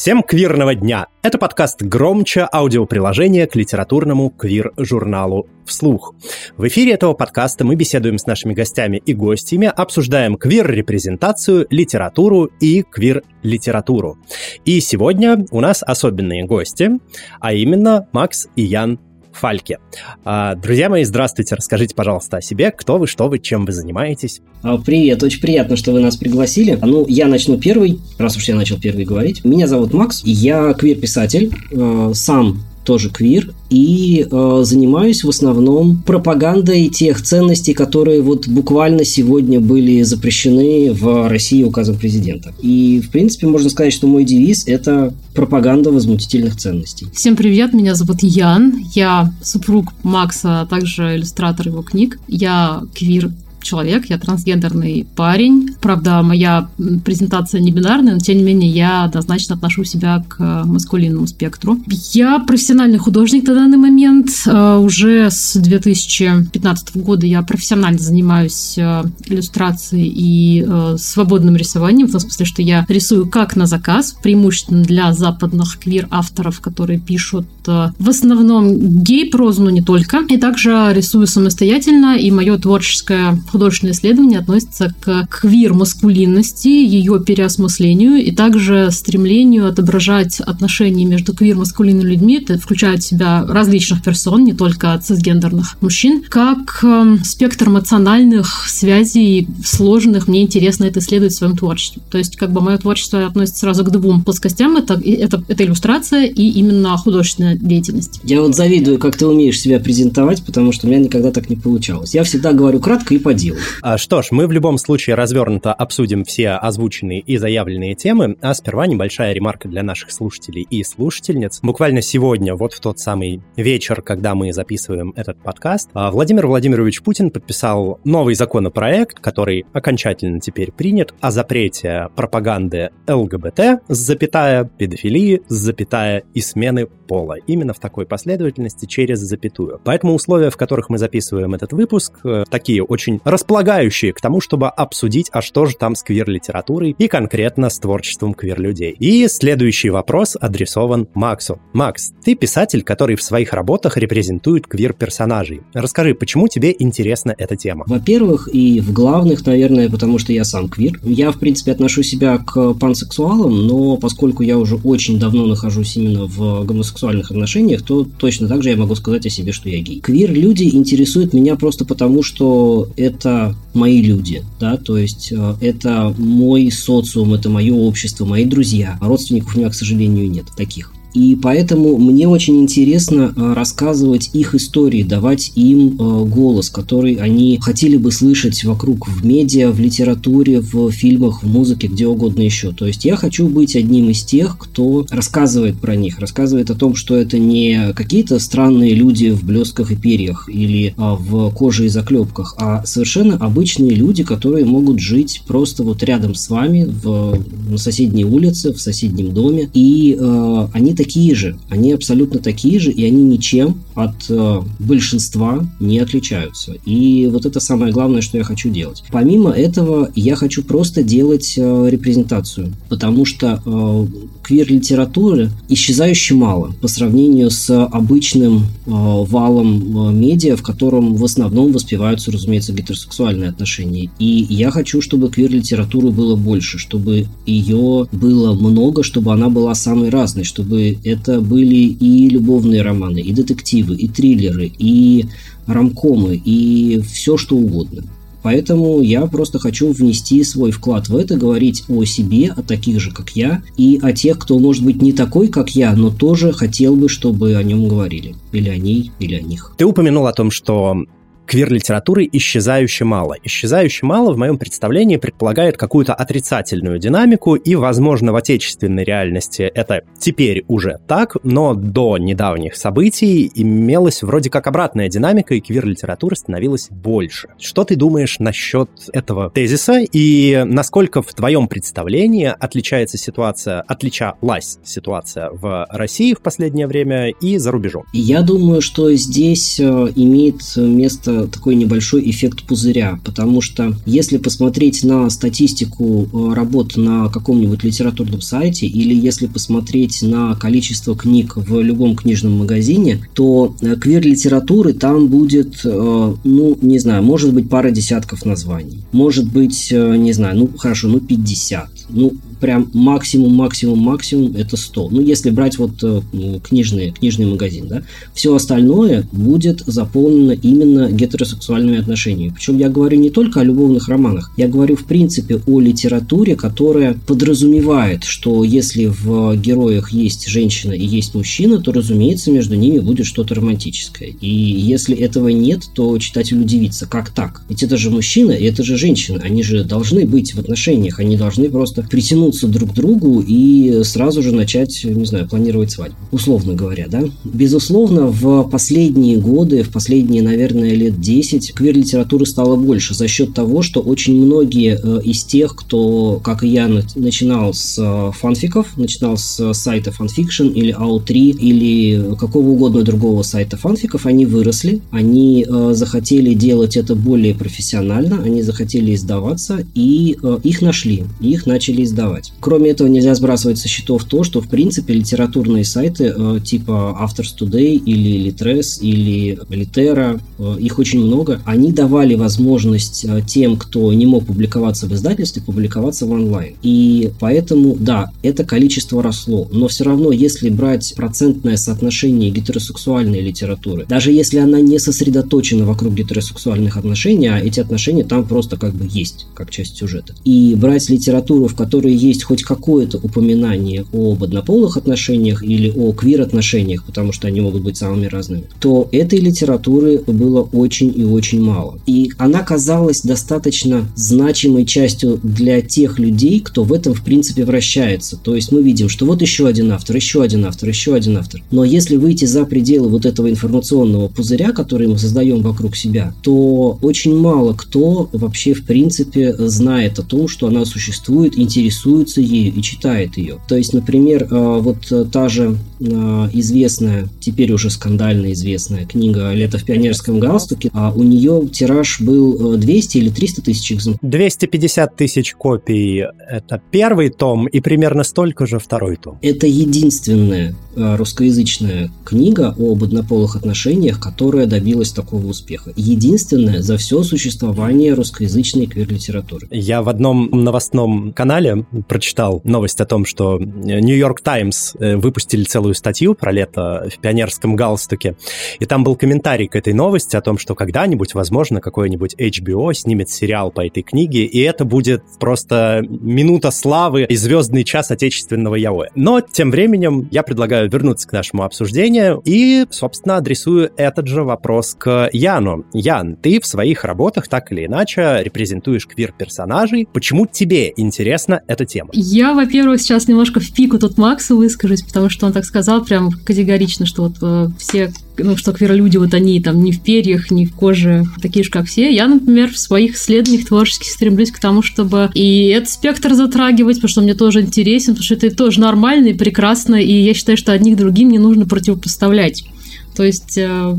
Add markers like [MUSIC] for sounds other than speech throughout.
Всем квирного дня! Это подкаст «Громче» аудиоприложение к литературному квир-журналу «Вслух». В эфире этого подкаста мы беседуем с нашими гостями и гостями, обсуждаем квир-репрезентацию, литературу и квир-литературу. И сегодня у нас особенные гости, а именно Макс и Ян Фальке. А, друзья мои, здравствуйте. Расскажите, пожалуйста, о себе. Кто вы, что вы, чем вы занимаетесь? А, привет, очень приятно, что вы нас пригласили. Ну, я начну первый, раз уж я начал первый говорить. Меня зовут Макс, я квир-писатель, а, сам тоже квир, и э, занимаюсь в основном пропагандой тех ценностей, которые вот буквально сегодня были запрещены в России указом президента. И, в принципе, можно сказать, что мой девиз – это пропаганда возмутительных ценностей. Всем привет, меня зовут Ян, я супруг Макса, а также иллюстратор его книг. Я квир человек, я трансгендерный парень. Правда, моя презентация не бинарная, но тем не менее я однозначно отношу себя к маскулинному спектру. Я профессиональный художник на данный момент. Э, уже с 2015 года я профессионально занимаюсь э, иллюстрацией и э, свободным рисованием, в том смысле, что я рисую как на заказ, преимущественно для западных квир-авторов, которые пишут в основном гей-прозу, но не только. И также рисую самостоятельно, и мое творческое художественное исследование относится к квир-маскулинности, ее переосмыслению и также стремлению отображать отношения между квир-маскулинными людьми, это включает в себя различных персон, не только цисгендерных мужчин, как э, спектр эмоциональных связей сложных. Мне интересно это исследовать в своем творчестве. То есть, как бы мое творчество относится сразу к двум плоскостям. Это, это, это иллюстрация и именно художественная деятельность. Я вот завидую, как ты умеешь себя презентовать, потому что у меня никогда так не получалось. Я всегда говорю кратко и по делу. А, что ж, мы в любом случае развернуто обсудим все озвученные и заявленные темы, а сперва небольшая ремарка для наших слушателей и слушательниц. Буквально сегодня, вот в тот самый вечер, когда мы записываем этот подкаст, а, Владимир Владимирович Путин подписал новый законопроект, который окончательно теперь принят, о запрете пропаганды ЛГБТ, запятая, педофилии, запятая и смены пола. Именно в такой последовательности через запятую. Поэтому условия, в которых мы записываем этот выпуск, э, такие очень располагающие к тому, чтобы обсудить, а что же там с квир-литературой и конкретно с творчеством квир-людей. И следующий вопрос адресован Максу. Макс, ты писатель, который в своих работах репрезентует квир-персонажей. Расскажи, почему тебе интересна эта тема? Во-первых, и в главных, наверное, потому что я сам квир. Я, в принципе, отношу себя к пансексуалам, но поскольку я уже очень давно нахожусь именно в гомосексуальном сексуальных отношениях, то точно так же я могу сказать о себе, что я гей. Квир-люди интересуют меня просто потому, что это мои люди, да, то есть э, это мой социум, это мое общество, мои друзья. А родственников у меня, к сожалению, нет таких. И поэтому мне очень интересно э, рассказывать их истории, давать им э, голос, который они хотели бы слышать вокруг в медиа, в литературе, в фильмах, в музыке, где угодно еще. То есть я хочу быть одним из тех, кто рассказывает про них, рассказывает о том, что это не какие-то странные люди в блесках и перьях или а, в коже и заклепках, а совершенно обычные люди, которые могут жить просто вот рядом с вами в, на соседней улице, в соседнем доме, и э, они такие же, они абсолютно такие же, и они ничем от э, большинства не отличаются. И вот это самое главное, что я хочу делать. Помимо этого, я хочу просто делать э, репрезентацию, потому что э, квир-литературы исчезающе мало по сравнению с обычным э, валом э, медиа, в котором в основном воспеваются, разумеется, гетеросексуальные отношения. И я хочу, чтобы квир-литературы было больше, чтобы ее было много, чтобы она была самой разной, чтобы это были и любовные романы, и детективы, и триллеры, и рамкомы, и все что угодно. Поэтому я просто хочу внести свой вклад в это, говорить о себе, о таких же, как я, и о тех, кто может быть не такой, как я, но тоже хотел бы, чтобы о нем говорили. Или о ней, или о них. Ты упомянул о том, что квир-литературы исчезающе мало. Исчезающе мало в моем представлении предполагает какую-то отрицательную динамику, и, возможно, в отечественной реальности это теперь уже так, но до недавних событий имелась вроде как обратная динамика, и квир-литературы становилось больше. Что ты думаешь насчет этого тезиса, и насколько в твоем представлении отличается ситуация, отличалась ситуация в России в последнее время и за рубежом? Я думаю, что здесь э, имеет место такой небольшой эффект пузыря, потому что если посмотреть на статистику э, работ на каком-нибудь литературном сайте или если посмотреть на количество книг в любом книжном магазине, то э, квир-литературы там будет, ну, не знаю, может быть, пара десятков названий. Может быть, не знаю, ну, хорошо, ну, 50. Ну, прям максимум, максимум, максимум это 100. Ну, если брать вот э, книжный, магазин, да. Все остальное будет заполнено именно гетеросексуальными отношениями. Причем я говорю не только о любовных романах, я говорю в принципе о литературе, которая подразумевает, что если в героях есть женщина и есть мужчина, то, разумеется, между ними будет что-то романтическое. И если этого нет, то читатель удивится, как так? Ведь это же мужчина и это же женщина, они же должны быть в отношениях, они должны просто притянуть вернуться друг к другу и сразу же начать, не знаю, планировать свадьбу. Условно говоря, да. Безусловно, в последние годы, в последние, наверное, лет 10 квир-литературы стало больше за счет того, что очень многие э, из тех, кто, как и я, начинал с э, фанфиков, начинал с сайта FanFiction или AO3 или какого угодно другого сайта фанфиков, они выросли, они э, захотели делать это более профессионально, они захотели издаваться, и их нашли, их начали издавать. Кроме этого, нельзя сбрасывать со счетов то, что, в принципе, литературные сайты э, типа Authors Today или Litres или Litera, э, их очень много, они давали возможность э, тем, кто не мог публиковаться в издательстве, публиковаться в онлайн. И поэтому, да, это количество росло. Но все равно, если брать процентное соотношение гетеросексуальной литературы, даже если она не сосредоточена вокруг гетеросексуальных отношений, а эти отношения там просто как бы есть, как часть сюжета, и брать литературу, в которой есть хоть какое-то упоминание об однополых отношениях или о квир-отношениях, потому что они могут быть самыми разными, то этой литературы было очень и очень мало. И она казалась достаточно значимой частью для тех людей, кто в этом в принципе вращается. То есть мы видим, что вот еще один автор, еще один автор, еще один автор. Но если выйти за пределы вот этого информационного пузыря, который мы создаем вокруг себя, то очень мало кто вообще в принципе знает о том, что она существует, интересует интересуется ею и читает ее. То есть, например, э, вот та же э, известная, теперь уже скандально известная книга «Лето в пионерском галстуке», а у нее тираж был 200 или 300 тысяч экземпляров. 250 тысяч копий – это первый том, и примерно столько же второй том. Это единственная русскоязычная книга об однополых отношениях, которая добилась такого успеха. Единственная за все существование русскоязычной квир-литературы. Я в одном новостном канале прочитал новость о том, что Нью-Йорк Таймс э, выпустили целую статью про лето в пионерском галстуке, и там был комментарий к этой новости о том, что когда-нибудь, возможно, какой-нибудь HBO снимет сериал по этой книге, и это будет просто минута славы и звездный час отечественного яоэ. Но тем временем я предлагаю вернуться к нашему обсуждению и, собственно, адресую этот же вопрос к Яну. Ян, ты в своих работах так или иначе репрезентуешь квир-персонажей. Почему тебе интересно эта тема? Я, во-первых, сейчас немножко в пику тут Максу выскажусь, потому что он так сказал прям категорично, что вот э, все ну, что квир-люди, вот они там не в перьях, не в коже, такие же, как все. Я, например, в своих исследованиях творческих стремлюсь к тому, чтобы и этот спектр затрагивать, потому что мне тоже интересен, потому что это тоже нормально и прекрасно, и я считаю, что одних другим не нужно противопоставлять. То есть э,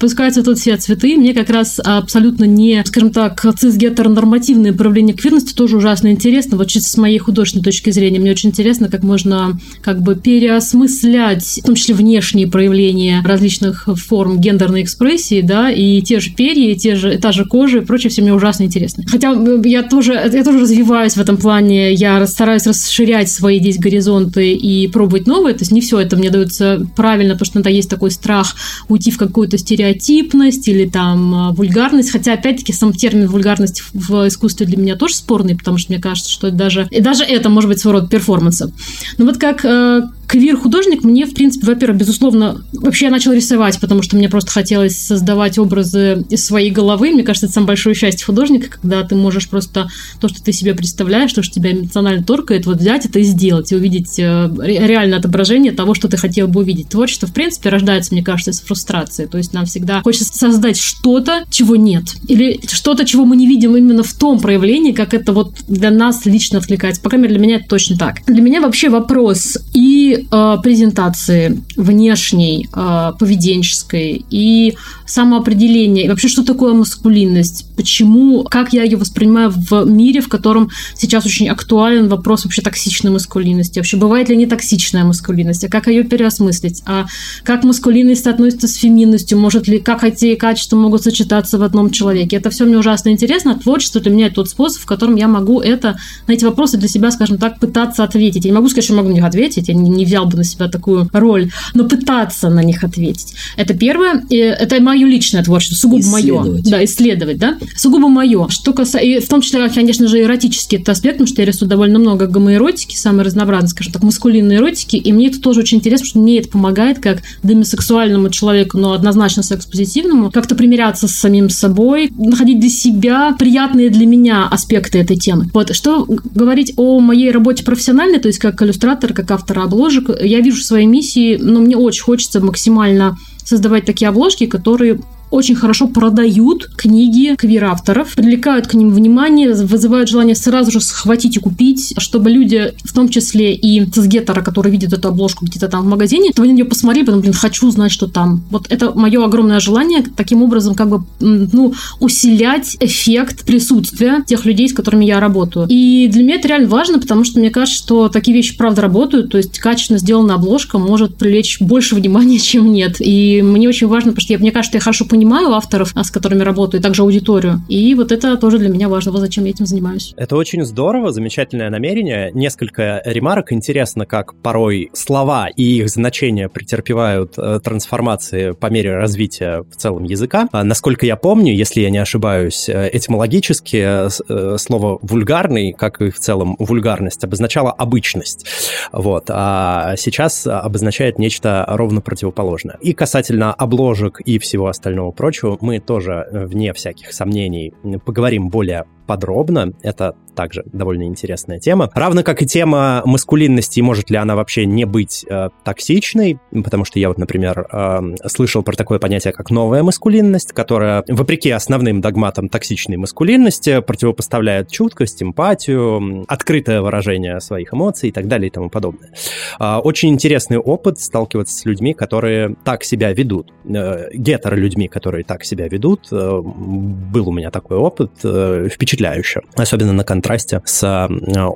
пускаются тут все цветы. Мне как раз абсолютно не, скажем так, цис-гетеронормативное проявление квирности тоже ужасно интересно. Вот чисто с моей художественной точки зрения мне очень интересно, как можно как бы переосмыслять, в том числе внешние проявления различных форм гендерной экспрессии, да, и те же перья, и те же, та же кожа и прочее, все мне ужасно интересно. Хотя я тоже, я тоже развиваюсь в этом плане, я стараюсь расширять свои здесь горизонты и пробовать новые, то есть не все это мне дается правильно, потому что иногда есть такой страх уйти в какую-то стереотипность или там а, вульгарность, хотя опять-таки сам термин вульгарность в искусстве для меня тоже спорный, потому что мне кажется, что даже, даже это может быть своего рода перформансом. Но вот как э, квир-художник мне, в принципе, во-первых, безусловно, вообще я начала рисовать, потому что мне просто хотелось создавать образы из своей головы. Мне кажется, это самое большое счастье художника, когда ты можешь просто то, что ты себе представляешь, то, что тебя эмоционально торкает, вот взять это и сделать, и увидеть э, реальное отображение того, что ты хотел бы увидеть. Творчество, в принципе, рождается, мне кажется, из фрустрации. То есть нам всегда хочется создать что-то, чего нет. Или что-то, чего мы не видим именно в том проявлении, как это вот для нас лично откликается. По крайней мере, для меня это точно так. Для меня вообще вопрос и э, презентации внешней, э, поведенческой, и самоопределения, и вообще, что такое маскулинность, почему, как я ее воспринимаю в мире, в котором сейчас очень актуален вопрос вообще токсичной маскулинности. Вообще, бывает ли не токсичная маскулинность, а как ее переосмыслить, а как маскулинность относится с феминностью, может ли, как эти качества могут сочетаться в одном человеке. Это все мне ужасно интересно. Творчество для меня это тот способ, в котором я могу это, на эти вопросы для себя, скажем так, пытаться ответить. Я не могу сказать, что могу на них ответить, я не, не взял бы на себя такую роль, но пытаться на них ответить. Это первое. И это мое личное творчество, сугубо мое. Да, исследовать, да. Сугубо мое. Что касается, и в том числе, конечно же, эротический этот аспект, потому что я рисую довольно много гомоэротики, самой разнообразной, скажем так, маскулинной эротики, и мне это тоже очень интересно, потому что мне это помогает как демисексуальному человеку, но однозначно секс-позитивному, как-то примиряться с самим собой, находить для себя приятные для меня аспекты этой темы. Вот, что говорить о моей работе профессиональной, то есть как иллюстратор, как автор обложек, я вижу своей миссии, но мне очень хочется максимально создавать такие обложки, которые очень хорошо продают книги квир-авторов, привлекают к ним внимание, вызывают желание сразу же схватить и купить, чтобы люди, в том числе и цисгеттера, который видит эту обложку где-то там в магазине, то они нее посмотрели, потом, блин, хочу знать, что там. Вот это мое огромное желание таким образом как бы, ну, усилять эффект присутствия тех людей, с которыми я работаю. И для меня это реально важно, потому что мне кажется, что такие вещи правда работают, то есть качественно сделанная обложка может привлечь больше внимания, [LAUGHS] чем нет. И мне очень важно, потому что я, мне кажется, я хорошо понимаю, понимаю авторов, а, с которыми работаю, также аудиторию. И вот это тоже для меня важно, вот зачем я этим занимаюсь. Это очень здорово, замечательное намерение. Несколько ремарок. Интересно, как порой слова и их значения претерпевают э, трансформации по мере развития в целом языка. А, насколько я помню, если я не ошибаюсь, э, этимологически э, э, слово «вульгарный», как и в целом вульгарность, обозначало обычность. Вот. А сейчас обозначает нечто ровно противоположное. И касательно обложек и всего остального прочего, мы тоже, э, вне всяких сомнений, поговорим более подробно. Это также довольно интересная тема. Равно как и тема маскулинности, может ли она вообще не быть э, токсичной, потому что я вот, например, э, слышал про такое понятие, как новая маскулинность, которая, вопреки основным догматам токсичной маскулинности, противопоставляет чуткость, эмпатию, открытое выражение своих эмоций и так далее и тому подобное. Э, очень интересный опыт сталкиваться с людьми, которые так себя ведут, э, гетеро-людьми, которые так себя ведут. Э, был у меня такой опыт, э, впечатляюще, особенно на контрасте с э,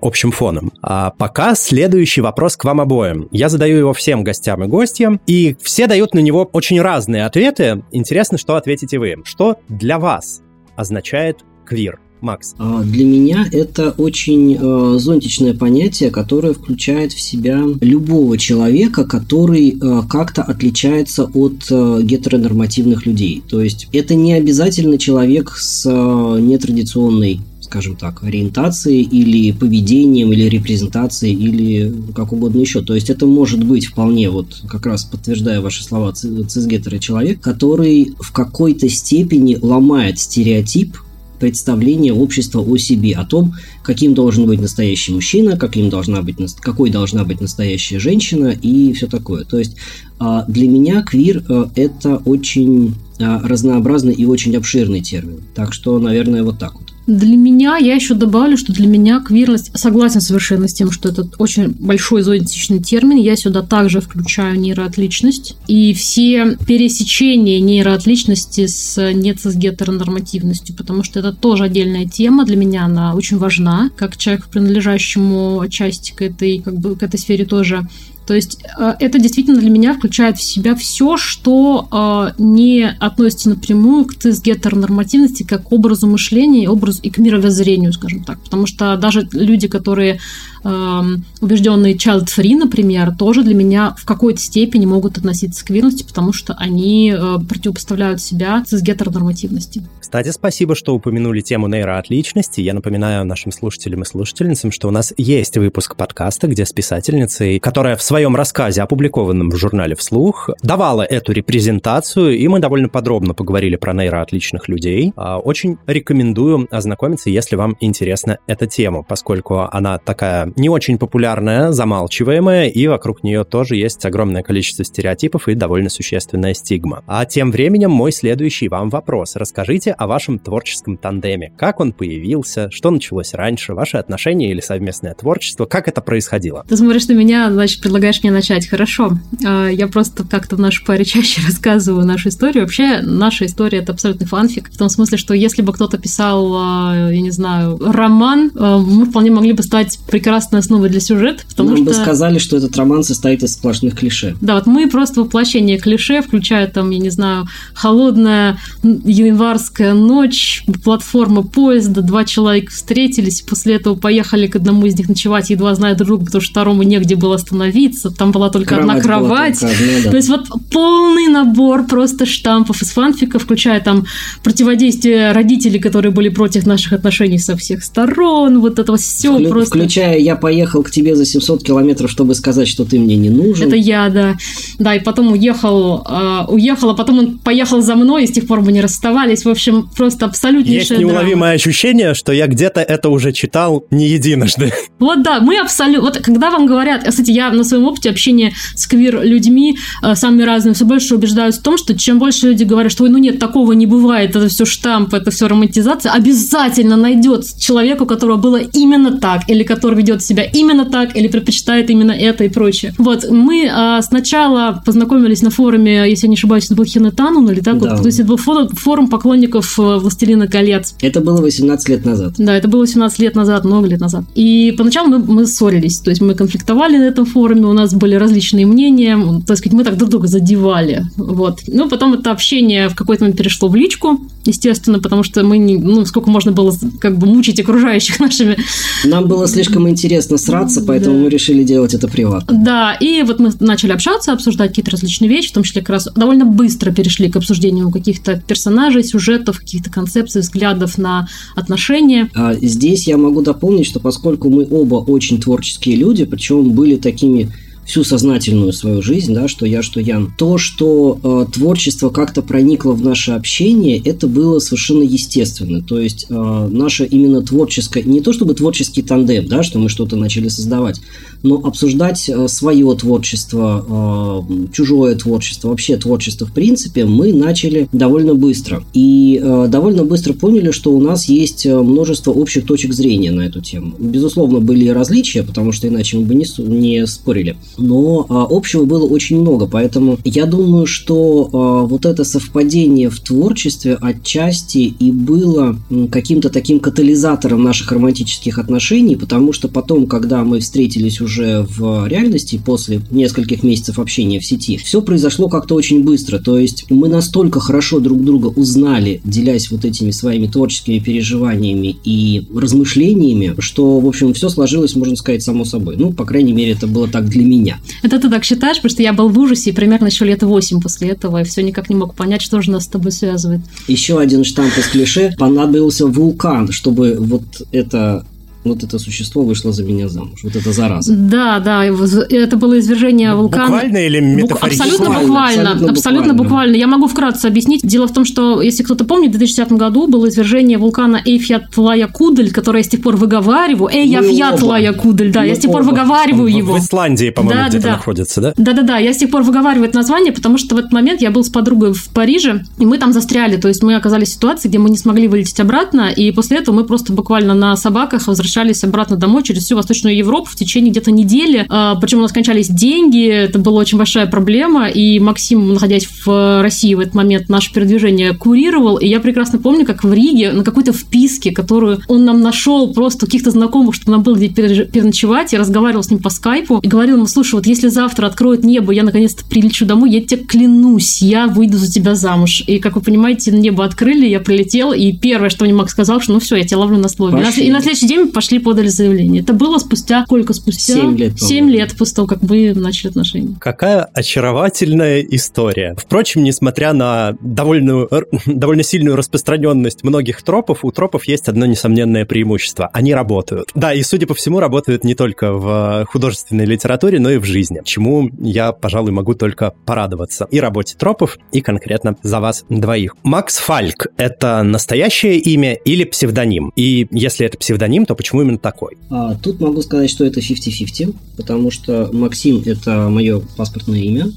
общим фоном. А пока следующий вопрос к вам обоим. Я задаю его всем гостям и гостям, и все дают на него очень разные ответы. Интересно, что ответите вы. Что для вас означает квир? Макс? А, для меня это очень э, зонтичное понятие, которое включает в себя любого человека, который э, как-то отличается от э, гетеронормативных людей. То есть это не обязательно человек с нетрадиционной скажем так, ориентацией или поведением, или репрезентацией, или как угодно еще. То есть это может быть вполне, вот как раз подтверждая ваши слова, цисгетера человек, который в какой-то степени ломает стереотип представление общества о себе, о том, каким должен быть настоящий мужчина, каким должна быть, какой должна быть настоящая женщина и все такое. То есть а, для меня квир э, – это очень а, разнообразный и очень обширный термин. Так что, наверное, вот так вот. Для меня, я еще добавлю, что для меня квирность, согласен совершенно с тем, что это очень большой зонтичный термин, я сюда также включаю нейроотличность и все пересечения нейроотличности с нецисгетеронормативностью, потому что это тоже отдельная тема, для меня она очень важна, как человек, принадлежащему части к этой, как бы, к этой сфере тоже то есть э, это действительно для меня включает в себя все, что э, не относится напрямую к цисгетеронормативности как к образу мышления, образу и к мировоззрению, скажем так. Потому что даже люди, которые убежденные child-free, например, тоже для меня в какой-то степени могут относиться к квирности, потому что они э, противопоставляют себя цисгетеронормативности. Кстати, спасибо, что упомянули тему нейроотличности. Я напоминаю нашим слушателям и слушательницам, что у нас есть выпуск подкаста, где с писательницей, которая в своем рассказе, опубликованном в журнале «Вслух», давала эту репрезентацию, и мы довольно подробно поговорили про нейроотличных людей. А, очень рекомендую ознакомиться, если вам интересна эта тема, поскольку она такая не очень популярная, замалчиваемая, и вокруг нее тоже есть огромное количество стереотипов и довольно существенная стигма. А тем временем мой следующий вам вопрос. Расскажите о вашем творческом тандеме. Как он появился, что началось раньше, ваши отношения или совместное творчество, как это происходило? Ты смотришь на меня, значит, предлагаешь мне начать. Хорошо. А, я просто как-то в нашей паре [LAUGHS] чаще рассказываю нашу историю. Вообще, наша история — это абсолютный фанфик. В том смысле, что если бы кто-то писал, а, я не знаю, роман, а, мы вполне могли бы стать прекрасной основой для сюжета, потому Нам что... бы сказали, что этот роман состоит из сплошных клише. Да, вот мы просто воплощение клише, включая там, я не знаю, холодная январская ночь, платформа поезда, два человека встретились, после этого поехали к одному из них ночевать, едва зная друг друга, потому что второму негде было остановиться, там была только Кровать одна кровать. только одна, да. То есть вот полный набор просто штампов из фанфика, включая там противодействие родителей, которые были против наших отношений со всех сторон, вот это все Вклю- просто... Включая «Я поехал к тебе за 700 километров, чтобы сказать, что ты мне не нужен». Это я, да. Да, и потом уехал, э, уехал, а потом он поехал за мной, и с тех пор мы не расставались. В общем, просто абсолютнейшая Есть драма. неуловимое ощущение, что я где-то это уже читал не единожды. [LAUGHS] Вот да, мы абсолютно... Вот когда вам говорят... Кстати, я на своем опыте общения с квир-людьми, э, самыми разными, все больше убеждаюсь в том, что чем больше люди говорят, что «Ой, ну нет, такого не бывает, это все штамп, это все романтизация, обязательно найдет человеку, у которого было именно так, или который ведет себя именно так, или предпочитает именно это и прочее. Вот, мы э, сначала познакомились на форуме, если я не ошибаюсь, это был Хинетанун или так Да. вот, то есть это был форум, форум поклонников э, «Властелина колец». Это было 18 лет назад. Да, это было 17 лет назад, много лет назад. И поначалу мы, мы ссорились, то есть мы конфликтовали на этом форуме, у нас были различные мнения, так сказать, мы так друг друга задевали. Вот. Ну, потом это общение в какой-то момент перешло в личку, естественно, потому что мы, не, ну, сколько можно было как бы мучить окружающих [LAUGHS] нашими Нам было слишком интересно сраться, поэтому Да. мы решили делать это приватно. Да, и вот мы начали общаться, обсуждать какие-то различные вещи, в том числе как раз довольно быстро перешли к обсуждению каких-то персонажей, сюжетов, каких-то концепций, взглядов на отношения. А здесь я могу дополнить, что поскольку мы оба очень творческие люди, причем были такими всю сознательную свою жизнь, да, что я, что Ян, то, что э, творчество как-то проникло в наше общение, это было совершенно естественно. То есть э, наше именно творческое, не то чтобы творческий тандем, да, что мы что-то начали создавать, но обсуждать э, свое творчество, э, чужое творчество, вообще творчество в принципе, мы начали довольно быстро. И э, довольно быстро поняли, что у нас есть э, множество общих точек зрения на эту тему. Безусловно, были различия, потому что иначе мы бы не, не спорили. Но а, общего было очень много, поэтому я думаю, что а, вот это совпадение в творчестве отчасти и было каким-то таким катализатором наших романтических отношений, потому что потом, когда мы встретились уже в реальности после нескольких месяцев общения в сети, все произошло как-то очень быстро. То есть мы настолько хорошо друг друга узнали, делясь вот этими своими творческими переживаниями и размышлениями, что, в общем, все сложилось, можно сказать, само собой. Ну, по крайней мере, это было так для меня. Это ты так считаешь, потому что я был в ужасе и примерно еще лет 8 после этого, и все никак не мог понять, что же нас с тобой связывает. Еще один штамп из клише. Понадобился вулкан, чтобы вот это вот это существо вышло за меня замуж. Вот это зараза. Да, да, это было извержение вулкана. Буквально или метафорически? Абсолютно Буквально, абсолютно абсолютно, буквально. буквально. Я могу вкратце объяснить. Дело в том, что, если кто-то помнит, в 2010 году было извержение вулкана Эйфьятлая-Кудель, которое я с тех пор выговариваю. Эйяфьятлая-Кудель, да, Мы я с тех пор оба. выговариваю В- его. В Исландии, по-моему, Да, где-то да. находится, да? Да-да-да, я с тех пор выговариваю это название, потому что в этот момент я был с подругой в Париже, и мы там застряли. То есть мы оказались в ситуации, где мы не смогли вылететь обратно, и после этого мы просто буквально на собаках возвращались обратно домой через всю Восточную Европу в течение где-то недели. А, Причем у нас кончались деньги, это была очень большая проблема, и Максим, находясь в России в этот момент, наше передвижение курировал, и я прекрасно помню, как в Риге на какой-то вписке, которую он нам нашел просто каких-то знакомых, чтобы нам было где переночевать, я разговаривал с ним по скайпу и говорил ему, слушай, вот если завтра откроют небо, я наконец-то прилечу домой, я тебе клянусь, я выйду за тебя замуж. И, как вы понимаете, небо открыли, я прилетел, и первое, что мне Макс сказал, что ну все, я тебя ловлю на слове. И на, и на следующий день пошли подали заявление. Это было спустя сколько? Спустя? Семь лет. Семь лет после того, как мы начали отношения. Какая очаровательная история. Впрочем, несмотря на довольно, [LAUGHS] довольно сильную распространенность многих тропов, у тропов есть одно несомненное преимущество. Они работают. Да, и, судя по всему, работают не только в художественной литературе, но и в жизни, чему я, пожалуй, могу только порадоваться. И работе тропов, и конкретно за вас двоих. Макс Фальк — это настоящее имя или псевдоним? И если это псевдоним, то почему именно такой? А, тут могу сказать, что это 50-50, потому что Максим — это мое паспортное имя,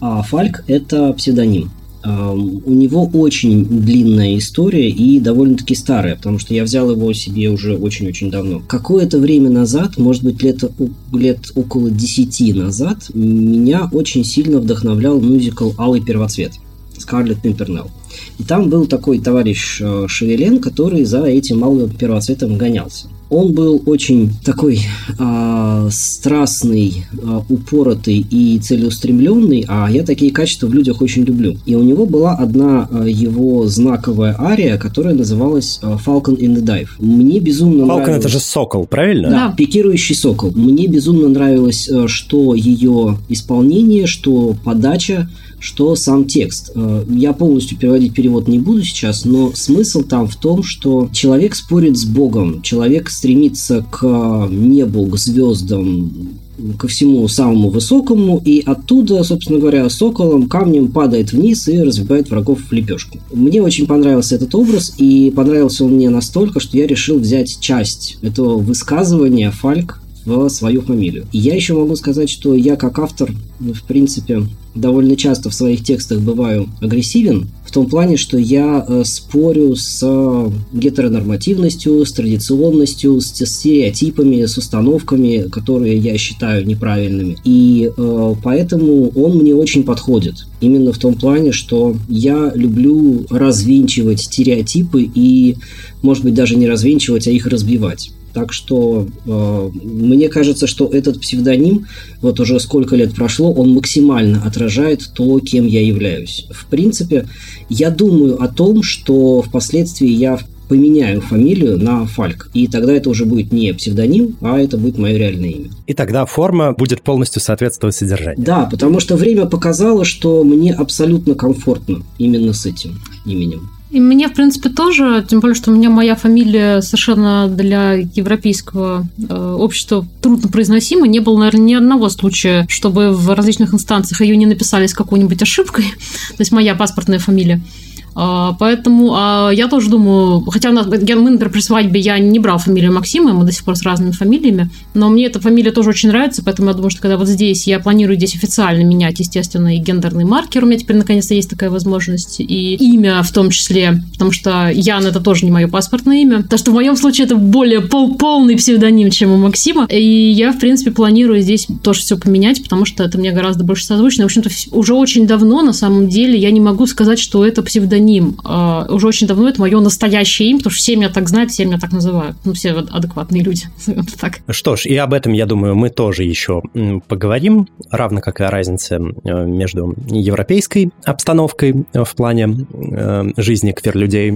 а Фальк – это псевдоним. У него очень длинная история и довольно-таки старая, потому что я взял его себе уже очень-очень давно. Какое-то время назад, может быть, лет, лет около 10 назад, меня очень сильно вдохновлял мюзикл «Алый первоцвет» Скарлетт Пимпернелл. И там был такой товарищ э, Шевелен, который за этим малым первоцветом гонялся. Он был очень такой э, страстный, э, упоротый и целеустремленный, а я такие качества в людях очень люблю. И у него была одна э, его знаковая ария, которая называлась э, Falcon in the Dive. Мне безумно Falcon нравилось... это же сокол, правильно? Да, да, пикирующий сокол. Мне безумно нравилось, э, что ее исполнение, что подача, что сам текст. Э, я полностью переводить перевод не буду сейчас, но смысл там в том, что человек спорит с Богом, человек стремится к небу, к звездам, ко всему самому высокому, и оттуда, собственно говоря, соколом камнем падает вниз и разбивает врагов в лепешку. Мне очень понравился этот образ, и понравился он мне настолько, что я решил взять часть этого высказывания Фальк в свою фамилию. И я еще могу сказать, что я как автор, в принципе, довольно часто в своих текстах бываю агрессивен, в том плане, что я э, спорю с гетеронормативностью, с традиционностью, с стереотипами, с установками, которые я считаю неправильными. И э, поэтому он мне очень подходит. Именно в том плане, что я люблю развенчивать стереотипы и, может быть, даже не развенчивать, а их разбивать. Так что э, мне кажется, что этот псевдоним, вот уже сколько лет прошло, он максимально отражает то, кем я являюсь. В принципе, я думаю о том, что впоследствии я поменяю фамилию на Фальк. И тогда это уже будет не псевдоним, а это будет мое реальное имя. И тогда форма будет полностью соответствовать содержанию. Да, потому что время показало, что мне абсолютно комфортно именно с этим именем. И мне, в принципе, тоже, тем более, что у меня моя фамилия совершенно для европейского э, общества трудно произносима. Не было, наверное, ни одного случая, чтобы в различных инстанциях ее не написали с какой-нибудь ошибкой. [LAUGHS] То есть моя паспортная фамилия. А, поэтому а, я тоже думаю, хотя у нас, мы, например, при свадьбе я не брал фамилию Максима, мы до сих пор с разными фамилиями, но мне эта фамилия тоже очень нравится, поэтому я думаю, что когда вот здесь я планирую здесь официально менять, естественно, и гендерный маркер, у меня теперь наконец-то есть такая возможность, и имя в том числе, потому что Ян это тоже не мое паспортное имя, так что в моем случае это более пол полный псевдоним, чем у Максима, и я, в принципе, планирую здесь тоже все поменять, потому что это мне гораздо больше созвучно. В общем-то, уже очень давно, на самом деле, я не могу сказать, что это псевдоним ним. А, уже очень давно это мое настоящее имя, потому что все меня так знают, все меня так называют. Ну, все адекватные люди. [LAUGHS] так. Что ж, и об этом, я думаю, мы тоже еще поговорим, равно как и о разнице э, между европейской обстановкой в плане э, жизни квир-людей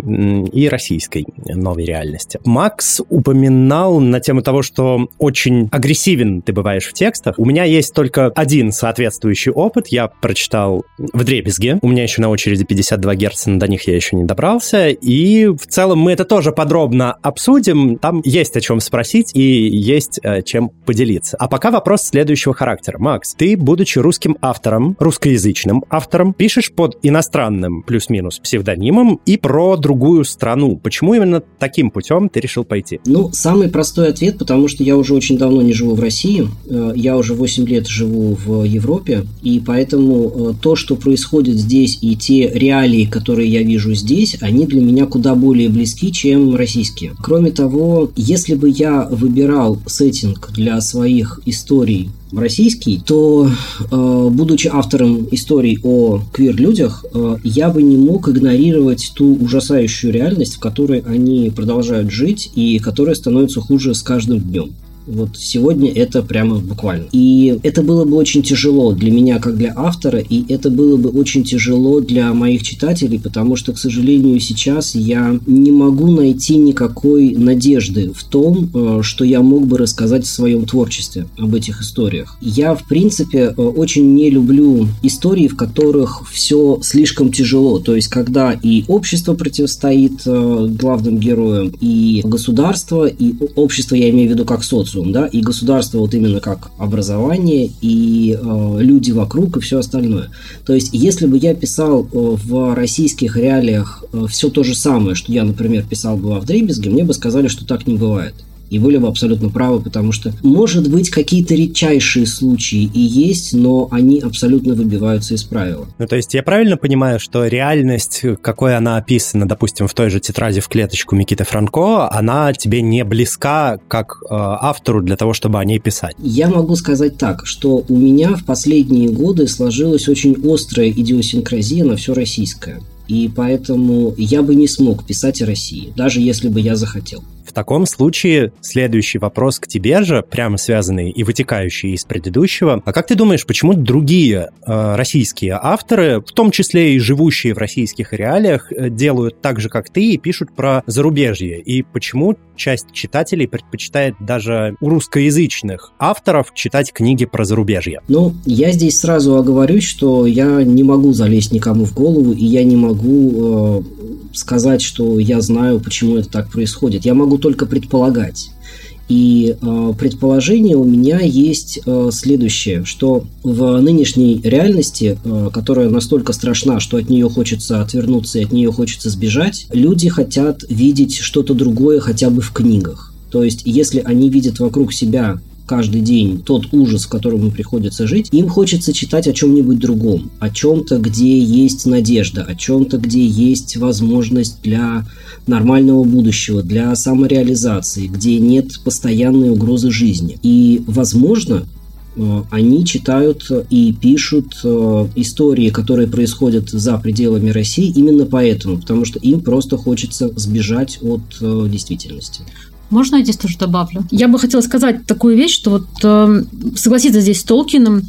и российской новой реальности. Макс упоминал на тему того, что очень агрессивен ты бываешь в текстах. У меня есть только один соответствующий опыт. Я прочитал в дребезге. У меня еще на очереди 52 герца до них я еще не добрался. И в целом мы это тоже подробно обсудим. Там есть о чем спросить и есть э, чем поделиться. А пока вопрос следующего характера. Макс, ты, будучи русским автором, русскоязычным автором, пишешь под иностранным плюс-минус псевдонимом и про другую страну. Почему именно таким путем ты решил пойти? Ну, самый простой ответ, потому что я уже очень давно не живу в России. Э, я уже 8 лет живу в Европе, и поэтому э, то, что происходит здесь, и те реалии, которые я вижу здесь, они для меня куда более близки, чем российские. Кроме того, если бы я выбирал сеттинг для своих историй российский, то, э, будучи автором историй о квир-людях, э, я бы не мог игнорировать ту ужасающую реальность, в которой они продолжают жить и которая становится хуже с каждым днем. Вот сегодня это прямо буквально. И это было бы очень тяжело для меня, как для автора, и это было бы очень тяжело для моих читателей, потому что, к сожалению, сейчас я не могу найти никакой надежды в том, э, что я мог бы рассказать в своем творчестве об этих историях. Я, в принципе, э, очень не люблю истории, в которых все слишком тяжело. То есть, когда и общество противостоит э, главным героям, и государство, и общество, я имею в виду как социум, да, и государство вот именно как образование, и э, люди вокруг, и все остальное. То есть, если бы я писал э, в российских реалиях э, все то же самое, что я, например, писал бы в Дребезге, мне бы сказали, что так не бывает. И были бы абсолютно правы, потому что, может быть, какие-то редчайшие случаи и есть, но они абсолютно выбиваются из правила. Ну, то есть я правильно понимаю, что реальность, какой она описана, допустим, в той же тетради в клеточку Микиты Франко, она тебе не близка как э, автору для того, чтобы о ней писать? Я могу сказать так, что у меня в последние годы сложилась очень острая идиосинкразия на все российское. И поэтому я бы не смог писать о России, даже если бы я захотел. В таком случае следующий вопрос к тебе же, прямо связанный и вытекающий из предыдущего. А как ты думаешь, почему другие э, российские авторы, в том числе и живущие в российских реалиях, э, делают так же, как ты, и пишут про зарубежье? И почему часть читателей предпочитает даже у русскоязычных авторов читать книги про зарубежье? Ну, я здесь сразу оговорюсь, что я не могу залезть никому в голову, и я не могу э, сказать, что я знаю, почему это так происходит. Я могу только предполагать. И э, предположение у меня есть э, следующее, что в нынешней реальности, э, которая настолько страшна, что от нее хочется отвернуться и от нее хочется сбежать, люди хотят видеть что-то другое хотя бы в книгах. То есть, если они видят вокруг себя каждый день тот ужас, в котором им приходится жить, им хочется читать о чем-нибудь другом, о чем-то, где есть надежда, о чем-то, где есть возможность для нормального будущего, для самореализации, где нет постоянной угрозы жизни. И, возможно, э, они читают и пишут э, истории, которые происходят за пределами России именно поэтому, потому что им просто хочется сбежать от э, действительности. Можно я здесь тоже добавлю? Я бы хотела сказать такую вещь, что вот э, согласиться здесь с Толкином,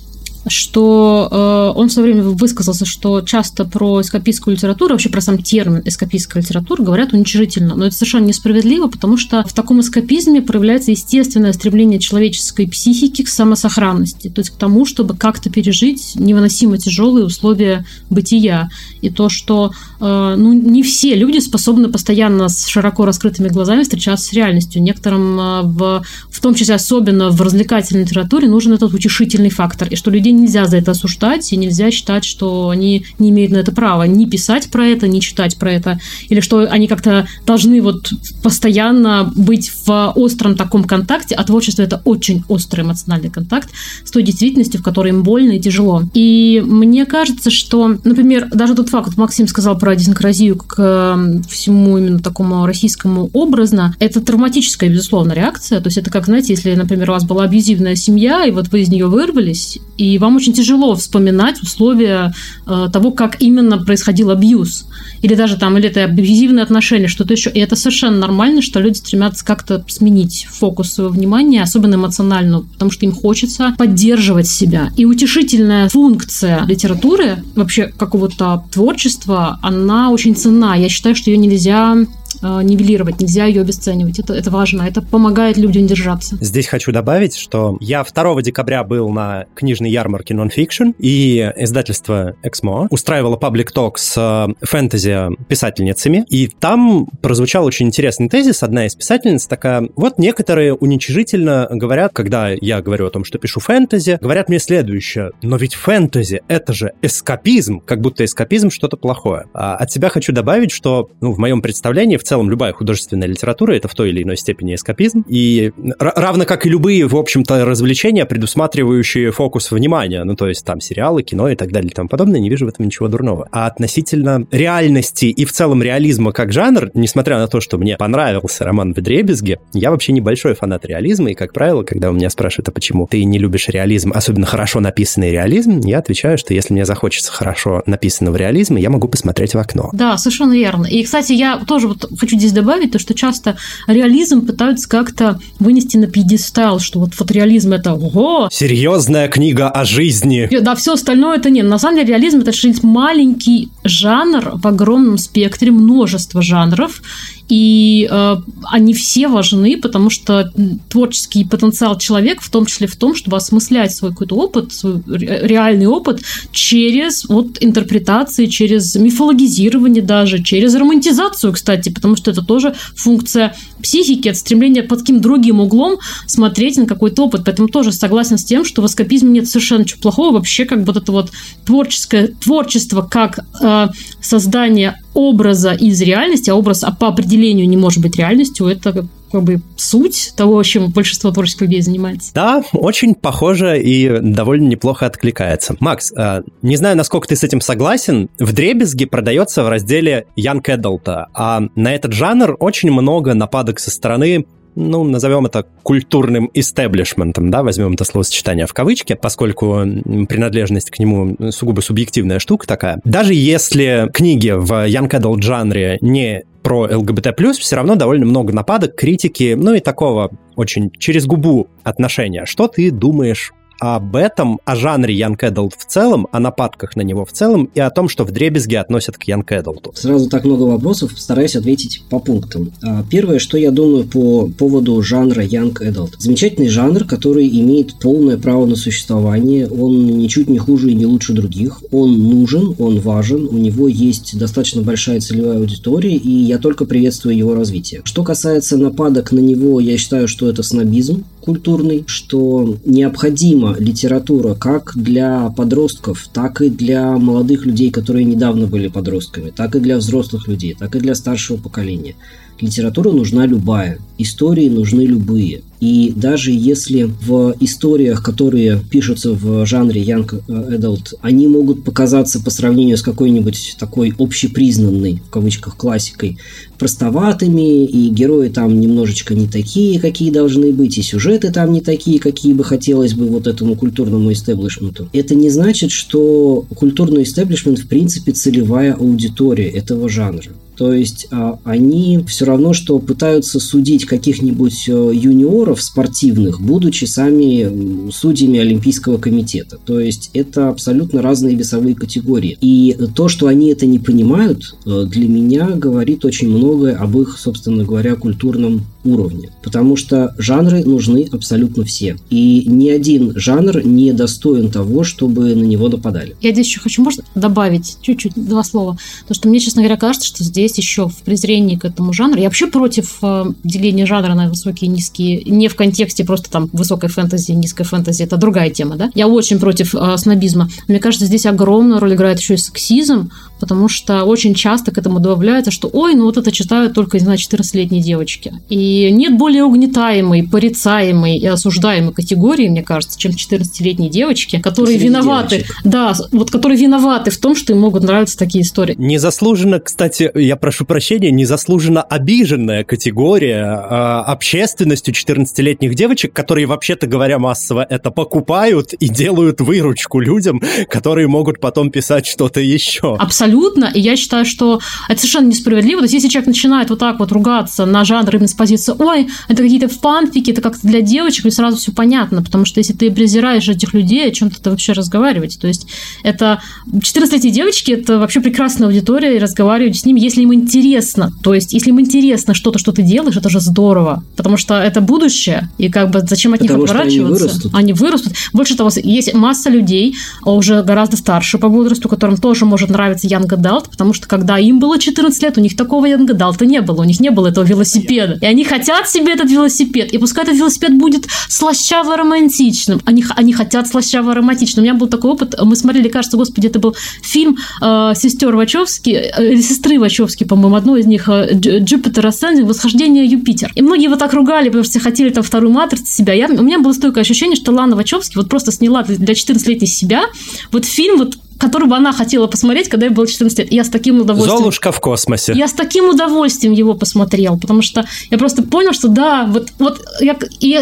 что э, он в свое время высказался, что часто про эскапистскую литературу, вообще про сам термин эскапистская литература говорят уничижительно. Но это совершенно несправедливо, потому что в таком эскапизме проявляется естественное стремление человеческой психики к самосохранности, то есть к тому, чтобы как-то пережить невыносимо тяжелые условия бытия. И то, что э, ну, не все люди способны постоянно с широко раскрытыми глазами встречаться с реальностью. Некоторым, э, в, в том числе особенно в развлекательной литературе, нужен этот утешительный фактор, и что людей людей нельзя за это осуждать, и нельзя считать, что они не имеют на это права ни писать про это, ни читать про это, или что они как-то должны вот постоянно быть в остром таком контакте, а творчество — это очень острый эмоциональный контакт с той действительностью, в которой им больно и тяжело. И мне кажется, что, например, даже тот факт, вот Максим сказал про десинкразию к всему именно такому российскому образно, это травматическая, безусловно, реакция. То есть это как, знаете, если, например, у вас была абьюзивная семья, и вот вы из нее вырвались, и вам очень тяжело вспоминать условия э, того, как именно происходил абьюз. Или даже там, или это абьюзивные отношения, что-то еще. И это совершенно нормально, что люди стремятся как-то сменить фокус своего внимания, особенно эмоционально, потому что им хочется поддерживать себя. И утешительная функция литературы, вообще какого-то творчества, она очень ценна. Я считаю, что ее нельзя нивелировать, нельзя ее обесценивать. Это, это важно, это помогает людям держаться. Здесь хочу добавить, что я 2 декабря был на книжной ярмарке Nonfiction, и издательство Exmo устраивало паблик ток с э, фэнтези-писательницами, и там прозвучал очень интересный тезис. Одна из писательниц такая, вот некоторые уничижительно говорят, когда я говорю о том, что пишу фэнтези, говорят мне следующее, но ведь фэнтези — это же эскапизм, как будто эскапизм что-то плохое. А от себя хочу добавить, что ну, в моем представлении в целом любая художественная литература — это в той или иной степени эскапизм. И равно как и любые, в общем-то, развлечения, предусматривающие фокус внимания, ну, то есть там сериалы, кино и так далее и тому подобное, не вижу в этом ничего дурного. А относительно реальности и в целом реализма как жанр, несмотря на то, что мне понравился роман в дребезге, я вообще небольшой фанат реализма, и, как правило, когда у меня спрашивают, а почему ты не любишь реализм, особенно хорошо написанный реализм, я отвечаю, что если мне захочется хорошо написанного реализма, я могу посмотреть в окно. Да, совершенно верно. И, кстати, я тоже вот хочу здесь добавить, то, что часто реализм пытаются как-то вынести на пьедестал, что вот, вот реализм это ого. Серьезная книга о жизни. Да, все остальное это нет. На самом деле реализм это маленький жанр в огромном спектре, множество жанров, и э, они все важны, потому что творческий потенциал человека, в том числе в том, чтобы осмыслять свой какой-то опыт, свой реальный опыт через вот интерпретации, через мифологизирование даже, через романтизацию, кстати, потому что это тоже функция психики, это стремление под каким другим углом смотреть на какой-то опыт. Поэтому тоже согласен с тем, что в эскапизме нет совершенно ничего плохого. Вообще, как вот это вот творческое творчество как э, создание образа из реальности, а образ по определению не может быть реальностью, это как бы суть того, чем большинство творческих людей занимается. Да, очень похоже и довольно неплохо откликается. Макс, э, не знаю, насколько ты с этим согласен, в Дребезге продается в разделе Young Adult, а на этот жанр очень много нападок со стороны ну, назовем это культурным истеблишментом, да, возьмем это словосочетание в кавычки, поскольку принадлежность к нему сугубо субъективная штука такая. Даже если книги в Young Adult жанре не про ЛГБТ+, все равно довольно много нападок, критики, ну и такого очень через губу отношения. Что ты думаешь об этом, о жанре Young Adult в целом, о нападках на него в целом и о том, что в дребезге относят к Young Adult. Сразу так много вопросов, постараюсь ответить по пунктам. А, первое, что я думаю по поводу жанра Young Adult. Замечательный жанр, который имеет полное право на существование, он ничуть не хуже и не лучше других, он нужен, он важен, у него есть достаточно большая целевая аудитория, и я только приветствую его развитие. Что касается нападок на него, я считаю, что это снобизм культурный, что необходимо литература как для подростков, так и для молодых людей, которые недавно были подростками, так и для взрослых людей, так и для старшего поколения. Литература нужна любая, истории нужны любые. И даже если в историях, которые пишутся в жанре Young Adult, они могут показаться по сравнению с какой-нибудь такой общепризнанной, в кавычках, классикой, простоватыми, и герои там немножечко не такие, какие должны быть, и сюжеты там не такие, какие бы хотелось бы вот этому культурному истеблишменту. Это не значит, что культурный истеблишмент в принципе целевая аудитория этого жанра. То есть а, они все равно, что пытаются судить каких-нибудь э, юниоров спортивных, будучи сами судьями Олимпийского комитета. То есть это абсолютно разные весовые категории. И то, что они это не понимают, э, для меня говорит очень многое об их, собственно говоря, культурном уровне. Потому что жанры нужны абсолютно все. И ни один жанр не достоин того, чтобы на него нападали. Я здесь еще хочу, может, добавить чуть-чуть два слова. То, что мне, честно говоря, кажется, что здесь еще в презрении к этому жанру. Я вообще против э, деления жанра на высокие и низкие. Не в контексте просто там высокой фэнтези, низкой фэнтези. Это другая тема, да? Я очень против э, снобизма. Мне кажется, здесь огромную роль играет еще и сексизм, потому что очень часто к этому добавляется, что ой, ну вот это читают только, не знаю, 14-летние девочки. И нет более угнетаемой, порицаемой и осуждаемой категории, мне кажется, чем 14-летние девочки, которые виноваты, девочек. да, вот которые виноваты в том, что им могут нравиться такие истории. Незаслуженно, кстати, я прошу прощения, незаслуженно обиженная категория э, общественностью 14-летних девочек, которые, вообще-то говоря, массово это покупают и делают выручку людям, которые могут потом писать что-то еще. Абсолютно абсолютно, и я считаю, что это совершенно несправедливо. То есть, если человек начинает вот так вот ругаться на жанр именно с позиции «Ой, это какие-то фанфики, это как-то для девочек», и сразу все понятно, потому что если ты презираешь этих людей, о чем ты вообще разговаривать? То есть, это 14-летние девочки, это вообще прекрасная аудитория, и разговаривать с ними, если им интересно. То есть, если им интересно что-то, что ты делаешь, это же здорово, потому что это будущее, и как бы зачем от потому них отворачиваться? Они вырастут. они вырастут. Больше того, есть масса людей, уже гораздо старше по возрасту, которым тоже может нравиться Young Adult, потому что когда им было 14 лет, у них такого Young Adult не было, у них не было этого велосипеда. И они хотят себе этот велосипед, и пускай этот велосипед будет слащаво-романтичным. Они, они хотят слащаво-романтичным. У меня был такой опыт, мы смотрели, кажется, господи, это был фильм э, сестер Вачовски, э, сестры Вачовски, по-моему, одной из них, э, Jupiter Ascending, Восхождение Юпитер. И многие его так ругали, потому что хотели там вторую матрицу себя. Я, у меня было стойкое ощущение, что Лана Вачовски вот просто сняла для 14-летней себя вот фильм вот который бы она хотела посмотреть, когда ей было 14 лет. Я с таким удовольствием... Золушка в космосе. Я с таким удовольствием его посмотрел, потому что я просто понял, что да, вот, вот я, и,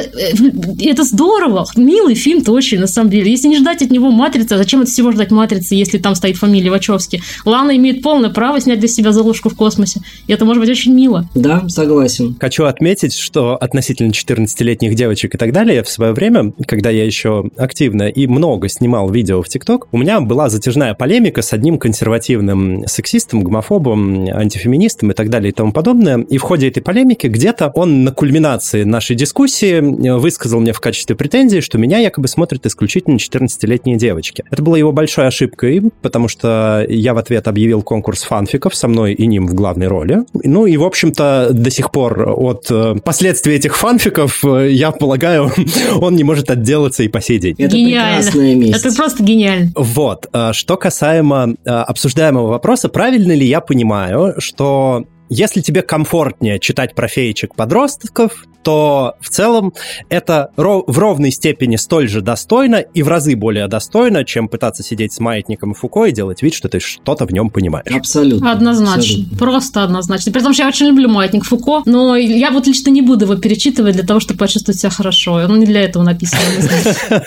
и это здорово, милый фильм-то очень, на самом деле. Если не ждать от него «Матрицы», зачем от всего ждать «Матрицы», если там стоит фамилия Вачовски? Лана имеет полное право снять для себя «Золушку в космосе», и это может быть очень мило. Да, согласен. Хочу отметить, что относительно 14-летних девочек и так далее, в свое время, когда я еще активно и много снимал видео в ТикТок, у меня была затяжная полемика с одним консервативным сексистом, гомофобом, антифеминистом и так далее и тому подобное. И в ходе этой полемики где-то он на кульминации нашей дискуссии высказал мне в качестве претензии, что меня якобы смотрят исключительно 14-летние девочки. Это была его большой ошибкой, потому что я в ответ объявил конкурс фанфиков со мной и ним в главной роли. Ну и, в общем-то, до сих пор от э, последствий этих фанфиков, э, я полагаю, [LAUGHS] он не может отделаться и по сей день. Это гениально. прекрасная месть. Это просто гениально. Вот. Э, что касаемо обсуждаемого вопроса, правильно ли я понимаю, что если тебе комфортнее читать про феечек-подростков, то в целом это в ровной степени столь же достойно и в разы более достойно, чем пытаться сидеть с маятником Фуко и делать вид, что ты что-то в нем понимаешь. Абсолютно. Однозначно. Абсолютно. Просто однозначно. При том, что я очень люблю маятник Фуко, но я вот лично не буду его перечитывать для того, чтобы почувствовать себя хорошо. Он не для этого написан. [LAUGHS]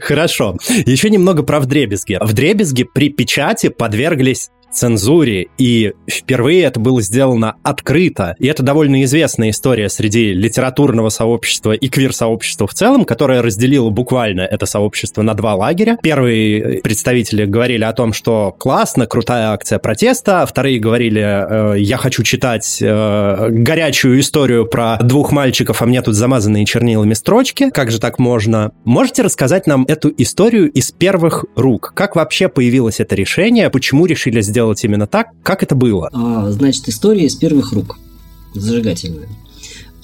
Хорошо. Еще немного про вдребезги. Вдребезги при печати подверглись цензуре, и впервые это было сделано открыто. И это довольно известная история среди литературного сообщества и квир-сообщества в целом, которое разделило буквально это сообщество на два лагеря. Первые представители говорили о том, что классно, крутая акция протеста, вторые говорили, э, я хочу читать э, горячую историю про двух мальчиков, а мне тут замазанные чернилами строчки. Как же так можно? Можете рассказать нам эту историю из первых рук? Как вообще появилось это решение? Почему решили сделать сделать именно так, как это было? А, значит, история из первых рук. Зажигательная.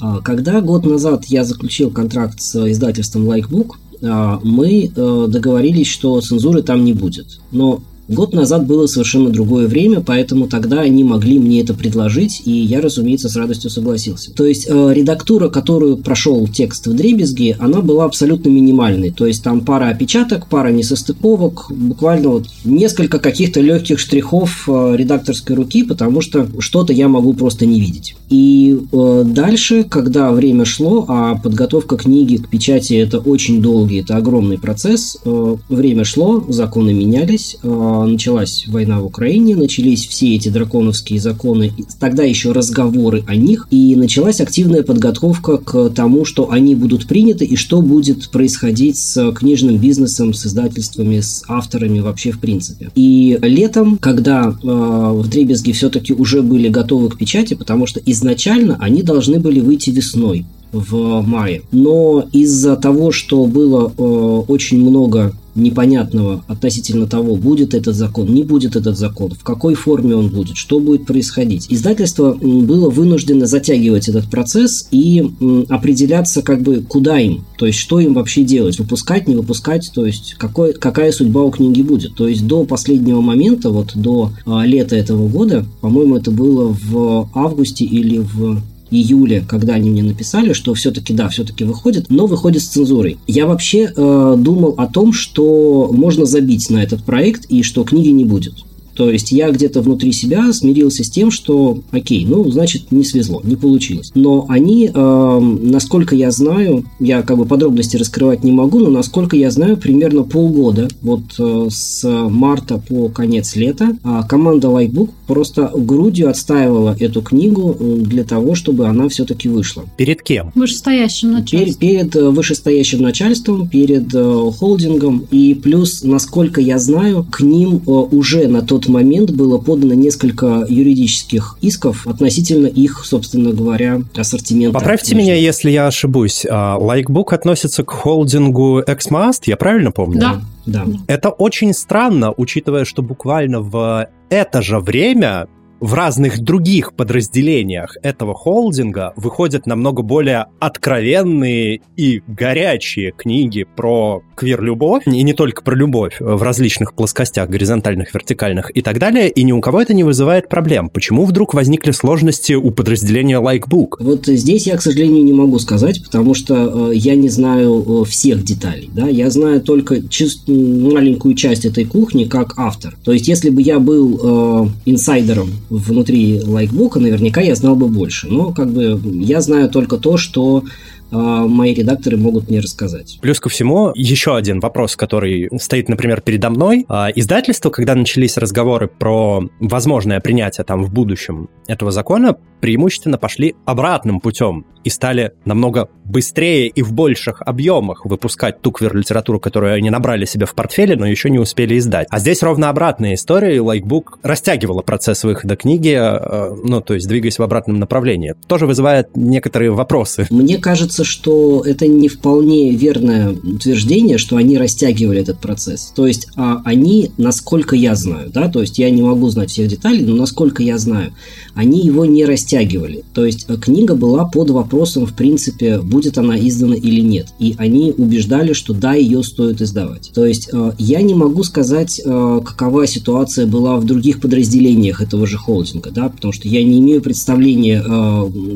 А, когда год назад я заключил контракт с издательством Likebook, а, мы э, договорились, что цензуры там не будет. Но Год назад было совершенно другое время, поэтому тогда они могли мне это предложить, и я, разумеется, с радостью согласился. То есть э, редактура, которую прошел текст в дребезги, она была абсолютно минимальной. То есть там пара опечаток, пара несостыковок, буквально вот несколько каких-то легких штрихов э, редакторской руки, потому что что-то я могу просто не видеть. И э, дальше, когда время шло, а подготовка книги к печати это очень долгий, это огромный процесс, э, время шло, законы менялись, э, началась война в Украине, начались все эти драконовские законы, тогда еще разговоры о них, и началась активная подготовка к тому, что они будут приняты и что будет происходить с книжным бизнесом, с издательствами, с авторами вообще в принципе. И летом, когда э, в Дребезге все-таки уже были готовы к печати, потому что изначально они должны были выйти весной в мае. Но из-за того, что было э, очень много непонятного относительно того, будет этот закон, не будет этот закон, в какой форме он будет, что будет происходить. Издательство было вынуждено затягивать этот процесс и определяться, как бы, куда им, то есть, что им вообще делать, выпускать, не выпускать, то есть, какой, какая судьба у книги будет. То есть, до последнего момента, вот до а, лета этого года, по-моему, это было в августе или в июле, когда они мне написали, что все-таки, да, все-таки выходит, но выходит с цензурой. Я вообще э, думал о том, что можно забить на этот проект и что книги не будет. То есть я где-то внутри себя смирился с тем, что окей, ну, значит, не свезло, не получилось. Но они, э, насколько я знаю, я как бы подробности раскрывать не могу, но насколько я знаю, примерно полгода, вот э, с марта по конец лета, э, команда Lightbook просто грудью отстаивала эту книгу для того, чтобы она все-таки вышла. Перед кем? Вышестоящим начальством. Перед, перед э, вышестоящим начальством, перед э, холдингом. И плюс, насколько я знаю, к ним э, уже на тот момент было подано несколько юридических исков относительно их, собственно говоря, ассортимента. Поправьте меня, если я ошибусь. Лайкбук относится к холдингу Xmast, я правильно помню? Да. Да. Это очень странно, учитывая, что буквально в это же время в разных других подразделениях этого холдинга выходят намного более откровенные и горячие книги про квир-любовь, и не только про любовь, в различных плоскостях, горизонтальных, вертикальных и так далее, и ни у кого это не вызывает проблем. Почему вдруг возникли сложности у подразделения Likebook? Вот здесь я, к сожалению, не могу сказать, потому что э, я не знаю э, всех деталей. Да? Я знаю только чист, маленькую часть этой кухни как автор. То есть, если бы я был э, инсайдером внутри лайкбука, наверняка я знал бы больше. Но как бы я знаю только то, что а, мои редакторы могут мне рассказать. Плюс ко всему, еще один вопрос, который стоит, например, передо мной. А, издательство, когда начались разговоры про возможное принятие там в будущем этого закона, преимущественно пошли обратным путем и стали намного быстрее и в больших объемах выпускать ту квир-литературу, которую они набрали себе в портфеле, но еще не успели издать. А здесь ровно обратная история, и Лайкбук растягивала процесс выхода книги, э, ну, то есть двигаясь в обратном направлении. Тоже вызывает некоторые вопросы. Мне кажется, что это не вполне верное утверждение, что они растягивали этот процесс. То есть а они, насколько я знаю, да, то есть я не могу знать всех деталей, но насколько я знаю, они его не растягивали. То есть э, книга была под вопросом, в принципе, будет она издана или нет. И они убеждали, что да, ее стоит издавать. То есть э, я не могу сказать, э, какова ситуация была в других подразделениях этого же холдинга, да, потому что я не имею представления,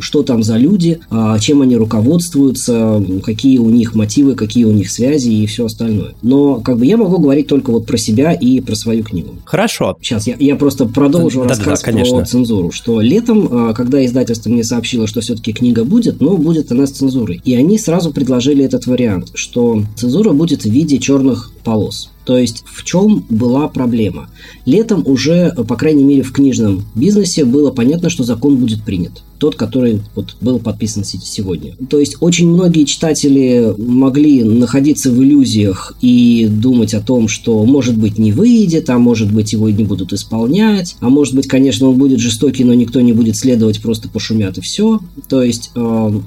что там за люди, чем они руководствуются, какие у них мотивы, какие у них связи и все остальное. Но как бы я могу говорить только вот про себя и про свою книгу. Хорошо. Сейчас я, я просто продолжу да, рассказ да, да, про цензуру, что что летом, а, когда издательство мне сообщило, что все-таки книга будет, но будет она с цензурой. И они сразу предложили этот вариант, что цензура будет в виде черных полос. То есть в чем была проблема? Летом уже, по крайней мере, в книжном бизнесе было понятно, что закон будет принят. Тот, который вот был подписан сегодня. То есть очень многие читатели могли находиться в иллюзиях и думать о том, что может быть не выйдет, а может быть его не будут исполнять, а может быть, конечно, он будет жестокий, но никто не будет следовать, просто пошумят и все. То есть э,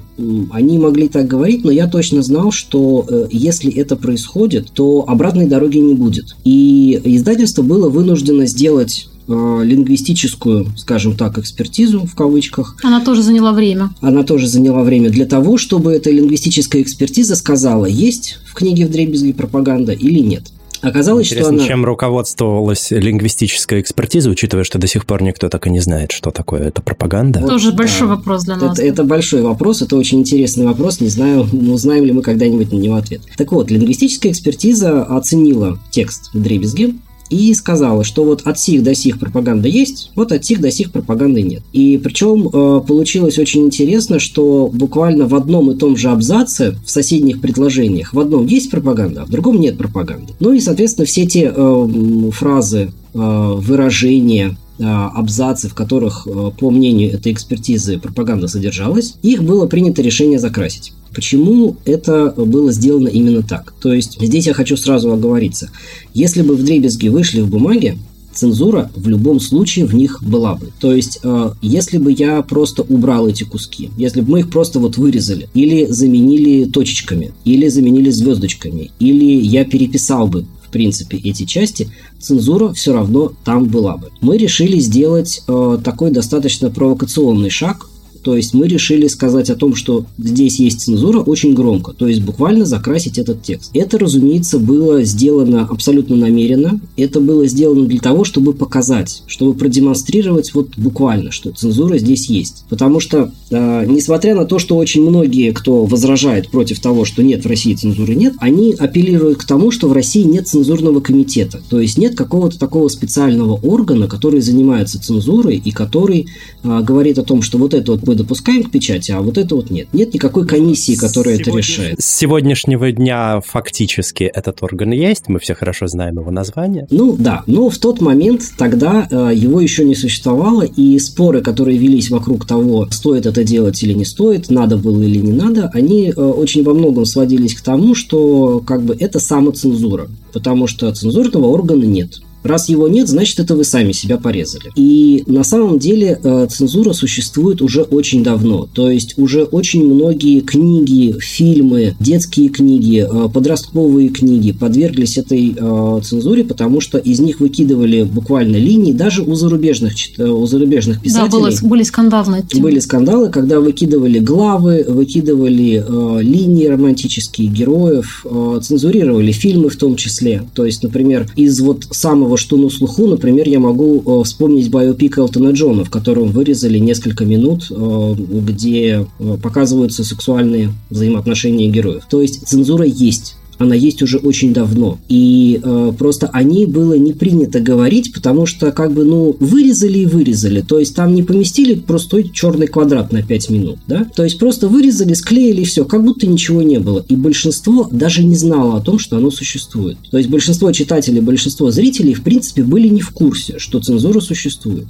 они могли так говорить, но я точно знал, что э, если это происходит, то обратной дороги не будет. И издательство было вынуждено сделать лингвистическую, скажем так, экспертизу в кавычках. Она тоже заняла время. Она тоже заняла время для того, чтобы эта лингвистическая экспертиза сказала, есть в книге в дребезги пропаганда или нет. Оказалось, Интересно, что она... чем руководствовалась лингвистическая экспертиза, учитывая, что до сих пор никто так и не знает, что такое это пропаганда? Вот, Тоже да. большой вопрос для нас. Это, это большой вопрос, это очень интересный вопрос, не знаю, узнаем ли мы когда-нибудь на него ответ. Так вот, лингвистическая экспертиза оценила текст в дребезге, и сказала, что вот от сих до сих пропаганда есть, вот от сих до сих пропаганды нет. И причем э, получилось очень интересно, что буквально в одном и том же абзаце, в соседних предложениях, в одном есть пропаганда, а в другом нет пропаганды. Ну и, соответственно, все те э, фразы, э, выражения, э, абзацы, в которых, э, по мнению этой экспертизы, пропаганда содержалась, их было принято решение закрасить. Почему это было сделано именно так? То есть здесь я хочу сразу оговориться. Если бы в дребезги вышли в бумаге, цензура в любом случае в них была бы. То есть, э, если бы я просто убрал эти куски, если бы мы их просто вот вырезали, или заменили точечками, или заменили звездочками, или я переписал бы в принципе эти части, цензура все равно там была бы. Мы решили сделать э, такой достаточно провокационный шаг, то есть мы решили сказать о том, что здесь есть цензура очень громко, то есть буквально закрасить этот текст. Это, разумеется, было сделано абсолютно намеренно. Это было сделано для того, чтобы показать, чтобы продемонстрировать вот буквально, что цензура здесь есть. Потому что, э, несмотря на то, что очень многие, кто возражает против того, что нет в России цензуры нет, они апеллируют к тому, что в России нет цензурного комитета. То есть нет какого-то такого специального органа, который занимается цензурой и который э, говорит о том, что вот это вот мы допускаем к печати, а вот это вот нет. Нет никакой комиссии, которая Сегодня... это решает. С сегодняшнего дня фактически этот орган есть, мы все хорошо знаем его название. Ну да, но в тот момент тогда э, его еще не существовало, и споры, которые велись вокруг того, стоит это делать или не стоит, надо было или не надо, они э, очень во многом сводились к тому, что как бы это самоцензура, потому что цензурного органа нет. Раз его нет, значит, это вы сами себя порезали. И на самом деле э, цензура существует уже очень давно. То есть уже очень многие книги, фильмы, детские книги, э, подростковые книги подверглись этой э, цензуре, потому что из них выкидывали буквально линии, даже у зарубежных, у зарубежных писателей. Да, было, были скандалы. Были скандалы, когда выкидывали главы, выкидывали э, линии романтические героев, э, цензурировали фильмы в том числе. То есть, например, из вот самого что на слуху, например, я могу э, вспомнить биопик Элтона Джона, в котором вырезали несколько минут, э, где э, показываются сексуальные взаимоотношения героев. То есть цензура есть она есть уже очень давно. И э, просто о ней было не принято говорить, потому что как бы, ну, вырезали и вырезали. То есть там не поместили простой черный квадрат на 5 минут, да? То есть просто вырезали, склеили все, как будто ничего не было. И большинство даже не знало о том, что оно существует. То есть большинство читателей, большинство зрителей, в принципе, были не в курсе, что цензура существует.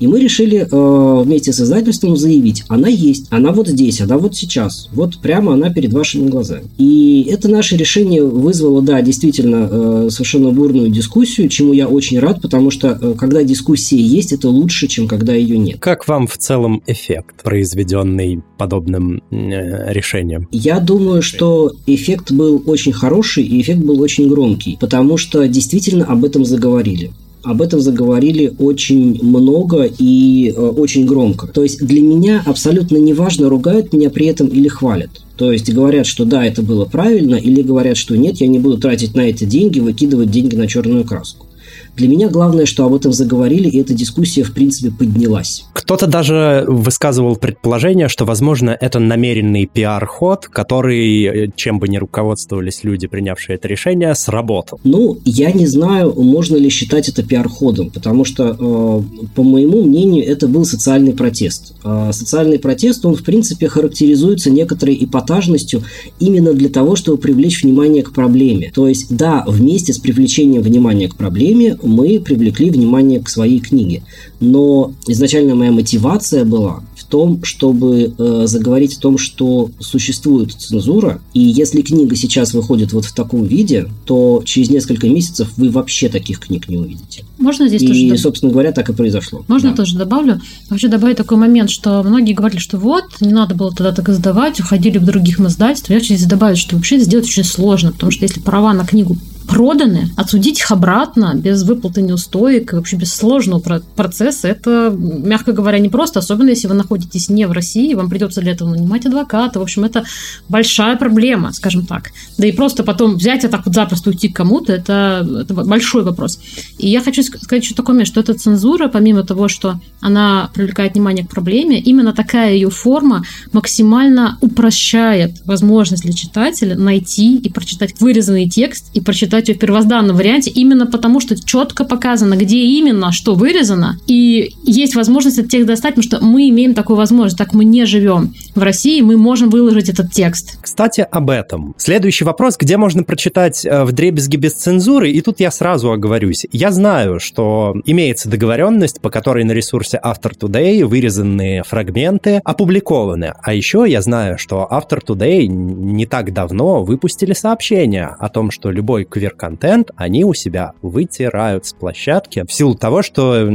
И мы решили э, вместе с издательством заявить, она есть, она вот здесь, она вот сейчас, вот прямо она перед вашими глазами. И это наше решение решение вызвало, да, действительно э, совершенно бурную дискуссию, чему я очень рад, потому что э, когда дискуссия есть, это лучше, чем когда ее нет. Как вам в целом эффект, произведенный подобным э, решением? Я думаю, что эффект был очень хороший и эффект был очень громкий, потому что действительно об этом заговорили об этом заговорили очень много и э, очень громко. То есть для меня абсолютно неважно, ругают меня при этом или хвалят. То есть говорят, что да, это было правильно, или говорят, что нет, я не буду тратить на это деньги, выкидывать деньги на черную краску. Для меня главное, что об этом заговорили, и эта дискуссия, в принципе, поднялась. Кто-то даже высказывал предположение, что, возможно, это намеренный пиар-ход, который, э, чем бы ни руководствовались люди, принявшие это решение, сработал. Ну, я не знаю, можно ли считать это пиар-ходом, потому что, э, по моему мнению, это был социальный протест. Э, социальный протест, он, в принципе, характеризуется некоторой эпатажностью именно для того, чтобы привлечь внимание к проблеме. То есть, да, вместе с привлечением внимания к проблеме мы привлекли внимание к своей книге. Но изначально моя мотивация была в том, чтобы э, заговорить о том, что существует цензура, и если книга сейчас выходит вот в таком виде, то через несколько месяцев вы вообще таких книг не увидите. Можно здесь и, тоже... И, собственно говоря, так и произошло. Можно да. тоже добавлю? Хочу добавить такой момент, что многие говорили, что вот, не надо было тогда так издавать, уходили в других издательств. Я хочу здесь добавить, что вообще это сделать очень сложно, потому что если права на книгу проданы, отсудить их обратно без выплаты неустоек, вообще без сложного процесса, это, мягко говоря, не просто, особенно если вы находитесь не в России, вам придется для этого нанимать адвоката. В общем, это большая проблема, скажем так. Да и просто потом взять и так вот запросто уйти к кому-то, это, это большой вопрос. И я хочу сказать еще такое, что эта цензура, помимо того, что она привлекает внимание к проблеме, именно такая ее форма максимально упрощает возможность для читателя найти и прочитать вырезанный текст и прочитать читать в первозданном варианте именно потому, что четко показано, где именно что вырезано, и есть возможность этот текст достать, потому что мы имеем такую возможность, так мы не живем в России, мы можем выложить этот текст. Кстати, об этом. Следующий вопрос, где можно прочитать э, в дребезги без цензуры, и тут я сразу оговорюсь. Я знаю, что имеется договоренность, по которой на ресурсе After Today вырезанные фрагменты опубликованы. А еще я знаю, что After Today не так давно выпустили сообщение о том, что любой квир квир-контент они у себя вытирают с площадки в силу того, что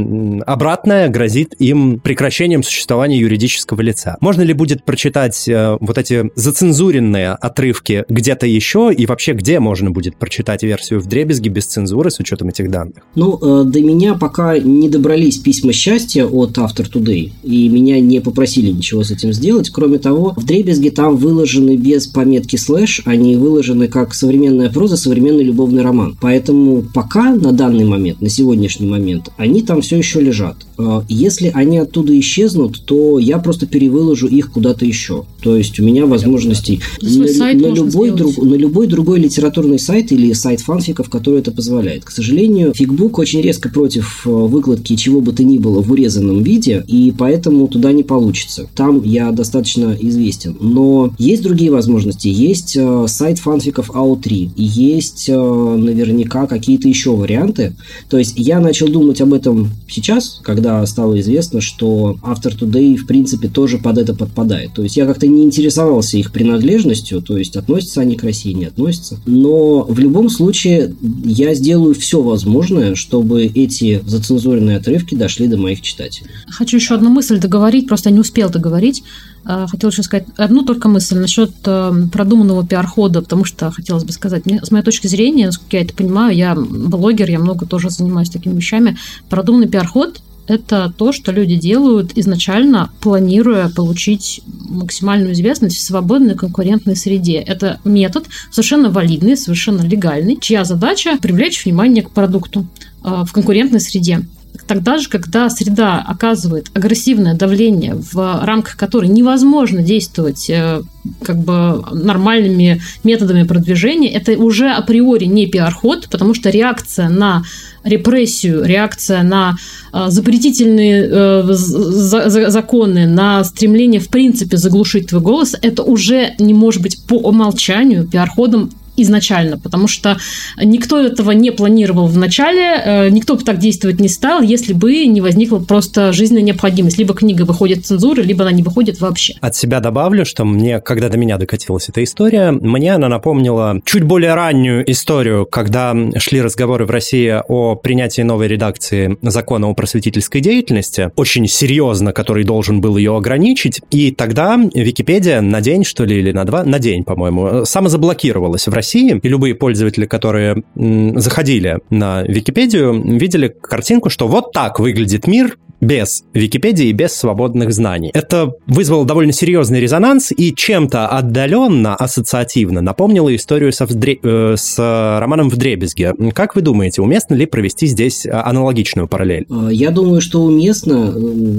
обратное грозит им прекращением существования юридического лица. Можно ли будет прочитать э, вот эти зацензуренные отрывки где-то еще и вообще где можно будет прочитать версию в дребезги без цензуры с учетом этих данных? Ну, э, до меня пока не добрались письма счастья от After Today, и меня не попросили ничего с этим сделать. Кроме того, в дребезге там выложены без пометки слэш, они выложены как современная проза, современный любовь любовный роман. Поэтому пока на данный момент, на сегодняшний момент, они там все еще лежат. А, если они оттуда исчезнут, то я просто перевыложу их куда-то еще. То есть у меня возможностей на, на, любой друг, на любой другой литературный сайт или сайт фанфиков, который это позволяет. К сожалению, фигбук очень резко против а, выкладки чего бы то ни было в урезанном виде, и поэтому туда не получится. Там я достаточно известен. Но есть другие возможности. Есть э, сайт фанфиков AO3, есть э, наверняка какие-то еще варианты. То есть я начал думать об этом сейчас, когда стало известно, что After Today, в принципе, тоже под это подпадает. То есть я как-то не интересовался их принадлежностью, то есть относятся они к России, не относятся. Но в любом случае я сделаю все возможное, чтобы эти зацензуренные отрывки дошли до моих читателей. Хочу еще одну мысль договорить, просто не успел договорить. А, хотела еще сказать одну только мысль насчет э, продуманного пиар-хода, потому что хотелось бы сказать, с моей точки зрения, насколько я это понимаю, я блогер, я много тоже занимаюсь такими вещами, продуманный пиар-ход это то, что люди делают изначально, планируя получить максимальную известность в свободной конкурентной среде. Это метод совершенно валидный, совершенно легальный, чья задача привлечь внимание к продукту э, в конкурентной среде тогда же, когда среда оказывает агрессивное давление, в рамках которой невозможно действовать э, как бы нормальными методами продвижения, это уже априори не пиар-ход, потому что реакция на репрессию, реакция на э, запретительные э, законы, на стремление в принципе заглушить твой голос, это уже не может быть по умолчанию пиар-ходом изначально, потому что никто этого не планировал в начале, э, никто бы так действовать не стал, если бы не возникла просто жизненная необходимость. Либо книга выходит цензуры, либо она не выходит вообще. От себя добавлю, что мне, когда до меня докатилась эта история, мне она напомнила чуть более раннюю историю, когда шли разговоры в России о принятии новой редакции закона о просветительской деятельности, очень серьезно, который должен был ее ограничить, и тогда Википедия на день, что ли, или на два, на день, по-моему, самозаблокировалась в России России, и любые пользователи, которые заходили на Википедию, видели картинку, что вот так выглядит мир без Википедии и без свободных знаний. Это вызвало довольно серьезный резонанс и чем-то отдаленно, ассоциативно напомнило историю со вдре... Э, с романом «Вдребезге». Как вы думаете, уместно ли провести здесь аналогичную параллель? А, я думаю, что уместно,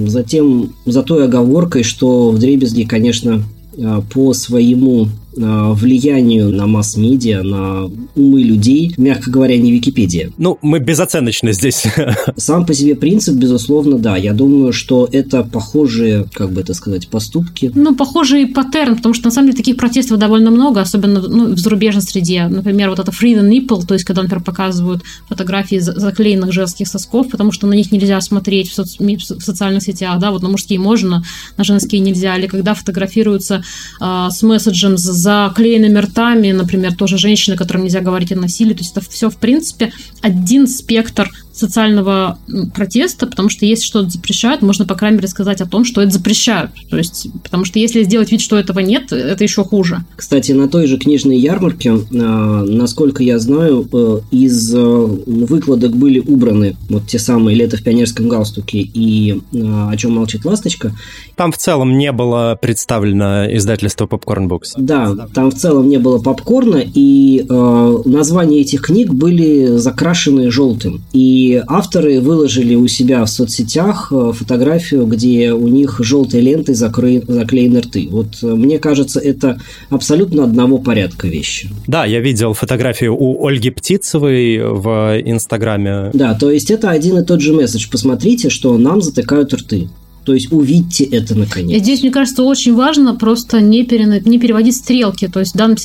затем за той оговоркой, что «Вдребезги», конечно, а, по своему влиянию на масс-медиа, на умы людей, мягко говоря, не Википедия. Ну, мы безоценочно здесь. [LAUGHS] Сам по себе принцип, безусловно, да. Я думаю, что это похожие, как бы это сказать, поступки. Ну, похожий паттерн, потому что, на самом деле, таких протестов довольно много, особенно ну, в зарубежной среде. Например, вот это free the nipple, то есть, когда, например, показывают фотографии заклеенных женских сосков, потому что на них нельзя смотреть в, соци... в социальных сетях, да, вот на мужские можно, на женские нельзя, или когда фотографируются э, с месседжем с заклеенными ртами, например, тоже женщины, которым нельзя говорить о насилии. То есть это все, в принципе, один спектр социального протеста, потому что если что-то запрещают, можно, по крайней мере, сказать о том, что это запрещают. То есть, потому что если сделать вид, что этого нет, это еще хуже. Кстати, на той же книжной ярмарке, а, насколько я знаю, э, из э, выкладок были убраны вот те самые «Лето в пионерском галстуке» и а, «О чем молчит ласточка». Там в целом не было представлено издательство Popcorn Books. Да, там в целом не было попкорна, и э, названия этих книг были закрашены желтым. И авторы выложили у себя в соцсетях э, фотографию, где у них желтой лентой закры... заклеены рты. Вот э, мне кажется, это абсолютно одного порядка вещи. Да, я видел фотографию у Ольги Птицевой в Инстаграме. Да, то есть это один и тот же месседж. Посмотрите, что нам затыкают рты. То есть увидьте это наконец. И здесь, мне кажется, очень важно просто не, пере... не переводить стрелки. То есть данном...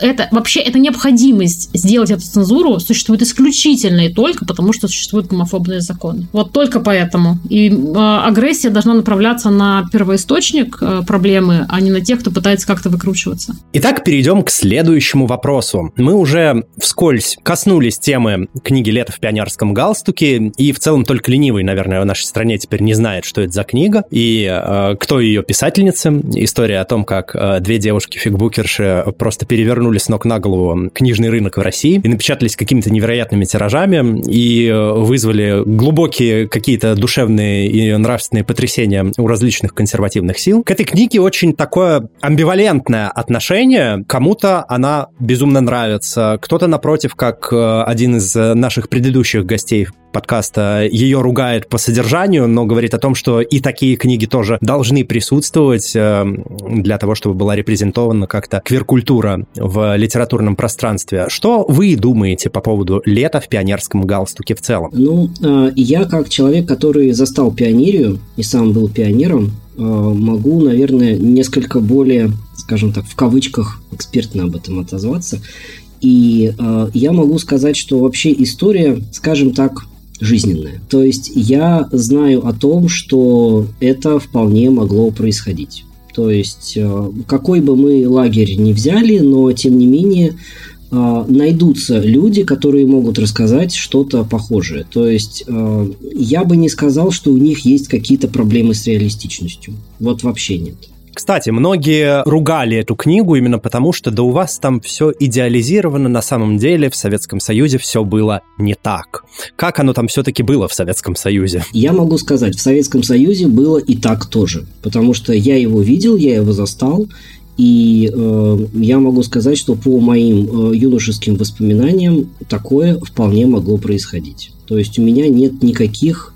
это... вообще эта необходимость сделать эту цензуру существует исключительно и только потому, что существуют гомофобные законы. Вот только поэтому. И э, агрессия должна направляться на первоисточник э, проблемы, а не на тех, кто пытается как-то выкручиваться. Итак, перейдем к следующему вопросу. Мы уже вскользь коснулись темы книги «Лето в пионерском галстуке», и в целом только ленивый, наверное, в нашей стране теперь не знает, что это за книга, и э, кто ее писательница. История о том, как э, две девушки-фигбукерши просто перевернули с ног на голову книжный рынок в России и напечатались какими-то невероятными тиражами и э, вызвали глубокие какие-то душевные и нравственные потрясения у различных консервативных сил. К этой книге очень такое амбивалентное отношение. Кому-то она безумно нравится, кто-то, напротив, как э, один из наших предыдущих гостей подкаста ее ругает по содержанию, но говорит о том, что и такие книги тоже должны присутствовать э, для того, чтобы была репрезентована как-то квир-культура в литературном пространстве. Что вы думаете по поводу лета в пионерском галстуке в целом? Ну, э, я как человек, который застал пионерию и сам был пионером, э, могу, наверное, несколько более, скажем так, в кавычках экспертно об этом отозваться. И э, я могу сказать, что вообще история, скажем так, жизненная. То есть я знаю о том, что это вполне могло происходить. То есть э, какой бы мы лагерь ни взяли, но тем не менее э, найдутся люди, которые могут рассказать что-то похожее. То есть э, я бы не сказал, что у них есть какие-то проблемы с реалистичностью. Вот вообще нет. Кстати, многие ругали эту книгу именно потому, что да у вас там все идеализировано, на самом деле в Советском Союзе все было не так. Как оно там все-таки было в Советском Союзе? Я могу сказать, в Советском Союзе было и так тоже, потому что я его видел, я его застал, и э, я могу сказать, что по моим э, юношеским воспоминаниям такое вполне могло происходить. То есть у меня нет никаких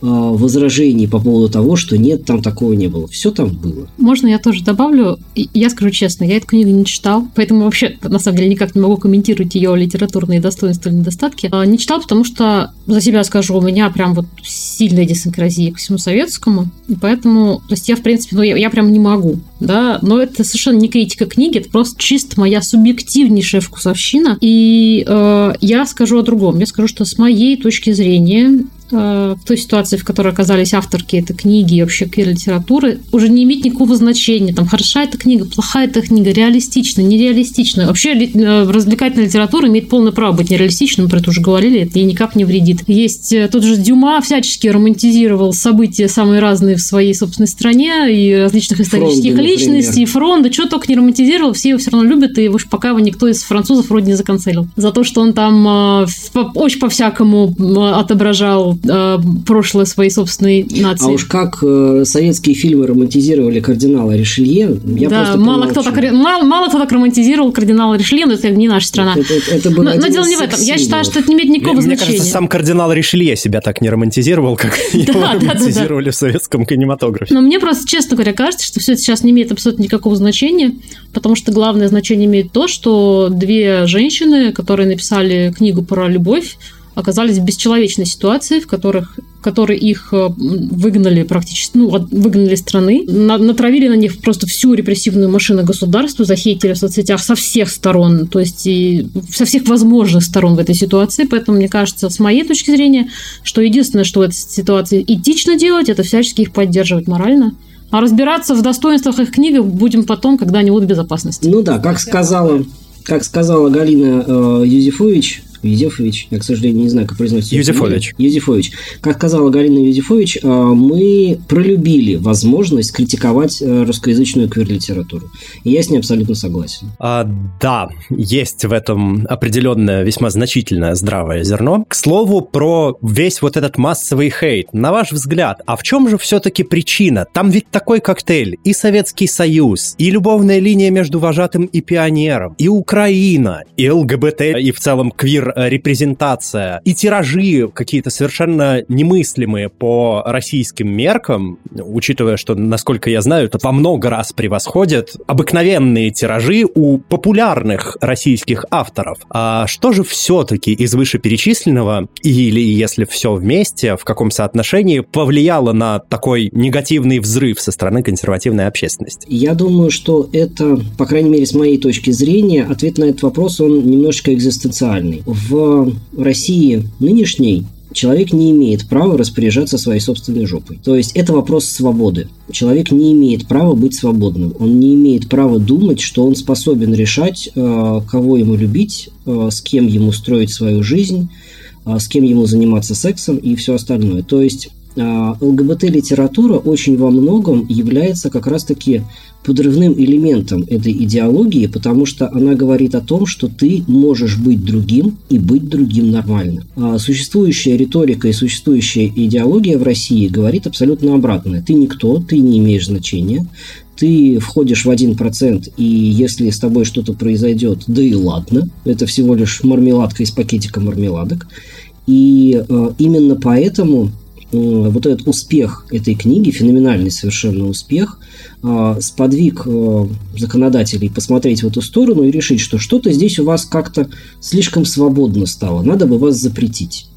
возражений по поводу того, что нет, там такого не было. Все там было. Можно я тоже добавлю? Я скажу честно, я эту книгу не читал, поэтому вообще, на самом деле, никак не могу комментировать ее литературные достоинства или недостатки. А, не читал, потому что, за себя скажу, у меня прям вот сильная десинкразия к всему советскому, и поэтому, то есть я, в принципе, ну, я, я прям не могу, да, но это совершенно не критика книги, это просто чисто моя субъективнейшая вкусовщина, и э, я скажу о другом. Я скажу, что с моей точки зрения в той ситуации, в которой оказались авторки этой книги и вообще квир-литературы, уже не имеет никакого значения. Там хороша эта книга, плохая эта книга, реалистичная, нереалистичная. Вообще э, развлекательная литература имеет полное право быть нереалистичным, про это уже говорили, это ей никак не вредит. Есть э, тот же Дюма всячески романтизировал события самые разные в своей собственной стране и различных исторических Фронды, личностей, Фронда, что только не романтизировал, все его все равно любят, и уж пока его никто из французов вроде не законцелил. За то, что он там очень по-всякому отображал э, прошлое своей собственной нации. А уж как э, советские фильмы романтизировали кардинала Ришелье, я да, просто мало кто, так, мало, мало кто так романтизировал кардинала Ришелье, но это не наша страна. Это, это, это но, но дело не в этом. Я считаю, что это не имеет никакого мне, значения. Мне кажется, сам кардинал Ришелье себя так не романтизировал, как [LAUGHS] его романтизировали в советском кинематографе. Но мне просто, честно говоря, кажется, что все это сейчас не имеет абсолютно никакого значения, потому что главное значение имеет то, что две женщины, которые написали книгу про любовь, оказались в бесчеловечной ситуации, в которых в которой их э, выгнали практически, ну, выгнали из страны, натравили на них просто всю репрессивную машину государства, захейтили в соцсетях со всех сторон, то есть и со всех возможных сторон в этой ситуации. Поэтому мне кажется, с моей точки зрения, что единственное, что в этой ситуации этично делать, это всячески их поддерживать морально. А разбираться в достоинствах их книги будем потом, когда они будут в безопасности. Ну да, как сказала, как сказала Галина э, Юзефович, Юзефович, я, к сожалению, не знаю, как произносится. Юзефович. Юзефович. Как сказала Галина Юзефович, а, мы пролюбили возможность критиковать э, русскоязычную квир-литературу. И я с ней абсолютно согласен. А, да, есть в этом определенное, весьма значительное здравое зерно. К слову, про весь вот этот массовый хейт. На ваш взгляд, а в чем же все-таки причина? Там ведь такой коктейль. И Советский Союз, и любовная линия между вожатым и пионером, и Украина, и ЛГБТ, и в целом квир Э, репрезентация и тиражи какие-то совершенно немыслимые по российским меркам, учитывая, что, насколько я знаю, это во много раз превосходят обыкновенные тиражи у популярных российских авторов. А что же все-таки из вышеперечисленного, или если все вместе, в каком соотношении повлияло на такой негативный взрыв со стороны консервативной общественности? Я думаю, что это, по крайней мере, с моей точки зрения, ответ на этот вопрос, он немножечко экзистенциальный в России нынешней человек не имеет права распоряжаться своей собственной жопой. То есть это вопрос свободы. Человек не имеет права быть свободным. Он не имеет права думать, что он способен решать, э, кого ему любить, э, с кем ему строить свою жизнь, э, с кем ему заниматься сексом и все остальное. То есть ЛГБТ-литература очень во многом является как раз-таки подрывным элементом этой идеологии, потому что она говорит о том, что ты можешь быть другим и быть другим нормально. А существующая риторика и существующая идеология в России говорит абсолютно обратное. Ты никто, ты не имеешь значения, ты входишь в один процент, и если с тобой что-то произойдет, да и ладно, это всего лишь мармеладка из пакетика мармеладок. И э, именно поэтому вот этот успех этой книги, феноменальный совершенно успех, а, сподвиг э, законодателей посмотреть в эту сторону и решить, что что-то здесь у вас как-то слишком свободно стало, надо бы вас запретить.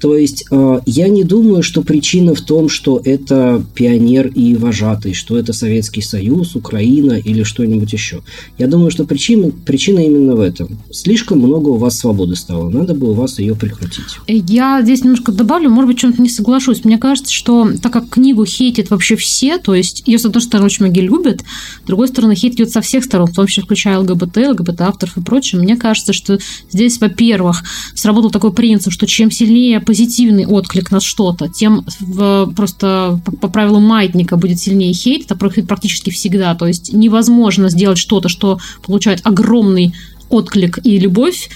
То есть э, я не думаю, что причина в том, что это пионер и вожатый, что это Советский Союз, Украина или что-нибудь еще. Я думаю, что причина, причина именно в этом. Слишком много у вас свободы стало, надо бы у вас ее прекратить. Я здесь немножко добавлю, может быть, чем-то не соглашусь. Мне кажется, что так как книгу хейтят вообще все, то есть ее, с одной стороны, очень многие любят, с другой стороны, хейт со всех сторон, в том числе включая ЛГБТ, ЛГБТ-авторов и прочее. Мне кажется, что здесь, во-первых, сработал такой принцип, что чем сильнее позитивный отклик на что-то, тем в, просто по, по правилам маятника будет сильнее хейт. Это происходит практически всегда. То есть невозможно сделать что-то, что получает огромный отклик и любовь,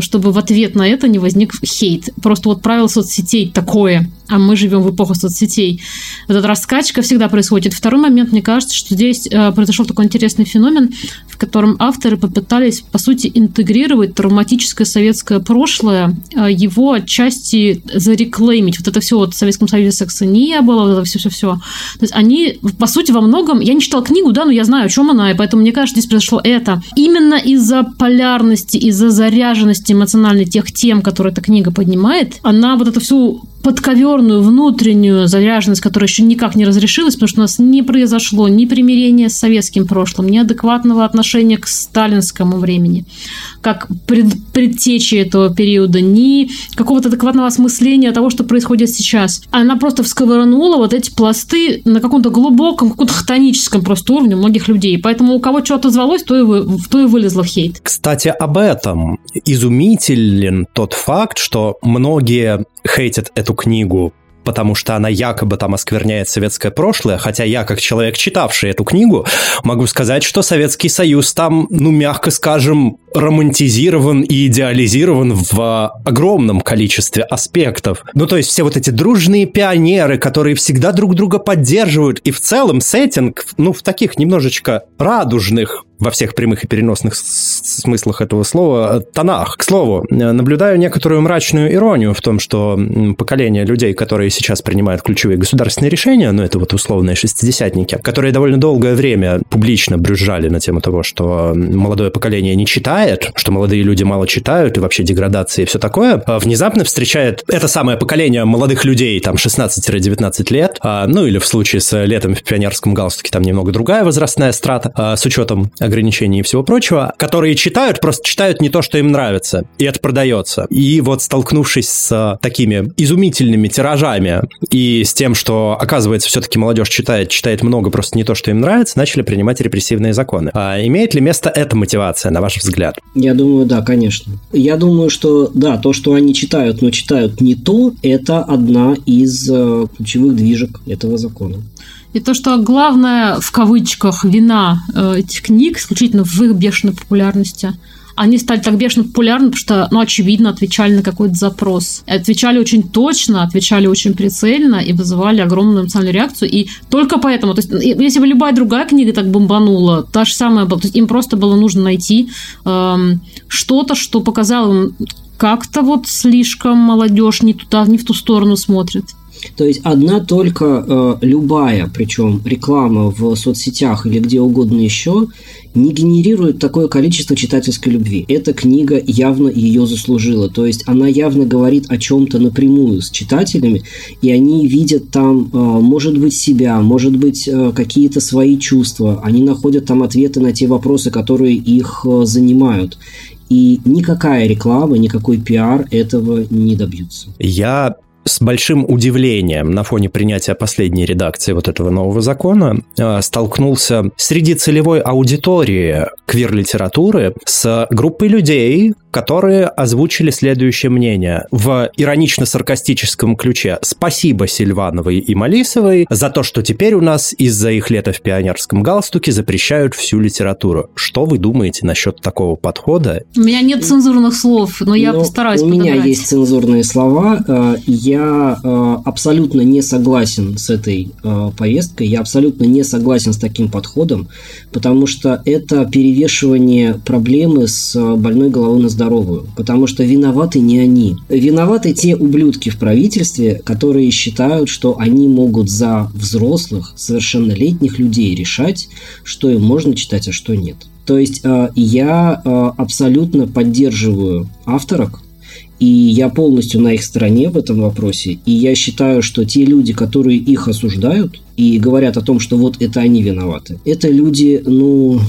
чтобы в ответ на это не возник хейт. Просто вот правило соцсетей такое а мы живем в эпоху соцсетей. Вот эта раскачка всегда происходит. Второй момент, мне кажется, что здесь э, произошел такой интересный феномен, в котором авторы попытались, по сути, интегрировать травматическое советское прошлое, э, его отчасти зареклеймить. Вот это все вот в Советском Союзе секса не было, вот это все-все-все. То есть они, по сути, во многом... Я не читала книгу, да, но я знаю, о чем она, и поэтому мне кажется, здесь произошло это. Именно из-за полярности, из-за заряженности эмоциональной тех тем, которые эта книга поднимает, она вот эту всю подковерную внутреннюю заряженность, которая еще никак не разрешилась, потому что у нас не произошло ни примирения с советским прошлым, ни адекватного отношения к сталинскому времени, как пред, предтечи этого периода, ни какого-то адекватного осмысления того, что происходит сейчас. Она просто всковырнула вот эти пласты на каком-то глубоком, каком-то хтоническом просто уровне многих людей. Поэтому у кого что-то звалось, то и, вы, то и вылезло в хейт. Кстати, об этом изумителен тот факт, что многие хейтят эту книгу потому что она якобы там оскверняет советское прошлое, хотя я, как человек, читавший эту книгу, могу сказать, что Советский Союз там, ну, мягко скажем, романтизирован и идеализирован в огромном количестве аспектов. Ну, то есть все вот эти дружные пионеры, которые всегда друг друга поддерживают, и в целом сеттинг, ну, в таких немножечко радужных во всех прямых и переносных смыслах этого слова тонах. К слову, наблюдаю некоторую мрачную иронию в том, что поколение людей, которые сейчас принимают ключевые государственные решения, ну, это вот условные шестидесятники, которые довольно долгое время публично брюзжали на тему того, что молодое поколение не читает, что молодые люди мало читают, и вообще деградация и все такое, а внезапно встречает это самое поколение молодых людей, там, 16-19 лет, а, ну, или в случае с летом в пионерском галстуке, там немного другая возрастная страта, с учетом ограничений и всего прочего, которые читают, просто читают не то, что им нравится, и это продается. И вот столкнувшись с такими изумительными тиражами и с тем, что, оказывается, все-таки молодежь читает, читает много, просто не то, что им нравится, начали принимать репрессивные законы. А имеет ли место эта мотивация, на ваш взгляд? Я думаю, да, конечно. Я думаю, что да, то, что они читают, но читают не то, это одна из э, ключевых движек этого закона. И то, что главное, в кавычках, вина э, этих книг, исключительно в их бешеной популярности, они стали так бешено популярны, потому что, ну, очевидно, отвечали на какой-то запрос. Отвечали очень точно, отвечали очень прицельно и вызывали огромную эмоциональную реакцию. И только поэтому, то есть, если бы любая другая книга так бомбанула, та же самая была, то есть им просто было нужно найти эм, что-то, что показало им как-то вот слишком молодежь не туда, не в ту сторону смотрит. То есть одна только э, любая, причем реклама в соцсетях или где угодно еще, не генерирует такое количество читательской любви. Эта книга явно ее заслужила. То есть она явно говорит о чем-то напрямую с читателями, и они видят там, э, может быть, себя, может быть, э, какие-то свои чувства. Они находят там ответы на те вопросы, которые их э, занимают. И никакая реклама, никакой пиар этого не добьются. Я с большим удивлением на фоне принятия последней редакции вот этого нового закона э, столкнулся среди целевой аудитории квир-литературы с группой людей, которые озвучили следующее мнение в иронично-саркастическом ключе. Спасибо Сильвановой и Малисовой за то, что теперь у нас из-за их лета в пионерском галстуке запрещают всю литературу. Что вы думаете насчет такого подхода? У меня нет цензурных слов, но я но ну, постараюсь У подобрать. меня есть цензурные слова. Э, я э, абсолютно не согласен с этой э, повесткой, я абсолютно не согласен с таким подходом, потому что это перевешивание проблемы с больной головой на здоровую, потому что виноваты не они. Виноваты те ублюдки в правительстве, которые считают, что они могут за взрослых, совершеннолетних людей решать, что им можно читать, а что нет. То есть э, я э, абсолютно поддерживаю авторок, И я полностью на их стороне в этом вопросе. И я считаю, что те люди, которые их осуждают и говорят о том, что вот это они виноваты, это люди, ну,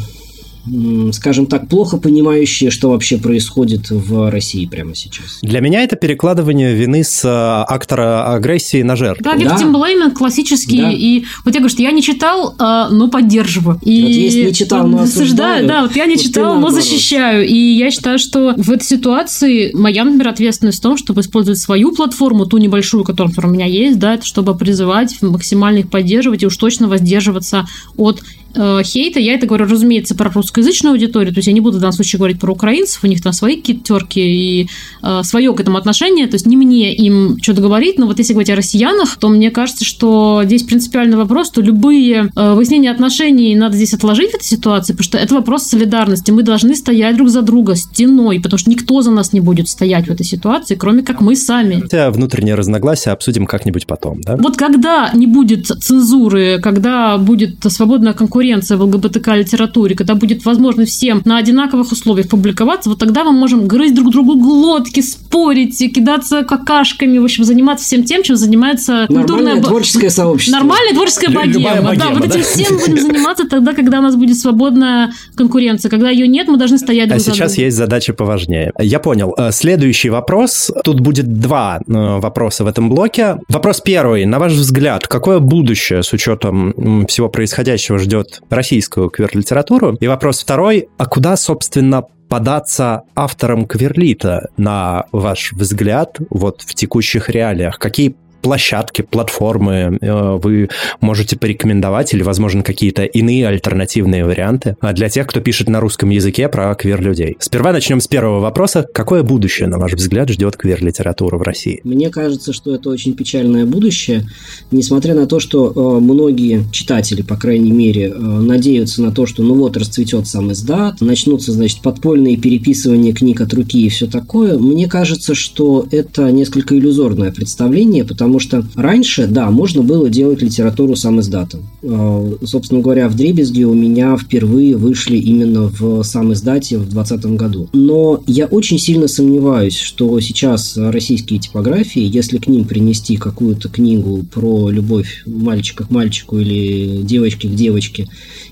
скажем так, плохо понимающие, что вообще происходит в России прямо сейчас. Для меня это перекладывание вины с э, актора агрессии на жертву. Да, victim blaming классический. Да. И вот я говорю, что я не читал, а, но поддерживаю. И вот есть не читал, но осуждаю. Да, вот я не вот читал, но защищаю. И я считаю, что в этой ситуации моя, например, ответственность в том, чтобы использовать свою платформу, ту небольшую, которая у меня есть, да, это чтобы призывать максимально их поддерживать и уж точно воздерживаться от э, хейта. Я это говорю, разумеется, про русскоязычную аудиторию. То есть я не буду в данном случае говорить про украинцев, у них там свои какие-то терки и э, свое к этому отношение. То есть не мне им что-то говорить, но вот если говорить о россиянах, то мне кажется, что здесь принципиальный вопрос, что любые э, выяснения отношений надо здесь отложить в этой ситуации, потому что это вопрос солидарности. Мы должны стоять друг за друга стеной, потому что никто за нас не будет стоять в этой ситуации, кроме как мы сами. Хотя внутренние разногласия обсудим как-нибудь потом, да? Вот когда не будет цензуры, когда будет свободная конкуренция конкуренция в ЛГБТК-литературе, когда будет возможность всем на одинаковых условиях публиковаться, вот тогда мы можем грызть друг другу глотки, спорить, кидаться какашками, в общем, заниматься всем тем, чем занимается культурное... Нормальное творческое сообщество. Нормальное творческое богема. богема. Да, вот этим всем будем заниматься тогда, когда у нас будет свободная конкуренция. Когда ее нет, мы должны стоять друг А сейчас есть задача поважнее. Я понял. Э, следующий вопрос. Тут будет два э, вопроса в этом блоке. Вопрос первый. На ваш взгляд, какое будущее с учетом всего происходящего ждет российскую квир-литературу. И вопрос второй, а куда, собственно, податься авторам кверлита, на ваш взгляд, вот в текущих реалиях? Какие площадки, платформы э, вы можете порекомендовать или, возможно, какие-то иные альтернативные варианты а для тех, кто пишет на русском языке про квир-людей? Сперва начнем с первого вопроса. Какое будущее, на ваш взгляд, ждет квир-литературу в России? Мне кажется, что это очень печальное будущее, несмотря на то, что э, многие читатели, по крайней мере, э, надеются на то, что ну вот расцветет сам издат, начнутся, значит, подпольные переписывания книг от руки и все такое. Мне кажется, что это несколько иллюзорное представление, потому потому что раньше, да, можно было делать литературу сам издатом. А, собственно говоря, в Дребезге у меня впервые вышли именно в сам издате в 2020 году. Но я очень сильно сомневаюсь, что сейчас российские типографии, если к ним принести какую-то книгу про любовь мальчика к мальчику или девочки к девочке,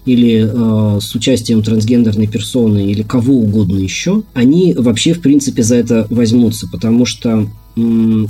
или э, с участием трансгендерной персоны, или кого угодно еще, они вообще, в принципе, за это возьмутся, потому что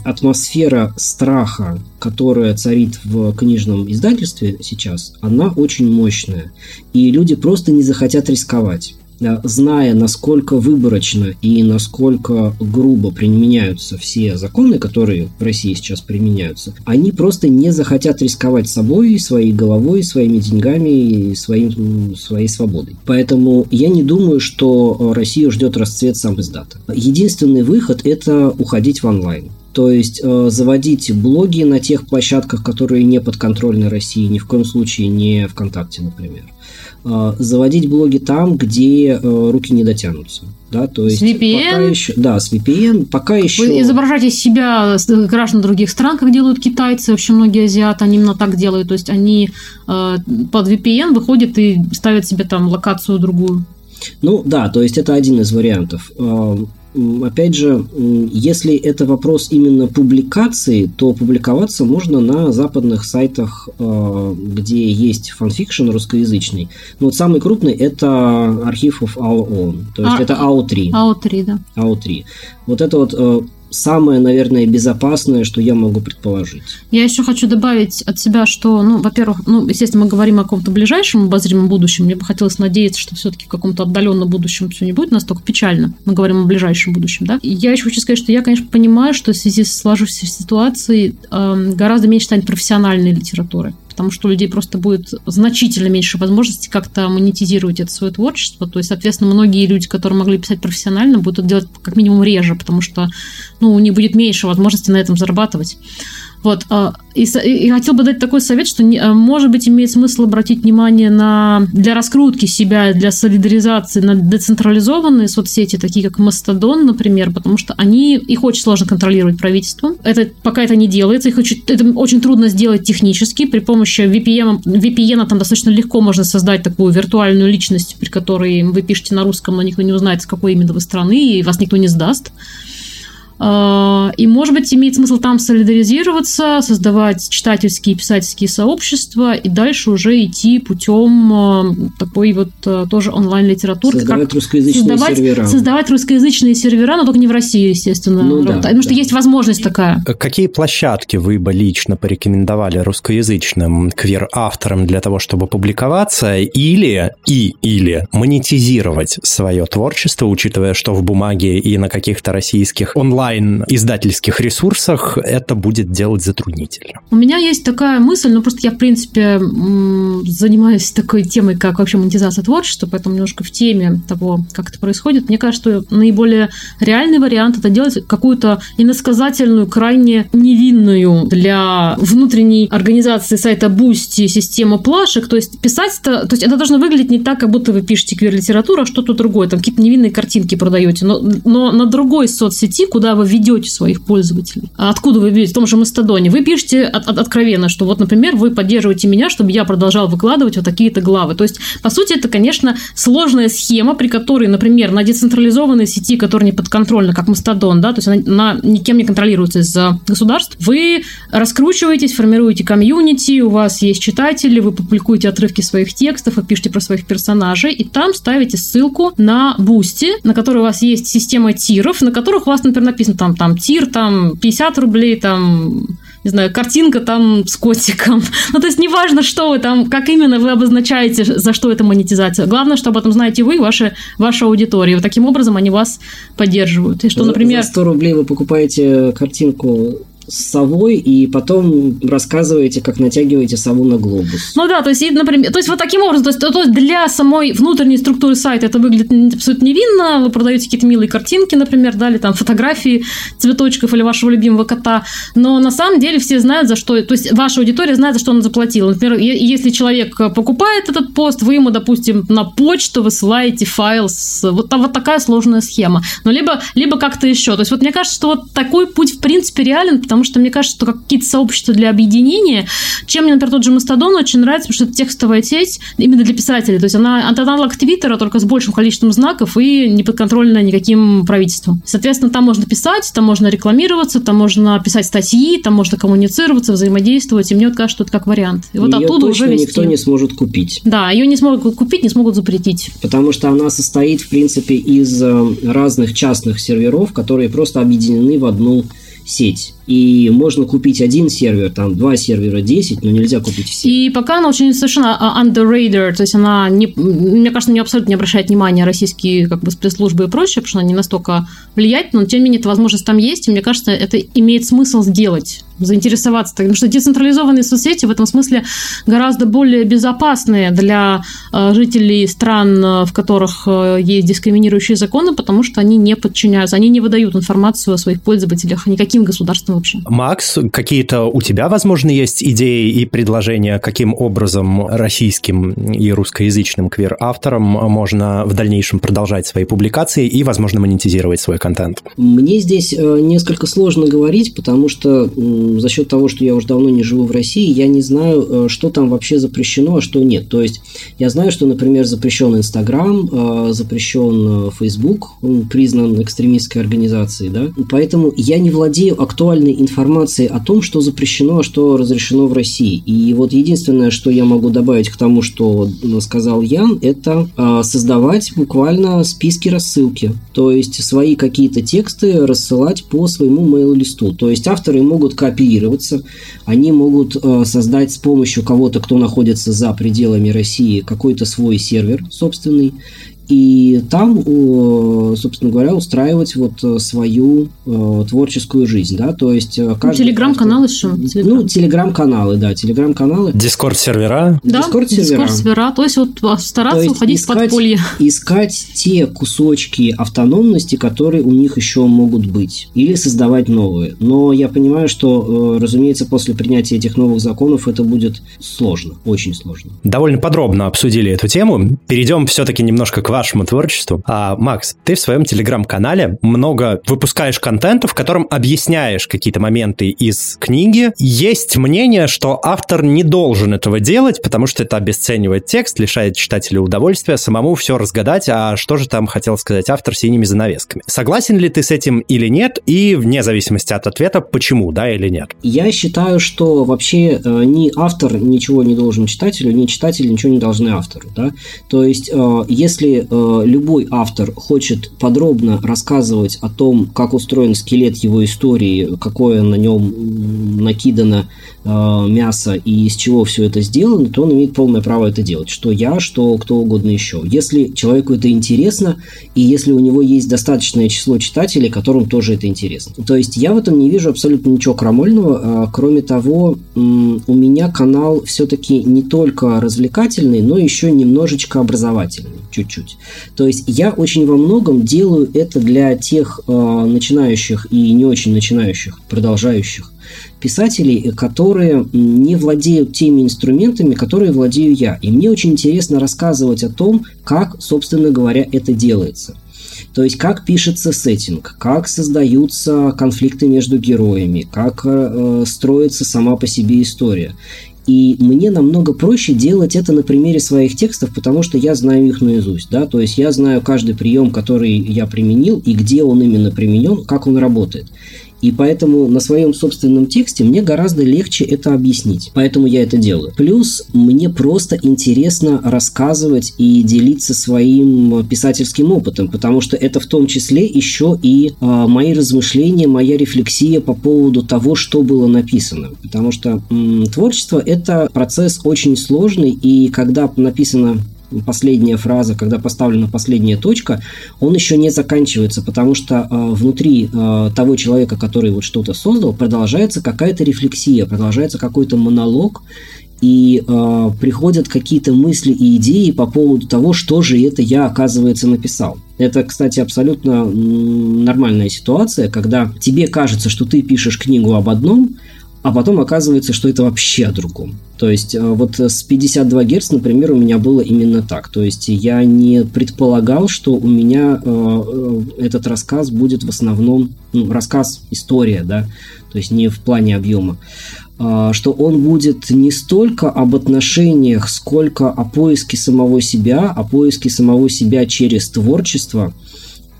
атмосфера страха, которая царит в книжном издательстве сейчас, она очень мощная. И люди просто не захотят рисковать зная, насколько выборочно и насколько грубо применяются все законы, которые в России сейчас применяются, они просто не захотят рисковать собой, своей головой, своими деньгами и своим, своей свободой. Поэтому я не думаю, что Россию ждет расцвет сам издата. Единственный выход – это уходить в онлайн. То есть э, заводить блоги на тех площадках, которые не подконтрольны России, ни в коем случае не ВКонтакте, например. Э, заводить блоги там, где э, руки не дотянутся. Да, то есть с VPN? Пока еще, да, с VPN. Пока еще... Вы изображаете себя граждан других стран, как делают китайцы, вообще многие азиаты, они именно так делают. То есть они э, под VPN выходят и ставят себе там локацию другую. Ну да, то есть это один из вариантов. Опять же, если это вопрос именно публикации, то публиковаться можно на западных сайтах, э, где есть fanfiction русскоязычный. Но вот самый крупный это Archive of Our Own, то есть а, это AO3. AO3, да. AO3. Вот это вот э, самое, наверное, безопасное, что я могу предположить. Я еще хочу добавить от себя, что, ну, во-первых, ну, естественно, мы говорим о каком-то ближайшем обозримом будущем. Мне бы хотелось надеяться, что все-таки в каком-то отдаленном будущем все не будет настолько печально. Мы говорим о ближайшем будущем, да. Я еще хочу сказать, что я, конечно, понимаю, что в связи с сложившейся ситуацией э, гораздо меньше станет профессиональной литературы потому что у людей просто будет значительно меньше возможности как-то монетизировать это свое творчество. То есть, соответственно, многие люди, которые могли писать профессионально, будут это делать как минимум реже, потому что ну, у них будет меньше возможности на этом зарабатывать. Вот. А, и, и хотел бы дать такой совет, что, а, может быть, имеет смысл обратить внимание на для раскрутки себя, для солидаризации на децентрализованные соцсети, такие как Мастодон, например, потому что они, их очень сложно контролировать правительством. Это, пока это не делается, их очень, это очень трудно сделать технически. При помощи VPN, VPN там достаточно легко можно создать такую виртуальную личность, при которой вы пишете на русском, но никто не узнает, с какой именно вы страны, и вас никто не сдаст. А, и, может быть, имеет смысл там солидаризироваться, создавать читательские и писательские сообщества и дальше уже идти путем а, такой вот а, тоже онлайн-литературы. Создавать как русскоязычные создавать, сервера. Создавать русскоязычные сервера, но только не в России, естественно. Ну, да, потому что да. есть возможность такая. Какие площадки вы бы лично порекомендовали русскоязычным квир-авторам для того, чтобы публиковаться или и или монетизировать свое творчество, учитывая, что в бумаге и на каких-то российских онлайн-издательских ресурсах это будет делать затруднительно? У меня есть такая мысль, ну просто я, в принципе, занимаюсь такой темой, как вообще монетизация творчества, поэтому немножко в теме того, как это происходит. Мне кажется, что наиболее реальный вариант это делать какую-то иносказательную, крайне невинную для внутренней организации сайта Boosty систему плашек. То есть писать то есть это должно выглядеть не так, как будто вы пишете квир-литературу, а что-то другое. Там какие-то невинные картинки продаете. Но, но на другой соцсети, куда вы ведете своих пользователей. А откуда вы ведете? В том же Мастодоне. Вы пишете от- от- откровенно, что вот, например, вы поддерживаете меня, чтобы я продолжал выкладывать вот такие-то главы. То есть, по сути, это, конечно, сложная схема, при которой, например, на децентрализованной сети, которая не подконтрольна, как Mastodon, да, то есть она, она никем не контролируется из-за государств, вы раскручиваетесь, формируете комьюнити, у вас есть читатели, вы публикуете отрывки своих текстов, вы пишете про своих персонажей, и там ставите ссылку на Boosty, на которой у вас есть система tier ов, на которых у вас, например, написано там, там tier, там 50 рублей, там не знаю, картинка там с котиком. [LAUGHS] Ну, то есть неважно, что вы там, как именно вы обозначаете, за что это монетизация. Главное, что об этом знаете вы, ваша, ваша аудитория. Вот таким образом они вас поддерживают. И что, например... За 100 рублей вы покупаете картинку с совой и потом рассказываете, как натягиваете сову на глобус. Ну да, то есть, например, то есть вот таким образом, то есть, то есть для самой внутренней структуры сайта это выглядит абсолютно невинно, вы продаете какие-то милые картинки, например, да, или там фотографии цветочков или вашего любимого кота, но на самом деле все знают, за что, то есть ваша аудитория знает, за что она заплатила. Например, если человек покупает этот пост, вы ему, допустим, на почту высылаете файл с... Вот, вот такая сложная схема. Но либо, либо как-то еще. То есть вот мне кажется, что вот такой путь в принципе реален, потому что мне кажется, что какие-то сообщества для объединения, чем мне, например, тот же Мастодон очень нравится, потому что это текстовая сеть именно для писателей. То есть она аналог Твиттера, только с большим количеством знаков и не подконтрольна никаким правительством. Соответственно, там можно писать, там можно рекламироваться, там можно писать статьи, там можно коммуницироваться, взаимодействовать. И мне вот кажется, что это как вариант. И вот Её оттуда точно уже вести. никто не сможет купить. Да, ее не смогут купить, не смогут запретить. Потому что она состоит, в принципе, из э, разных частных серверов, которые просто объединены в одну сеть. И можно купить один сервер, там два сервера 10, но нельзя купить все. И пока она очень совершенно а, under radar, то есть она, не, мне кажется, не абсолютно не обращает внимания российские как бы спецслужбы и прочее, потому что она не настолько влияет, но тем не менее эта возможность там есть, и мне кажется, это имеет смысл сделать заинтересоваться, потому что децентрализованные соцсети в этом смысле гораздо более безопасные для э, жителей стран, э, в которых э, есть дискриминирующие законы, потому что они не подчиняются, они не выдают информацию о своих пользователях никаким государствам вообще. Макс, какие-то у тебя, возможно, есть идеи и предложения, каким образом российским и русскоязычным квир-авторам можно в дальнейшем продолжать свои публикации и, возможно, монетизировать свой контент? Мне здесь э, несколько сложно говорить, потому что за счет того, что я уже давно не живу в России, я не знаю, э, что там вообще запрещено, а что нет. То есть я знаю, что, например, запрещен Инстаграм, э, запрещен Фейсбук, он признан экстремистской организацией, да. Поэтому я не владею актуальной информацией о том, что запрещено, а что разрешено в России. И вот единственное, что я могу добавить к тому, что сказал Ян, это э, создавать буквально списки рассылки. То есть свои какие-то тексты рассылать по своему mail-листу. То есть авторы могут копироваться, они могут э, создать с помощью кого-то, кто находится за пределами России, какой-то свой сервер собственный, и там, собственно говоря, устраивать вот э, свою э, творческую жизнь, да, то есть э, Ну, каждый... телеграм-канал еще. Ну, телеграм-каналы, да, телеграм-каналы. Discord-сервера? Да, Discord-сервера. Discord-сервера. То есть вот а, стараться То есть уходить в искать- подполье. Искать те кусочки автономности, которые у них еще могут быть, или создавать новые. Но я понимаю, что, разумеется, после принятия этих новых законов это будет сложно, очень сложно. Довольно подробно обсудили эту тему. Перейдем все-таки немножко к вашему творчеству. А, Макс, ты в своем телеграм-канале много выпускаешь контента, в котором объясняешь какие-то моменты из книги. Есть мнение, что автор не должен этого делать, потому что это обесценивает текст, лишает читателя удовольствия самому все разгадать, а что же там хотел сказать автор синими занавесками. Согласен ли ты с этим или нет? И вне зависимости от ответа, почему, да или нет? Я считаю, что вообще э, ни автор ничего не должен читателю, ни читатель ничего не должны автору. Да? То есть, э, если э, любой автор хочет подробно рассказывать о том, как устроен скелет его истории, какое на нем накидано мяса и из чего все это сделано, то он имеет полное право это делать. Что я, что кто угодно еще. Если человеку это интересно, и если у него есть достаточное число читателей, которым тоже это интересно. То есть я в этом не вижу абсолютно ничего крамольного. А, кроме того, у меня канал все-таки не только развлекательный, но еще немножечко образовательный. Чуть-чуть. То есть я очень во многом делаю это для тех э, начинающих и не очень начинающих, продолжающих писателей, которые не владеют теми инструментами, которые владею я. И мне очень интересно рассказывать о том, как, собственно говоря, это делается. То есть как пишется сеттинг, как создаются конфликты между героями, как э, строится сама по себе история. И мне намного проще делать это на примере своих текстов, потому что я знаю их наизусть. Да? То есть я знаю каждый прием, который я применил, и где он именно применен, как он работает. И поэтому на своем собственном тексте мне гораздо легче это объяснить. Поэтому я это делаю. Плюс мне просто интересно рассказывать и делиться своим писательским опытом, потому что это в том числе еще и э, мои размышления, моя рефлексия по поводу того, что было написано. Потому что м, творчество – это процесс очень сложный, и когда написано последняя фраза, когда поставлена последняя точка, он еще не заканчивается, потому что э, внутри э, того человека, который вот что-то создал, продолжается какая-то рефлексия, продолжается какой-то монолог, и э, приходят какие-то мысли и идеи по поводу того, что же это я, оказывается, написал. Это, кстати, абсолютно нормальная ситуация, когда тебе кажется, что ты пишешь книгу об одном, а потом оказывается, что это вообще о другом. То есть э, вот с 52 Гц, например, у меня было именно так. То есть я не предполагал, что у меня э, э, этот рассказ будет в основном, ну, рассказ, история, да, то есть не в плане объема, э, что он будет не столько об отношениях, сколько о поиске самого себя, о поиске самого себя через творчество –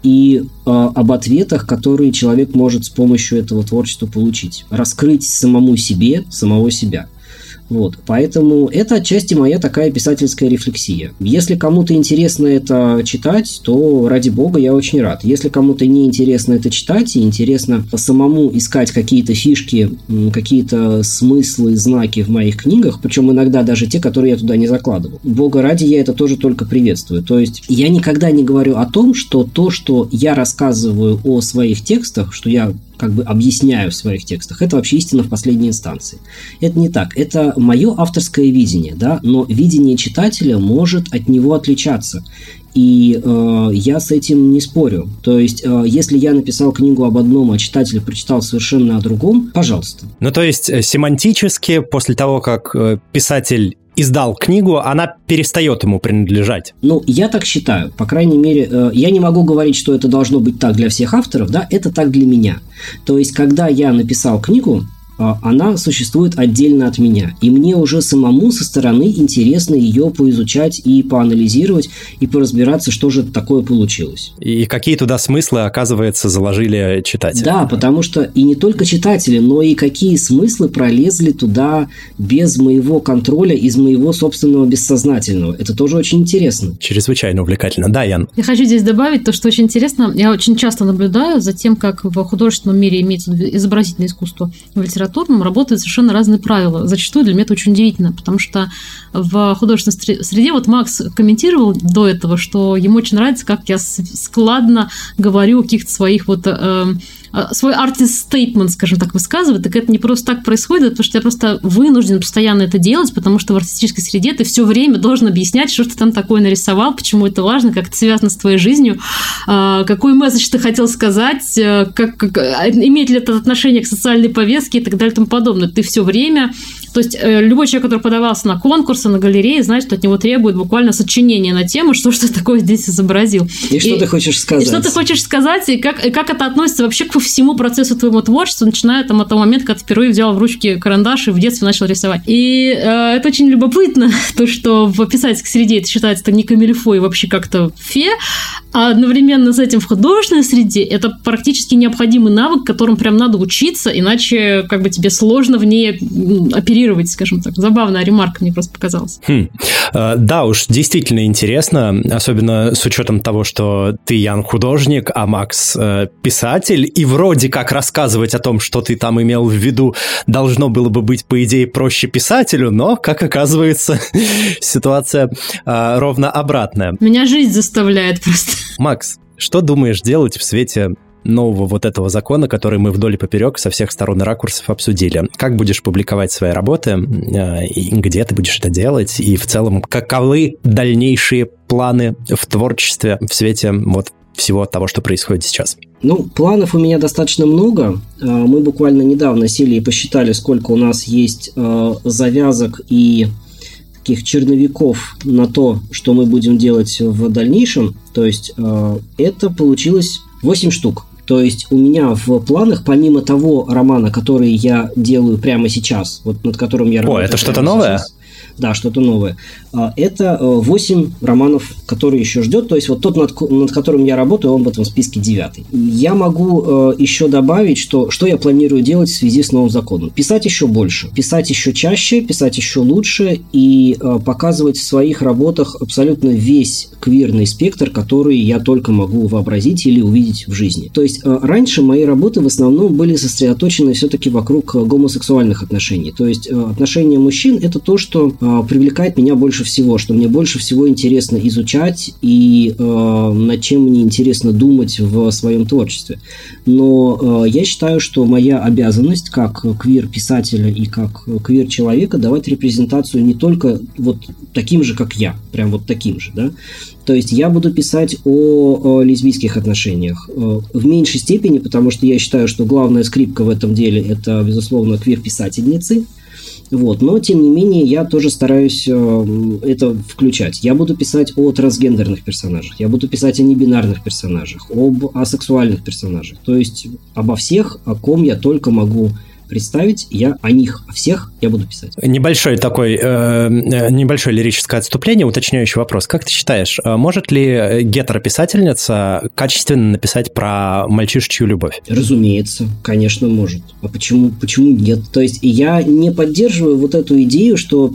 и э, об ответах, которые человек может с помощью этого творчества получить. Раскрыть самому себе, самого себя. Вот, поэтому это отчасти моя такая писательская рефлексия. Если кому-то интересно это читать, то ради бога я очень рад. Если кому-то не интересно это читать и интересно самому искать какие-то фишки, какие-то смыслы, знаки в моих книгах, причем иногда даже те, которые я туда не закладывал. Бога ради, я это тоже только приветствую. То есть я никогда не говорю о том, что то, что я рассказываю о своих текстах, что я как бы объясняю в своих текстах, это вообще истина в последней инстанции. Это не так. Это мое авторское видение, да, но видение читателя может от него отличаться. И э, я с этим не спорю. То есть, э, если я написал книгу об одном, а читатель прочитал совершенно о другом, пожалуйста. Ну, то есть, э, семантически, после того, как э, писатель издал книгу, она перестает ему принадлежать. Ну, я так считаю. По крайней мере, э, я не могу говорить, что это должно быть так для всех авторов, да, это так для меня. То есть, когда я написал книгу, она существует отдельно от меня. И мне уже самому со стороны интересно ее поизучать и поанализировать, и поразбираться, что же такое получилось. И какие туда смыслы, оказывается, заложили читатели. Да, потому что и не только читатели, но и какие смыслы пролезли туда без моего контроля, из моего собственного бессознательного. Это тоже очень интересно. Чрезвычайно увлекательно. Да, Ян? Я хочу здесь добавить то, что очень интересно. Я очень часто наблюдаю за тем, как в художественном мире имеется изобразительное искусство в литературе литературном работают совершенно разные правила. Зачастую для меня это очень удивительно, потому что в художественной среде, вот Макс комментировал до этого, что ему очень нравится, как я складно говорю о каких-то своих вот э, свой артист statement, скажем так, высказывает, так это не просто так происходит, потому что я просто вынужден постоянно это делать, потому что в артистической среде ты все время должен объяснять, что ты там такое нарисовал, почему это важно, как это связано с твоей жизнью, а, какой месседж ты хотел сказать, э, как, как, имеет ли это отношение к социальной повестке и так далее и тому подобное. Ты все время То есть э, любой человек, который подавался на конкурсы, на галереи, знает, что от него требует буквально сочинение на тему, [LAUGHS] что что такое здесь изобразил. И, и что ты хочешь сказать. И что ты хочешь сказать, и как, и как это относится вообще ко всему процессу твоего творчества, начиная там от того момента, когда ты впервые взял в ручки карандаш и в детстве начал рисовать. И э, это очень любопытно, [LAUGHS] то, что в писательской среде это считается это не камильфо и вообще как-то фе, а одновременно с этим в художественной среде это практически необходимый навык, которым прям надо учиться, иначе как бы тебе сложно в ней оперировать, скажем так. Забавная ремарка мне просто показалась. Хм. А, да уж, действительно интересно, особенно с учетом того, что ты, Ян, художник, а Макс э, писатель, и вроде как рассказывать о том, что ты там имел в виду, должно было бы быть, по идее, проще писателю, но, как оказывается, [LAUGHS] ситуация э, ровно обратная. Меня жизнь заставляет просто. Макс, что думаешь делать в свете нового вот этого закона, который мы вдоль и поперек со всех сторон и ракурсов обсудили. Как будешь публиковать свои работы, э, и где ты будешь это делать, и в целом каковы дальнейшие планы в творчестве в свете вот всего того, что происходит сейчас? Ну, планов у меня достаточно много. Э, мы буквально недавно сели и посчитали, сколько у нас есть э, завязок и таких черновиков на то, что мы будем делать в дальнейшем. То есть это получилось 8 штук. То есть у меня в планах, помимо того романа, который я делаю прямо сейчас, вот над которым я работаю. О, это что-то новое? Сейчас, да, что-то новое. А, это 8 э, романов, которые еще ждет. То есть вот тот, над, над которым я работаю, он в этом списке девятый. Я могу э, еще добавить, что, что я планирую делать в связи с новым законом. Писать еще больше, писать еще чаще, писать еще лучше и э, показывать в своих работах абсолютно весь квирный спектр, который я только могу вообразить или увидеть в жизни. То есть раньше мои работы в основном были сосредоточены все-таки вокруг гомосексуальных отношений. То есть отношения мужчин это то, что привлекает меня больше всего, что мне больше всего интересно изучать и э, над чем мне интересно думать в своем творчестве. Но э, я считаю, что моя обязанность как квир-писателя и как квир-человека давать репрезентацию не только вот таким же, как я, прям вот таким же, да, то есть я буду писать о, о лесбийских отношениях э, в меньшей степени, потому что я считаю, что главная скрипка в этом деле это, безусловно, квир-писательницы, вот. Но, тем не менее, я тоже стараюсь э, это включать. Я буду писать о трансгендерных персонажах, я буду писать о небинарных персонажах, об асексуальных персонажах. То есть обо всех, о ком я только могу представить, я о них, о всех я буду писать. Небольшой такой, э, э, небольшое лирическое отступление, уточняющий вопрос. Как ты считаешь, э, может ли гетерописательница качественно написать про мальчишечью любовь? Разумеется, конечно, может. А почему, почему нет? То есть я не поддерживаю вот эту идею, что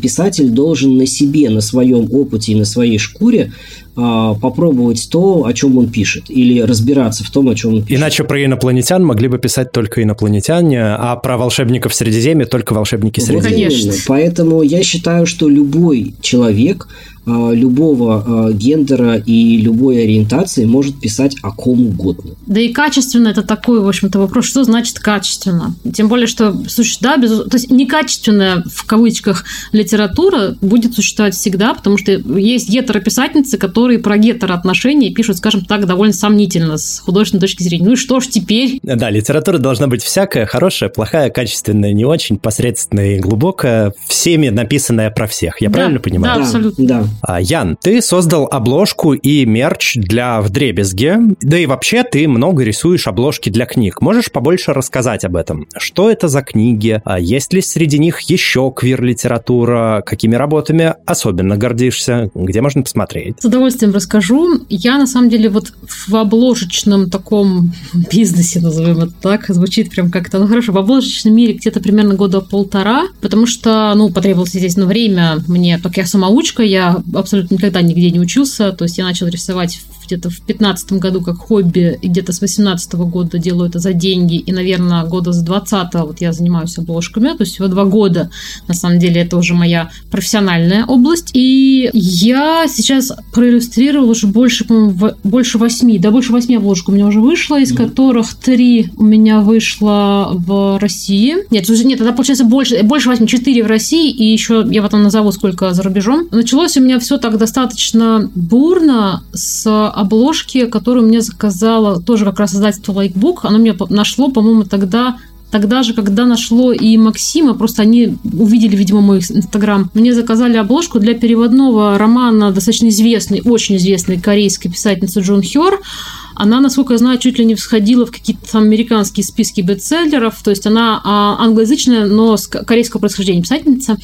писатель должен на себе, на своем опыте и на своей шкуре попробовать то, о чем он пишет, или разбираться в том, о чем он пишет. Иначе про инопланетян могли бы писать только инопланетяне, а про волшебников Средиземья только волшебники Средиземья. Вот конечно. Поэтому я считаю, что любой человек а, любого а, гендера и любой ориентации может писать о ком угодно. Да и качественно это такой, в общем-то, вопрос, что значит качественно? Тем более, что, слушай, да, без... то есть некачественная, в кавычках, литература будет существовать всегда, потому что есть гетерописательницы, которые про гетероотношения пишут, скажем так, довольно сомнительно с художественной точки зрения. Ну и что ж теперь? Да, литература должна быть всякая, хорошая, плохая, качественная, не очень, посредственная и глубокая, всеми написанная про всех. Я да, правильно понимаю? Да, абсолютно. Да. А, Ян, ты создал обложку и мерч для вдребезги, да и вообще ты много рисуешь обложки для книг. Можешь побольше рассказать об этом? Что это за книги? А есть ли среди них еще квир-литература? Какими работами особенно гордишься? Где можно посмотреть? С удовольствием расскажу. Я, на самом деле, вот в обложечном таком бизнесе, назовем это так, звучит прям как-то, ну хорошо, в обложечном мире где-то примерно года полтора, потому что, ну, потребовалось, естественно, время мне, так я самоучка, я абсолютно никогда нигде не учился. То есть я начал рисовать где-то в 15 году как хобби, и где-то с 18 года делаю это за деньги, и, наверное, года с 20 вот я занимаюсь обложками, то есть всего два года, на самом деле, это уже моя профессиональная область, и я сейчас проиллюстрировала уже больше, по-моему, больше восьми, да, больше восьми обложек у меня уже вышло, из mm-hmm. которых три у меня вышло в России. Нет, уже нет, тогда получается больше, больше восьми, четыре в России, и еще я потом назову, сколько за рубежом. Началось у меня все так достаточно бурно с обложки, которую мне заказала тоже как раз издательство Лайкбук. Оно мне нашло, по-моему, тогда тогда же, когда нашло и Максима, просто они увидели, видимо, мой инстаграм, мне заказали обложку для переводного романа достаточно известной, очень известной корейской писательницы Джон Хёр, она, насколько я знаю, чуть ли не всходила в какие-то там американские списки бестселлеров. То есть она а, англоязычная, но с корейского происхождения писательница.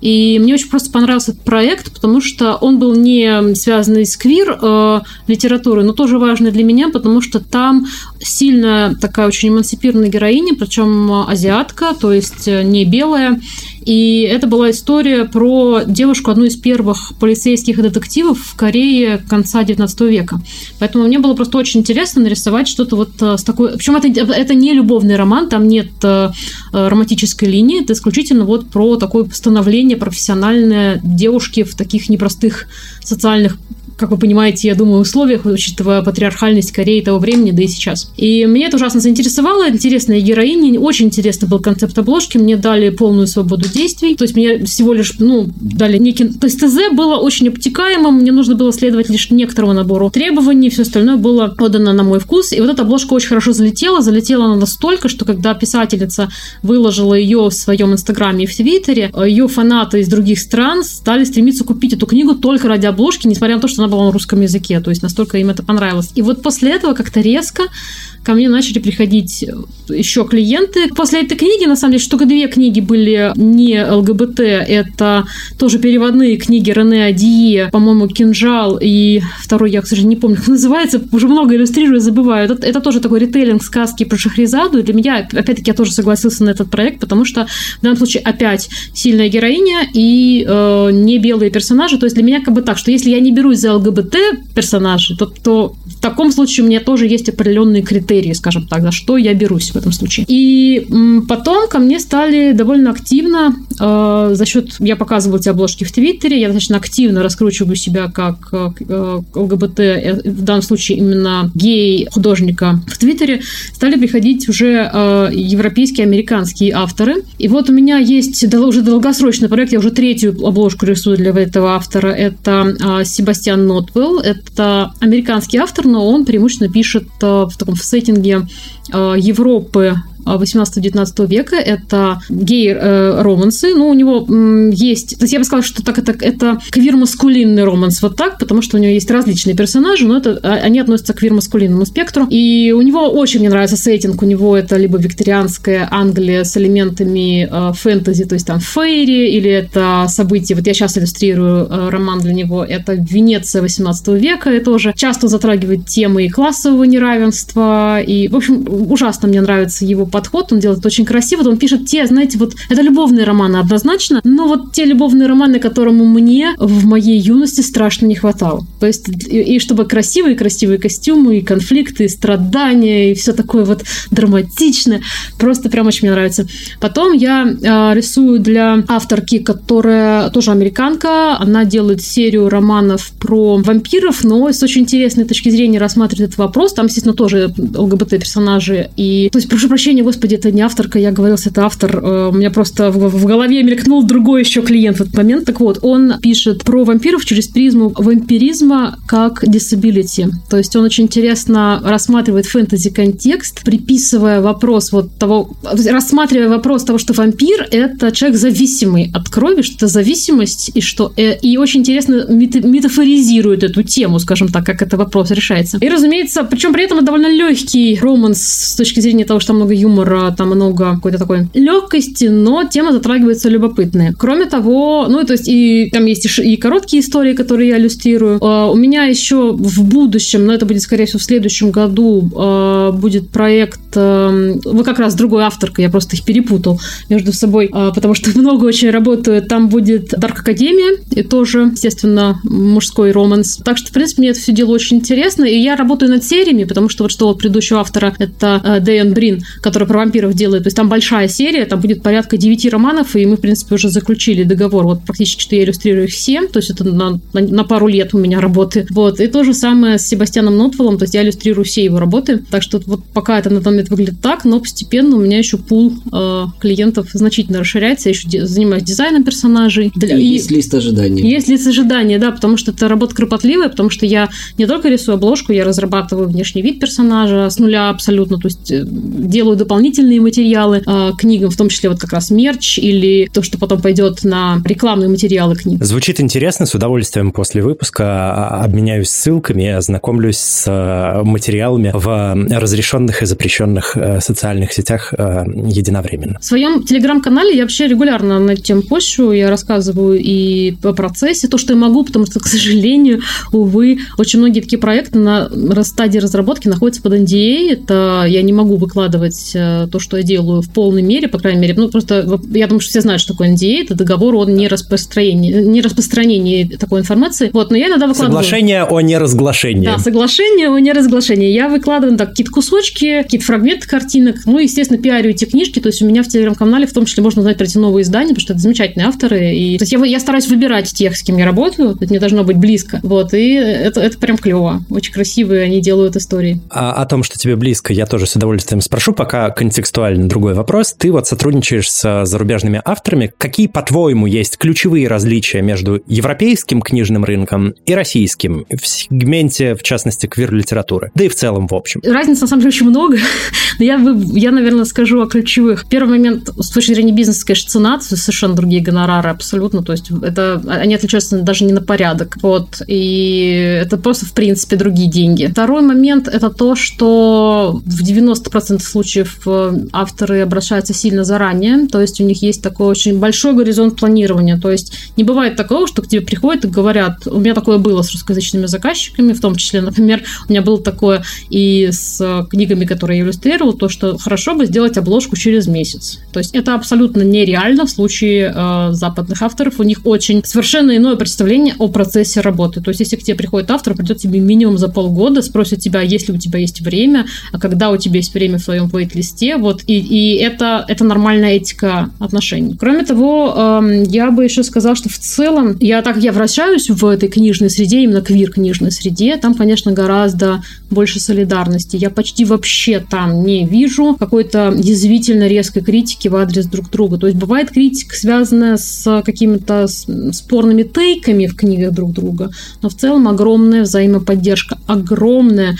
И мне очень просто понравился этот проект, потому что он был не связанный с квир э, литературой, но тоже важный для меня, потому что там сильная такая очень эмансипированная героиня, причем азиатка, то есть не белая. И это была история про девушку, одну из первых полицейских детективов в Корее конца 19 века. Поэтому мне было просто очень интересно нарисовать что-то вот э, с такой... Причем это, это не любовный роман, там нет э, романтической линии, это исключительно вот про такое становление профессиональное девушки в таких непростых социальных как вы понимаете, я думаю, условиях, учитывая патриархальность Кореи того времени, да и сейчас. И меня это ужасно заинтересовало. Интересная героиня. Очень интересный был концепт обложки. Мне дали полную свободу действий. То есть мне всего лишь, ну, дали некий... То есть ТЗ было очень обтекаемым. Мне нужно было следовать лишь некоторому набору требований. Все остальное было подано на мой вкус. И вот эта обложка очень хорошо залетела. Залетела она настолько, что когда писательница выложила ее в своем инстаграме и в твиттере, ее фанаты из других стран стали стремиться купить эту книгу только ради обложки, несмотря на то, что она была на русском языке, то есть настолько им это понравилось. И вот после этого как-то резко ко мне начали приходить еще клиенты. После этой книги, на самом деле, только две книги были не ЛГБТ. Это тоже переводные книги Рене Адие, по-моему, «Кинжал» и второй, я, к сожалению, не помню, как называется. Уже много иллюстрирую, забываю. Это, это тоже такой ритейлинг сказки про Шахризаду. И для меня, опять-таки, я тоже согласился на этот проект, потому что в данном случае опять сильная героиня и э, не белые персонажи. То есть для меня как бы так, что если я не берусь за ЛГБТ персонажей, то, то в таком случае у меня тоже есть определенные критерии скажем так, за что я берусь в этом случае. И потом ко мне стали довольно активно э, за счет... Я показывала эти обложки в Твиттере, я достаточно активно раскручиваю себя как э, ЛГБТ, э, в данном случае именно гей-художника в Твиттере, стали приходить уже э, европейские, американские авторы. И вот у меня есть уже долгосрочный проект, я уже третью обложку рисую для этого автора. Это э, Себастьян Нотвелл. Это американский автор, но он преимущественно пишет э, в таком в сеттинге э, Европы 18-19 века. Это гей-романсы. Ну, у него есть... То есть я бы сказала, что так это, это квир-маскулинный романс вот так, потому что у него есть различные персонажи, но это, а, они относятся к квир-маскулинному спектру. И у него очень мне нравится сеттинг. У него это либо викторианская Англия с элементами э, фэнтези, то есть там фейри, или это события... Вот я сейчас иллюстрирую э, роман для него. Это Венеция 18 века. Это тоже часто затрагивает темы классового неравенства. И, в общем, ужасно мне нравится его подход, он делает это очень красиво, он пишет те, знаете, вот это любовные романы однозначно, но вот те любовные романы, которому мне в моей юности страшно не хватало. То есть, и, и чтобы красивые, красивые костюмы, и конфликты, и страдания, и все такое вот драматичное, просто прям очень мне нравится. Потом я э, рисую для авторки, которая тоже американка, она делает серию романов про вампиров, но с очень интересной точки зрения рассматривает этот вопрос. Там, естественно, тоже ЛГБТ-персонажи. И, то есть, прошу прощения, господи, это не авторка, я говорила, это автор. Э, у меня просто в, в голове мелькнул другой еще клиент в этот момент. Так вот, он пишет про вампиров через призму вампиризма как disability. То есть он очень интересно рассматривает фэнтези-контекст, приписывая вопрос вот того, рассматривая вопрос того, что вампир — это человек зависимый от крови, что это зависимость, и что... Э, и очень интересно метафоризирует эту тему, скажем так, как этот вопрос решается. И, разумеется, причем при этом это довольно легкий романс с точки зрения того, что там много юмора юмора, там много какой-то такой легкости, но тема затрагивается любопытная. Кроме того, ну, то есть и там есть и, короткие истории, которые я иллюстрирую. Uh, у меня еще в будущем, но это будет, скорее всего, в следующем году, uh, будет проект, uh, вы как раз другой авторка, я просто их перепутал между собой, потому что [LAUGHS] много очень работаю. Там будет Dark Академия, и тоже, естественно, мужской романс. Так что, в принципе, мне это все дело очень интересно, и я работаю над сериями, потому что вот что вот предыдущего автора, это Дэйон Брин, который который про вампиров делает. То есть там большая серия, там будет порядка 9 романов, и мы, в принципе, уже заключили договор. Вот практически, что я иллюстрирую их все, то есть это на, на, на пару лет у меня работы. Вот. И то же самое с Себастьяном Нотвеллом, то есть я иллюстрирую все его работы. Так что вот пока это на данный момент выглядит так, но постепенно у меня еще пул э, клиентов значительно расширяется. Я еще де- занимаюсь дизайном персонажей. Для... И есть лист ожидания. Есть лист ожидания, да, потому что это работа кропотливая, потому что я не только рисую обложку, я разрабатываю внешний вид персонажа с нуля абсолютно, то есть э, делаю дополнительные материалы э, книгам, в том числе вот как раз мерч или то, что потом пойдет на рекламные материалы книг. Звучит интересно, с удовольствием после выпуска а, обменяюсь ссылками, ознакомлюсь с материалами в разрешенных и запрещенных социальных сетях единовременно. В своем телеграм-канале я вообще регулярно над тем пощу, я рассказываю и по процессе, то, что я могу, потому что, к сожалению, увы, очень многие такие проекты на стадии разработки находятся под NDA. Это я не могу выкладывать то, что я делаю в полной мере, по крайней мере. Ну, просто я думаю, что все знают, что такое NDA. Это договор о нераспространении, нераспространении такой информации. Вот, но я иногда выкладываю... Соглашение о неразглашении. Да, соглашение о неразглашении. Я выкладываю так какие-то кусочки, какие-то фрагменты картинок. Ну, естественно, пиарю эти книжки. То есть у меня в телеграм-канале в том числе можно узнать про эти новые издания, потому что это замечательные авторы. И, то есть я, я стараюсь выбирать тех, с кем я работаю. Это мне должно быть близко. Вот, и это, это прям клево. Очень красивые они делают истории. А о том, что тебе близко, я тоже с удовольствием спрошу. Пока контекстуально другой вопрос. Ты вот сотрудничаешь с зарубежными авторами. Какие, по-твоему, есть ключевые различия между европейским книжным рынком и российским в сегменте, в частности, квир-литературы? Да и в целом, в общем. Разницы, на самом деле, очень много. [LAUGHS] Но я, я, наверное, скажу о ключевых. Первый момент, с точки зрения бизнеса, конечно, цена, совершенно другие гонорары абсолютно. То есть это, они отличаются даже не на порядок. Вот. И это просто, в принципе, другие деньги. Второй момент – это то, что в 90% случаев авторы обращаются сильно заранее. То есть у них есть такой очень большой горизонт планирования. То есть не бывает такого, что к тебе приходят и говорят, у меня такое было с русскоязычными заказчиками, в том числе, например, у меня было такое и с книгами, которые я иллюстрировал, то, что хорошо бы сделать обложку через месяц. То есть это абсолютно нереально в случае э, западных авторов. У них очень совершенно иное представление о процессе работы. То есть если к тебе приходит автор, придет тебе минимум за полгода, спросит тебя, есть ли у тебя есть время, а когда у тебя есть время в твоем вейт-листе, вот, и, и это, это нормальная этика отношений. Кроме того, э, я бы еще сказал, что в целом, я так я вращаюсь в этой книжной среде, именно квир-книжной среде, там, конечно, гораздо больше солидарности. Я почти вообще там не вижу какой-то язвительно резкой критики в адрес друг друга. То есть бывает критика, связанная с какими-то спорными тейками в книгах друг друга, но в целом огромная взаимоподдержка, огромная.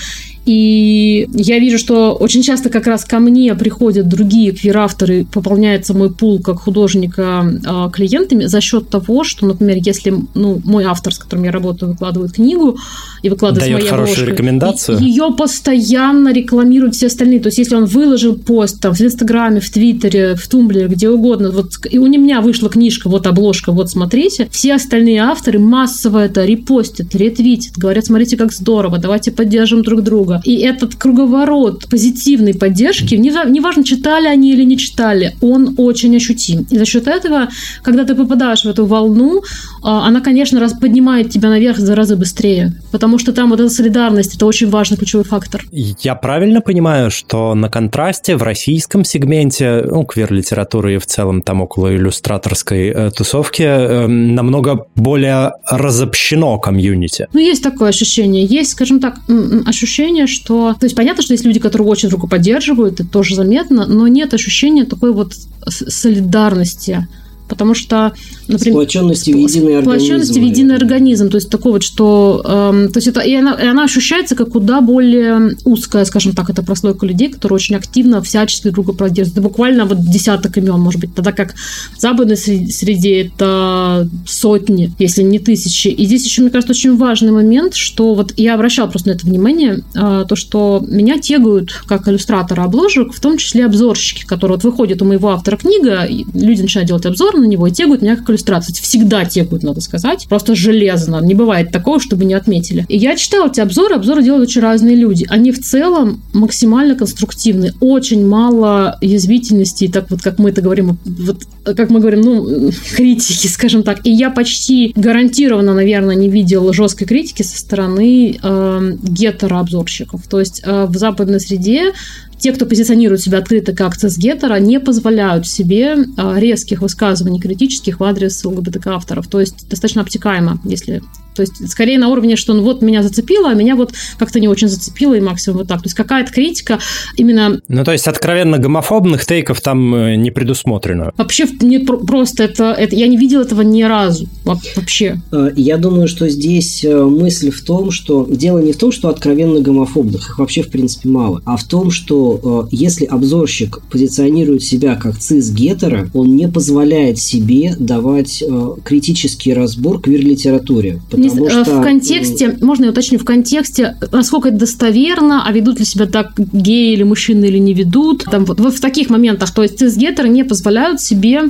И я вижу, что очень часто как раз ко мне приходят другие квир-авторы, пополняется мой пул как художника э, клиентами за счет того, что, например, если ну, мой автор, с которым я работаю, выкладывает книгу и выкладывает Дает моей хорошую обложкой, рекомендацию. Ее постоянно рекламируют все остальные. То есть, если он выложил пост там, в Инстаграме, в Твиттере, в Тумблере, где угодно, вот и у меня вышла книжка, вот обложка, вот смотрите, все остальные авторы массово это репостят, ретвитят, говорят, смотрите, как здорово, давайте поддержим друг друга. И этот круговорот позитивной поддержки, неважно, читали они или не читали, он очень ощутим. И за счет этого, когда ты попадаешь в эту волну, а, она, конечно, раз поднимает тебя наверх за разы быстрее, потому что там вот эта солидарность, это очень важный ключевой фактор. Я правильно понимаю, что на контрасте в российском сегменте, ну, квир-литературы и в целом там около иллюстраторской э, тусовки э, намного более разобщено комьюнити? Ну, есть такое ощущение. Есть, скажем так, ощущение, что... То есть понятно, что есть люди, которые очень друг друга поддерживают, это тоже заметно, но нет ощущения такой вот солидарности потому что, например... Сплоченности в единый организм. Сплоченности в единый организм, то есть такого вот, что... Эм, то есть это, и она, и она ощущается как куда более узкая, скажем так, это прослойка людей, которые очень активно всячески друга поддерживают. Это буквально вот десяток имен, может быть, тогда как в западной среде это сотни, если не тысячи. И здесь еще, мне кажется, очень важный момент, что вот я обращала просто на это внимание, э, то, что меня тегают как иллюстратора обложек, в том числе обзорщики, которые вот выходят у моего автора книга, люди начинают делать обзор, на него и тегают меня как иллюстрацию. Всегда тегают, надо сказать. Просто железно. Не бывает такого, чтобы не отметили. И я читала эти обзоры. Обзоры делают очень разные люди. Они в целом максимально конструктивны. Очень мало язвительности, так вот, как мы это говорим, вот, как мы говорим, ну, [LAUGHS] критики, скажем так. И я почти гарантированно, наверное, не видел жесткой критики со стороны э, гетерообзорщиков. То есть э, в западной среде те, кто позиционирует себя открыто как цисгетера, не позволяют себе а, резких высказываний критических в адрес ЛГБТК авторов. То есть достаточно обтекаемо, если То есть, скорее на уровне, что ну вот меня зацепило, а меня вот как-то не очень зацепило, и максимум вот так. То есть, какая-то критика именно... Ну, то есть, откровенно гомофобных тейков там э, не предусмотрено? Вообще, не просто это, это... Я не видел этого ни разу. Вообще. Э, я думаю, что здесь э, мысль в том, что дело не в том, что откровенно гомофобных, их вообще, в принципе, мало, а в том, что если обзорщик позиционирует себя как цис-гетера, он не позволяет себе давать критический разбор квир-литературе. Потому что... В контексте, можно я уточню, в контексте, насколько это достоверно, а ведут ли себя так геи или мужчины или не ведут. Там, вот, вот в таких моментах, то есть цисгетеры не позволяют себе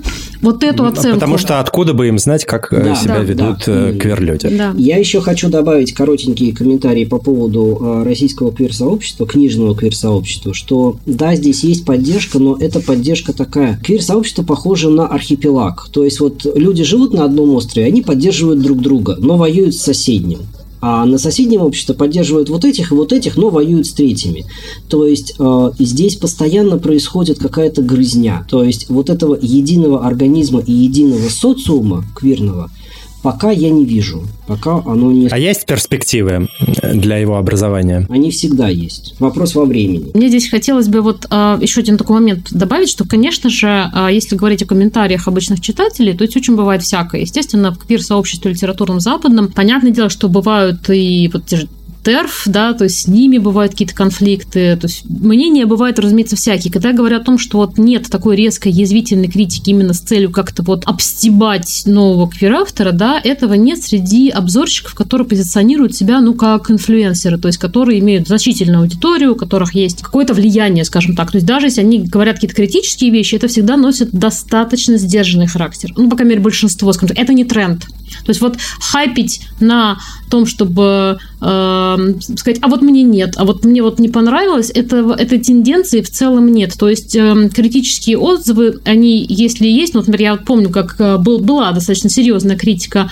вот эту оценку. Потому что откуда бы им знать, как э, да, себя да, ведут да. Э, квир-люди. Да. Я еще хочу добавить коротенькие комментарии по поводу э, российского квир-сообщества, книжного квир-сообщества, что да, здесь есть поддержка, но эта поддержка такая. Квир-сообщество похоже на архипелаг. То есть вот люди живут на одном острове, они поддерживают друг друга, но воюют с соседним а на соседнем обществе поддерживают вот этих и вот этих, но воюют с третьими. То есть э, здесь постоянно происходит какая-то грызня. То есть вот этого единого организма и единого социума квирного – Пока я не вижу. Пока оно не... А есть перспективы для его образования? Они всегда есть. Вопрос во времени. Мне здесь хотелось бы вот а, еще один такой момент добавить, что, конечно же, а, если говорить о комментариях обычных читателей, то здесь очень бывает всякое. Естественно, в квир-сообществе литературном западном, понятное дело, что бывают и вот те же ТЕРФ, да, то есть с ними бывают какие-то конфликты, то есть мнения бывают, разумеется, всякие. Когда я говорю о том, что вот нет такой резкой язвительной критики именно с целью как-то вот обстебать нового квир-автора, да, этого нет среди обзорщиков, которые позиционируют себя, ну, как инфлюенсеры, то есть которые имеют значительную аудиторию, у которых есть какое-то влияние, скажем так. То есть даже если они говорят какие-то критические вещи, это всегда носит достаточно сдержанный характер. Ну, по крайней мере, большинство, скажем так. Это не тренд. То есть вот хайпить на том, чтобы э, сказать, а вот мне нет, а вот мне вот не понравилось, это, этой тенденции в целом нет. То есть э, критические отзывы, они, если есть, ну, например, я помню, как э, был, была достаточно серьезная критика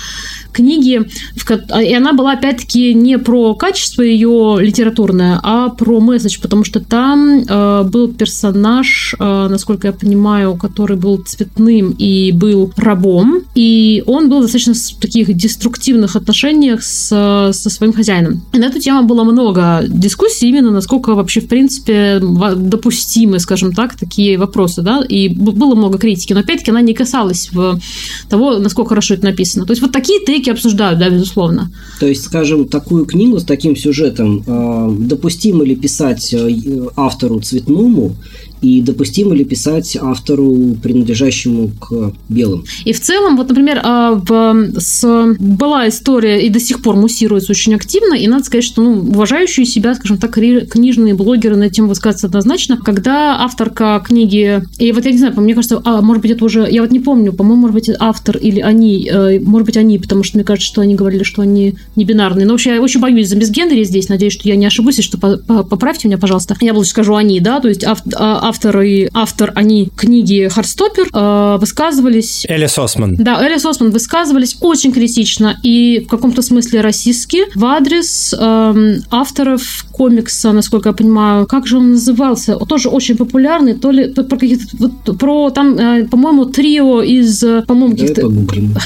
книги, в, и она была опять-таки не про качество ее литературное, а про месседж, потому что там э, был персонаж, э, насколько я понимаю, который был цветным и был рабом, и он был достаточно в таких деструктивных отношениях с, со своим хозяином. И на эту тему было много дискуссий, именно насколько вообще, в принципе, допустимы, скажем так, такие вопросы, да, и было много критики, но опять-таки она не касалась в того, насколько хорошо это написано. То есть вот такие теки обсуждают, да, безусловно. То есть, скажем, такую книгу с таким сюжетом э, допустимо ли писать э, автору цветному и допустимо ли писать автору, принадлежащему к белым. И в целом, вот, например, а, в, с, была история и до сих пор муссируется очень активно, и надо сказать, что ну, уважающие себя, скажем так, книжные блогеры на тему высказываются однозначно, когда авторка книги, и вот я не знаю, мне кажется, а, может быть, это уже, я вот не помню, по-моему, может быть, автор или они, э, может быть, они, потому что мне кажется, что они говорили, что они не бинарные. Но вообще я очень боюсь за безгендерие здесь, надеюсь, что я не ошибусь, и что поправьте меня, пожалуйста. Я лучше скажу они, да, то есть а, автор и автор, они книги Хардстоппер, э, высказывались... Элис Осман. Да, Элис Осман высказывались очень критично и в каком-то смысле расистски в адрес э, авторов комикса, насколько я понимаю. Как же он назывался? Он тоже очень популярный, то ли про какие-то... Вот, про там, э, по-моему, трио из, по-моему, каких-то...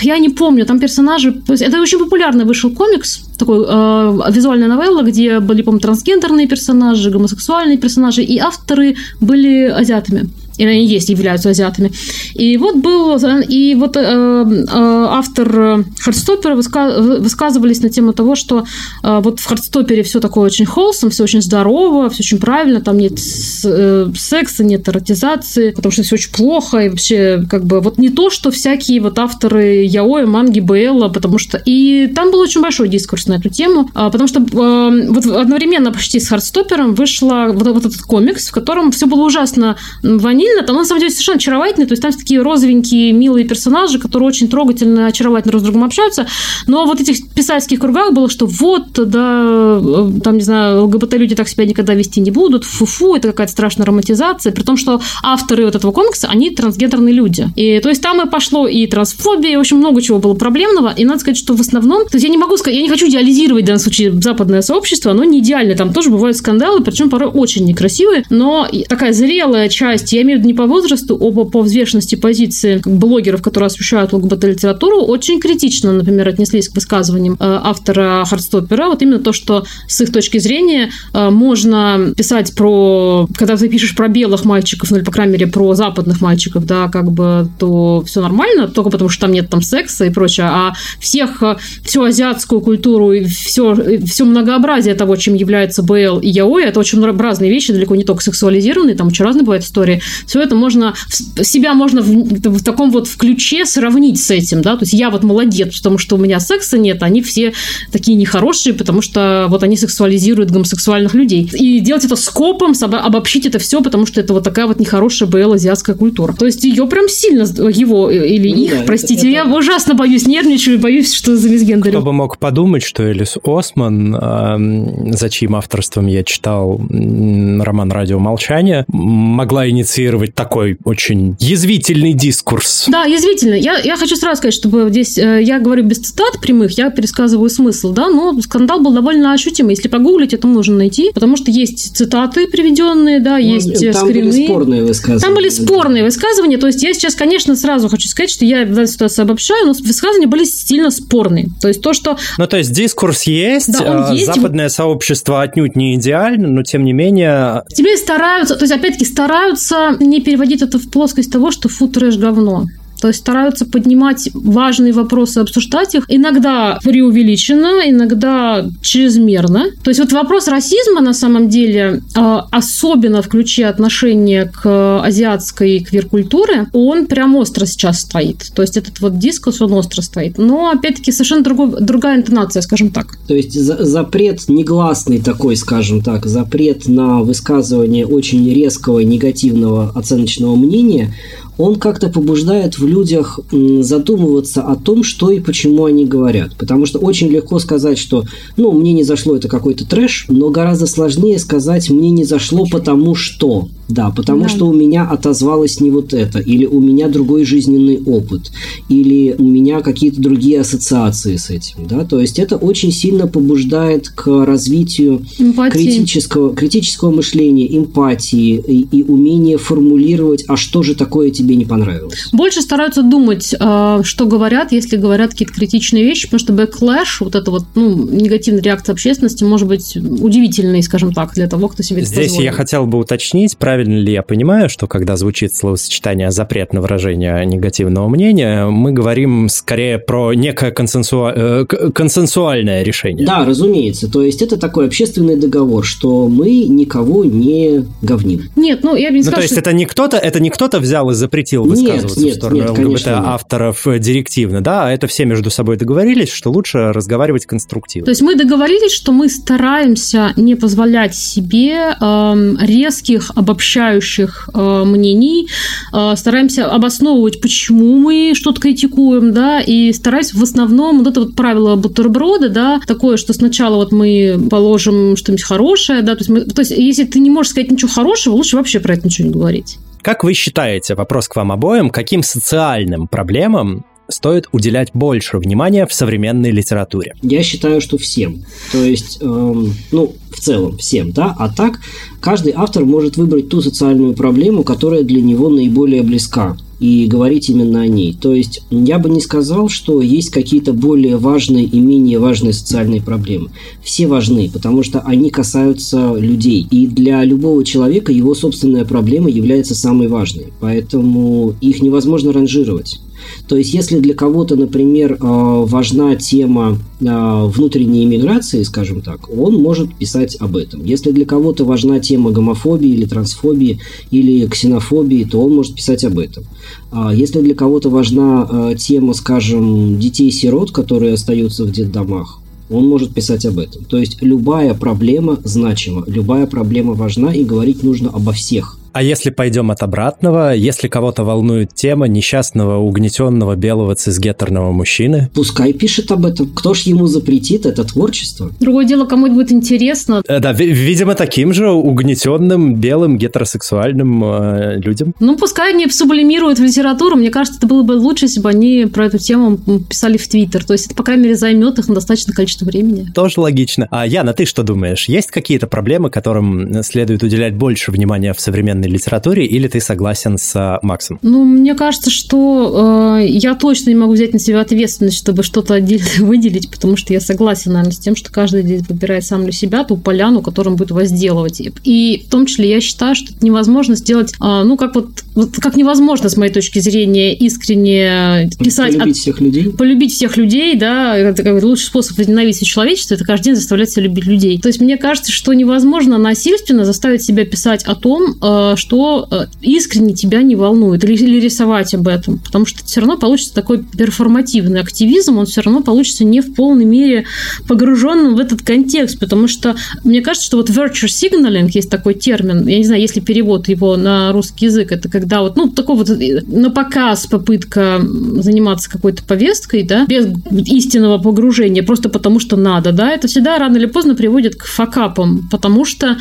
Я не помню, там персонажи... Это очень популярный вышел комикс, такой э, визуальная новелла, где были, по-моему, трансгендерные персонажи, гомосексуальные персонажи, и авторы были азиатами или они есть, являются азиатами. И вот был, и вот э, э, автор Хардстоппера выска, высказывались на тему того, что э, вот в Хардстоппере все такое очень холстом, все очень здорово, все очень правильно, там нет э, секса, нет эротизации, потому что все очень плохо, и вообще как бы вот не то, что всякие вот авторы Яоя, манги, БЛ, потому что... И там был очень большой дискурс на эту тему, э, потому что э, вот одновременно почти с Хардстоппером вышла вот, вот этот комикс, в котором все было ужасно ванильно, Мильна, там на самом деле совершенно очаровательный, то есть там такие розовенькие, милые персонажи, которые очень трогательно, очаровательно друг с другом общаются, но вот этих писательских кругах было, что вот, да, там, не знаю, ЛГБТ-люди так себя никогда вести не будут, фу-фу, это какая-то страшная романтизация, при том, что авторы вот этого комикса, они трансгендерные люди. И то есть там и пошло и трансфобия, и общем много чего было проблемного, и надо сказать, что в основном, то есть я не могу сказать, я не хочу идеализировать в данном случае западное сообщество, оно не идеально, там тоже бывают скандалы, причем порой очень некрасивые, но такая зрелая часть, я имею виду не по возрасту, оба по взвешенности позиции блогеров, которые освещают ЛГБТ-литературу, очень критично, например, отнеслись к высказываниям э, автора Хардстоппера. Вот именно то, что с их точки зрения э, можно писать про... Когда ты пишешь про белых мальчиков, ну или, по крайней мере, про западных мальчиков, да, как бы, то все нормально, только потому что там нет там секса и прочее, а всех, э, всю азиатскую культуру и все, все многообразие того, чем является БЛ и Яой, это очень разные вещи, далеко не только сексуализированные, там очень разные бывают истории. Все это можно, себя можно в, в таком вот ключе сравнить с этим, да, то есть я вот молодец, потому что у меня секса нет, они все такие нехорошие, потому что вот они сексуализируют гомосексуальных людей. И делать это скопом, обобщить это все, потому что это вот такая вот нехорошая БЛ азиатская культура. То есть ее прям сильно, его или ну, их, да, простите, это, я это... ужасно боюсь, нервничаю, боюсь, что за мисгендерю. Кто бы мог подумать, что Элис Осман, э, за чьим авторством я читал роман «Радио молчания», могла инициировать такой очень язвительный дискурс. Да, язвительно. Я, я хочу сразу сказать, чтобы здесь э, я говорю без цитат прямых, я пересказываю смысл, да, но скандал был довольно ощутимый. Если погуглить, это можно найти, потому что есть цитаты приведенные, да, ну, есть там скрины. Были спорные высказывания. Там были спорные высказывания, то есть я сейчас, конечно, сразу хочу сказать, что я в этой ситуации обобщаю, но высказывания были сильно спорные. То есть то, что... Ну, то есть дискурс есть, да, он есть. западное сообщество отнюдь не идеально, но тем не менее... Тебе стараются, то есть опять-таки стараются не переводить это в плоскость того, что фу, трэш, говно. То есть стараются поднимать важные вопросы, обсуждать их. Иногда преувеличенно, иногда чрезмерно. То есть вот вопрос расизма на самом деле, а, особенно в ключе отношения к азиатской квир-культуре, он прям остро сейчас стоит. То есть этот вот дискус, он остро стоит. Но, опять-таки, совершенно другой, другая интонация, скажем так. То есть запрет негласный такой, скажем так, запрет на высказывание очень резкого негативного оценочного мнения, он как-то побуждает в людях задумываться о том, что и почему они говорят. Потому что очень легко сказать, что, ну, мне не зашло это какой-то трэш, но гораздо сложнее сказать, мне не зашло потому что. Да, потому да. что у меня отозвалось не вот это, или у меня другой жизненный опыт, или у меня какие-то другие ассоциации с этим, да, то есть это очень сильно побуждает к развитию критического, критического мышления, эмпатии и, и умения формулировать, а что же такое тебе не понравилось. Больше стараются думать, а, что говорят, если говорят какие-то критичные вещи, потому что backlash, вот это вот, ну, негативная реакция общественности может быть удивительной, скажем так, для того, кто себе Здесь позволит. я хотел бы уточнить, правильно правильно ли я понимаю, что когда звучит словосочетание «запрет на выражение негативного мнения», мы говорим скорее про некое консенсу... Э, консенсуальное решение? Да, разумеется. То есть это такой общественный договор, что мы никого не говним. Нет, ну я бы не сказала, Ну то есть что... это не кто-то, это не кто-то взял и запретил высказываться нет, в сторону нет, ЛГБТ-авторов директивно, да, а это все между собой договорились, что лучше разговаривать конструктивно. То есть мы договорились, что мы стараемся не позволять себе э, резких обобщений обобщающих э, мнений, э, стараемся обосновывать, почему мы что-то критикуем, да, и стараюсь в основном вот это вот правило бутерброда, да, такое, что сначала вот мы положим что-нибудь хорошее, да, то есть, мы, то есть если ты не можешь сказать ничего хорошего, лучше вообще про это ничего не говорить. Как вы считаете, вопрос к вам обоим, каким социальным проблемам стоит уделять больше внимания в современной литературе? Я считаю, что всем. То есть, эм, ну, в целом всем, да, а так каждый автор может выбрать ту социальную проблему, которая для него наиболее близка и говорить именно о ней. То есть я бы не сказал, что есть какие-то более важные и менее важные социальные проблемы. Все важны, потому что они касаются людей. И для любого человека его собственная проблема является самой важной. Поэтому их невозможно ранжировать. То есть, если для кого-то, например, э, важна тема э, внутренней иммиграции, скажем так, он может писать об этом. Если для кого-то важна тема гомофобии или трансфобии или ксенофобии, то он может писать об этом. А если для кого-то важна э, тема, скажем, детей-сирот, которые остаются в детдомах, он может писать об этом. То есть любая проблема значима, любая проблема важна, и говорить нужно обо всех. А если пойдем от обратного, если кого-то волнует тема несчастного, угнетенного белого цисгетерного мужчины? Пускай пишет об этом. Кто ж ему запретит это творчество? Другое дело, кому это будет интересно. Э, да, видимо, таким же угнетенным, белым, гетеросексуальным э, людям. Ну, пускай они сублимируют в литературу. Мне кажется, это было бы лучше, если бы они про эту тему писали в Твиттер. То есть это, по крайней мере, займет их на достаточное количество времени. Тоже логично. А Яна, ты что думаешь? Есть какие-то проблемы, которым следует уделять больше внимания в современной современной литературе, или ты согласен с э, Максом? Ну, мне кажется, что э, я точно не могу взять на себя ответственность, чтобы что-то отдельно [LAUGHS] выделить, потому что я согласен, наверное, с тем, что каждый здесь выбирает сам для себя ту поляну, которым будет возделывать. И в том числе я считаю, что это невозможно сделать, э, ну, как вот, вот как невозможно, с моей точки зрения, искренне писать... Полюбить от, всех людей. Полюбить всех людей, да, это как бы лучший способ возненавидеть человечество, это каждый день заставлять себя любить людей. То есть мне кажется, что невозможно насильственно заставить себя писать о том, э, что э, искренне тебя не волнует, или, или рисовать об этом, потому что все равно получится такой перформативный активизм, он все равно получится не в полной мере погруженным в этот контекст, потому что мне кажется, что вот virtue signaling есть такой термин, я не знаю, если перевод его на русский язык, это когда вот, ну, такой вот э, на показ попытка заниматься какой-то повесткой, да, без истинного погружения, просто потому что надо, да, это всегда рано или поздно приводит к факапам, потому что...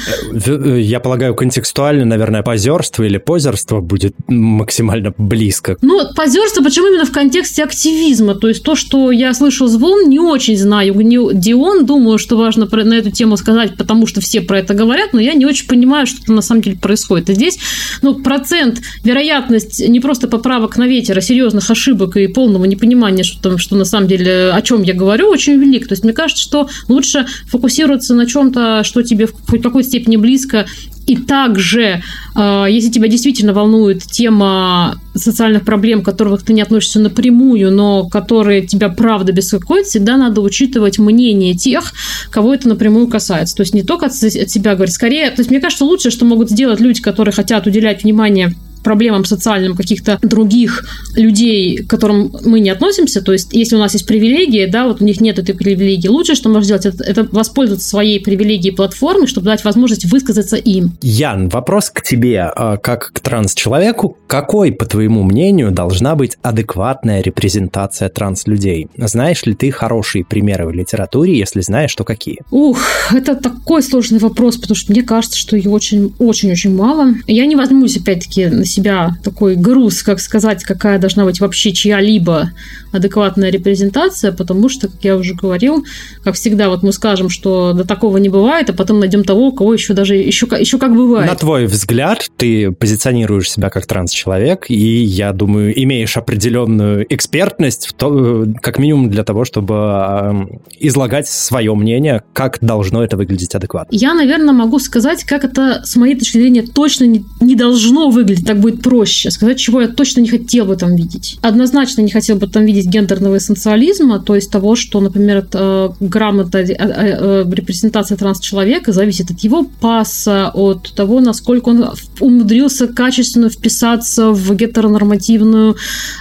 Э, я полагаю, контекстуально, наверное, позерство или позерство будет максимально близко. Ну, позерство почему именно в контексте активизма? То есть то, что я слышал звон, не очень знаю. Дион, думаю, что важно на эту тему сказать, потому что все про это говорят, но я не очень понимаю, что там на самом деле происходит. И здесь, ну, процент, вероятность не просто поправок на ветер, а серьезных ошибок и полного непонимания, что, там, что на самом деле, о чем я говорю, очень велик. То есть мне кажется, что лучше фокусироваться на чем-то, что тебе в какой-то степени близко, и также, э, если тебя действительно волнует тема социальных проблем, к которым ты не относишься напрямую, но которые тебя правда беспокоят, всегда надо учитывать мнение тех, кого это напрямую касается. То есть не только от себя говорить, скорее, то есть мне кажется, лучшее, что могут сделать люди, которые хотят уделять внимание проблемам социальным каких-то других людей, к которым мы не относимся, то есть если у нас есть привилегии, да, вот у них нет этой привилегии, лучше, что можно сделать, это, это воспользоваться своей привилегией платформы, чтобы дать возможность высказаться им. Ян, вопрос к тебе, а, как к транс-человеку. Какой, по твоему мнению, должна быть адекватная репрезентация транс-людей? Знаешь ли ты хорошие примеры в литературе? Если знаешь, то какие? Ух, это такой сложный вопрос, потому что мне кажется, что ее очень-очень-очень мало. Я не возьмусь, опять-таки, на себя такой груз, как сказать, какая должна быть вообще чья-либо адекватная репрезентация, потому что, как я уже говорил, как всегда, вот мы скажем, что до такого не бывает, а потом найдем того, у кого еще даже еще, еще как бывает. На твой взгляд, ты позиционируешь себя как транс-человек, и, я думаю, имеешь определенную экспертность, в то, как минимум для того, чтобы э, излагать свое мнение, как должно это выглядеть адекватно. Я, наверное, могу сказать, как это, с моей точки зрения, точно не, не должно выглядеть. Так будет проще. Сказать, чего я точно не хотел бы там видеть. Однозначно не хотел бы там видеть гендерного эссенциализма, то есть того, что, например, от, э, грамота, э, э, репрезентация транс-человека зависит от его паса, от того, насколько он умудрился качественно вписаться в гетеронормативную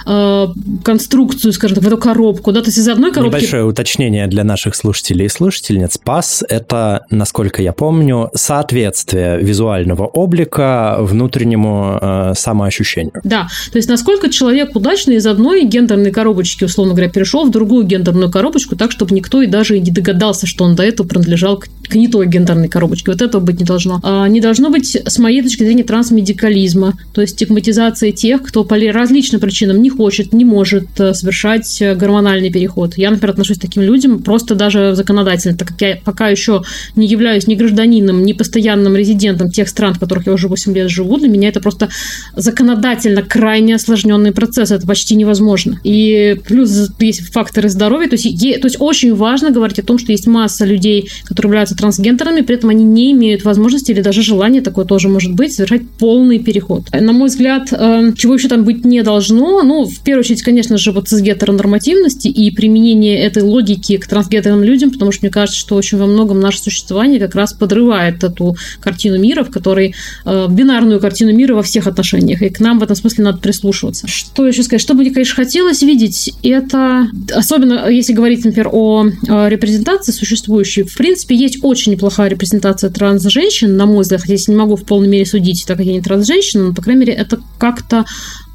э, конструкцию, скажем так, в эту коробку. Да? То есть из одной коробки... Небольшое уточнение для наших слушателей и слушательниц. Пас – это, насколько я помню, соответствие визуального облика внутреннему э, самоощущению. Да, то есть насколько человек удачно из одной гендерной коробочки условно говоря, перешел в другую гендерную коробочку так, чтобы никто и даже не догадался, что он до этого принадлежал к, к не той гендерной коробочке. Вот этого быть не должно. А, не должно быть, с моей точки зрения, трансмедикализма, то есть стигматизации тех, кто по различным причинам не хочет, не может э, совершать э, гормональный переход. Я, например, отношусь к таким людям просто даже законодательно, так как я пока еще не являюсь ни гражданином, ни постоянным резидентом тех стран, в которых я уже 8 лет живу, для меня это просто законодательно крайне осложненный процесс, это почти невозможно. И плюс есть факторы здоровья. То есть, е, то есть очень важно говорить о том, что есть масса людей, которые являются трансгендерами, при этом они не имеют возможности или даже желания, такое тоже может быть, совершать полный переход. На мой взгляд, э, чего еще там быть не должно, ну, в первую очередь, конечно же, вот с гетеронормативности и применение этой логики к трансгендерным людям, потому что мне кажется, что очень во многом наше существование как раз подрывает эту картину мира, в которой э, бинарную картину мира во всех отношениях, и к нам в этом смысле надо прислушиваться. Что еще сказать? Что бы мне, конечно, хотелось видеть, это, особенно если говорить, например, о репрезентации существующей, в принципе, есть очень неплохая репрезентация транс-женщин, на мой взгляд, хотя я не могу в полной мере судить, так как я не транс-женщина, но, по крайней мере, это как-то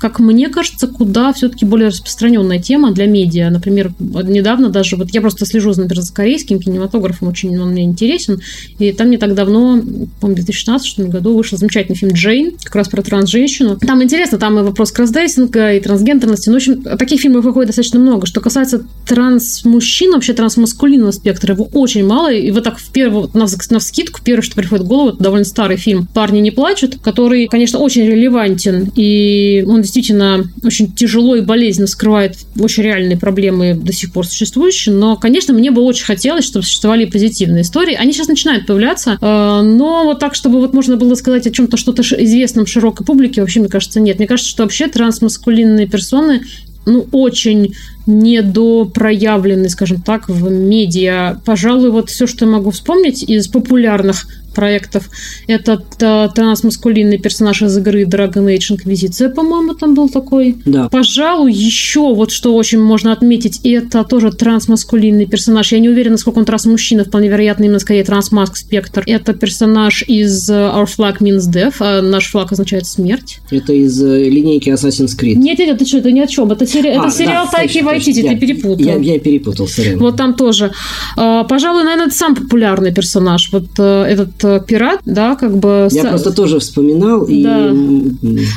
как мне кажется, куда все-таки более распространенная тема для медиа. Например, недавно даже, вот я просто слежу, например, за корейским кинематографом, очень он мне интересен, и там не так давно, по-моему, в 2016 году вышел замечательный фильм «Джейн», как раз про транс-женщину. Там интересно, там и вопрос кросс-дрессинга, и трансгендерности. Ну, в общем, таких фильмов выходит достаточно много. Что касается транс-мужчин, вообще трансмаскулинного спектра, его очень мало, и вот так в первую, на, на вскидку, первое, что приходит в голову, это довольно старый фильм «Парни не плачут», который, конечно, очень релевантен, и он действительно очень тяжело и болезненно скрывает очень реальные проблемы до сих пор существующие, но, конечно, мне бы очень хотелось, чтобы существовали позитивные истории. Они сейчас начинают появляться, э, но вот так, чтобы вот можно было сказать о чем-то что-то известном широкой публике, вообще, мне кажется, нет. Мне кажется, что вообще трансмаскулинные персоны ну, очень недопроявлены, скажем так, в медиа. Пожалуй, вот все, что я могу вспомнить из популярных проектов. Это трансмаскулинный персонаж из игры Dragon Age Inquisition, по-моему, там был такой. Да. Пожалуй, еще вот что очень можно отметить, это тоже трансмаскулинный персонаж. Я не уверена, сколько он трансмужчина, вполне вероятно, именно скорее трансмаск спектр. Это персонаж из э, Our Flag Means Death, а наш флаг означает смерть. Это из э, линейки Assassin's Creed. Нет, нет, это что, это ни о чем. Это, сери... а, это сериал да, Тайки Вайтити, ты перепутал. Я, я перепутал, сорян. Вот там тоже. А, пожалуй, наверное, это сам популярный персонаж. Вот э, этот Э, пират, да, как бы... Я с... просто тоже вспоминал. И... Да.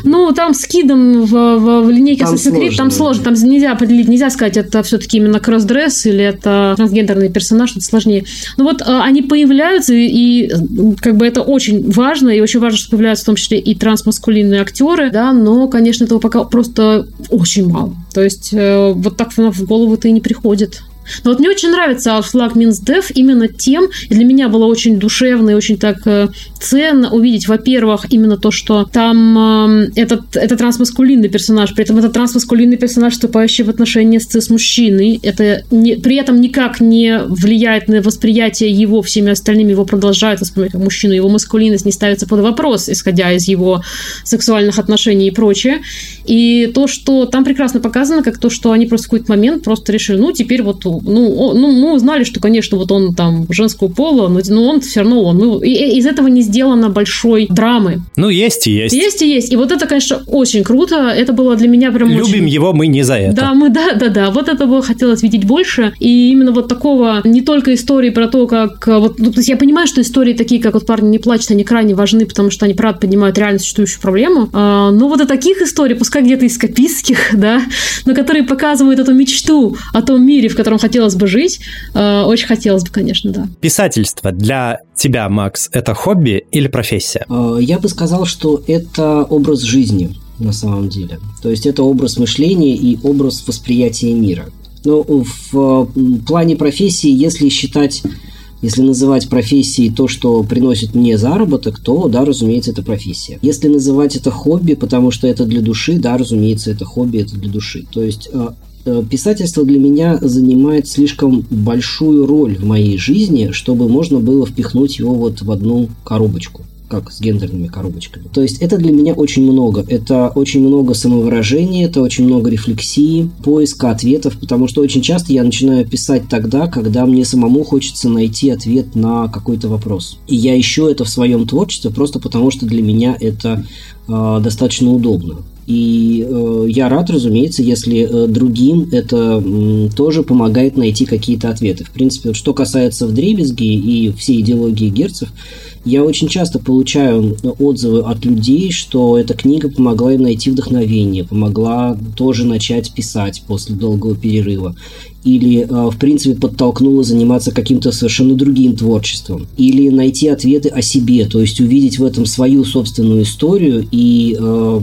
Ну, там с кидом в, в, в линейке Assassin's Creed, там сложно, там нельзя определить, нельзя сказать, это все-таки именно кроссдресс или это трансгендерный персонаж, это сложнее. Ну вот э, они появляются, и как бы это очень важно, и очень важно, что появляются в том числе и трансмаскулинные актеры, да, но, конечно, этого пока просто очень мало. То есть э, вот так в голову-то и не приходит. Но вот мне очень нравится Flag Means Death именно тем, и для меня было очень душевно и очень так э, ценно увидеть, во-первых, именно то, что там э, этот, это трансмаскулинный персонаж, при этом это трансмаскулинный персонаж, вступающий в отношения с цис-мужчиной. Это не, при этом никак не влияет на восприятие его всеми остальными, его продолжают воспринимать как мужчину, его маскулинность не ставится под вопрос, исходя из его сексуальных отношений и прочее. И то, что там прекрасно показано, как то, что они просто в какой-то момент просто решили, ну, теперь вот ну, ну, мы узнали, что, конечно, вот он там женского пола, но, но он все равно он. Ну, и, из этого не сделано большой драмы. Ну, есть и есть. Есть и есть. И вот это, конечно, очень круто. Это было для меня прям Любим очень... его мы не за это. Да, мы, да, да, да. Вот этого хотелось видеть больше. И именно вот такого, не только истории про то, как... Вот, ну, то есть я понимаю, что истории такие, как вот «Парни не плачут», они крайне важны, потому что они, правда, поднимают реально существующую проблему. А, но вот о таких историй, пускай где-то из копистских, [LAUGHS] да, но которые показывают эту мечту о том мире, в котором хотелось бы жить. Э, очень хотелось бы, конечно, да. Писательство для тебя, Макс, это хобби или профессия? Э, я бы сказал, что это образ жизни на самом деле. То есть это образ мышления и образ восприятия мира. Но в плане профессии, если считать если называть профессией то, что приносит мне заработок, то, да, разумеется, это профессия. Если называть это хобби, потому что это для души, да, разумеется, это хобби, это для души. То есть э, Э, писательство для меня занимает слишком большую роль в моей жизни, чтобы можно было впихнуть его вот в одну коробочку как с гендерными коробочками. То есть это для меня очень много. Это очень много самовыражения, это очень много рефлексии, поиска ответов, потому что очень часто я начинаю писать тогда, когда мне самому хочется найти ответ на какой-то вопрос. И я ищу это в своем творчестве просто потому, что для меня это э, достаточно удобно. И э, я рад, разумеется, если э, другим это э, тоже помогает найти какие-то ответы. В принципе, вот что касается вдребезги и всей идеологии герцев, я очень часто получаю отзывы от людей, что эта книга помогла им найти вдохновение, помогла тоже начать писать после долгого перерыва или, э, в принципе, подтолкнуло заниматься каким-то совершенно другим творчеством, или найти ответы о себе, то есть увидеть в этом свою собственную историю и э,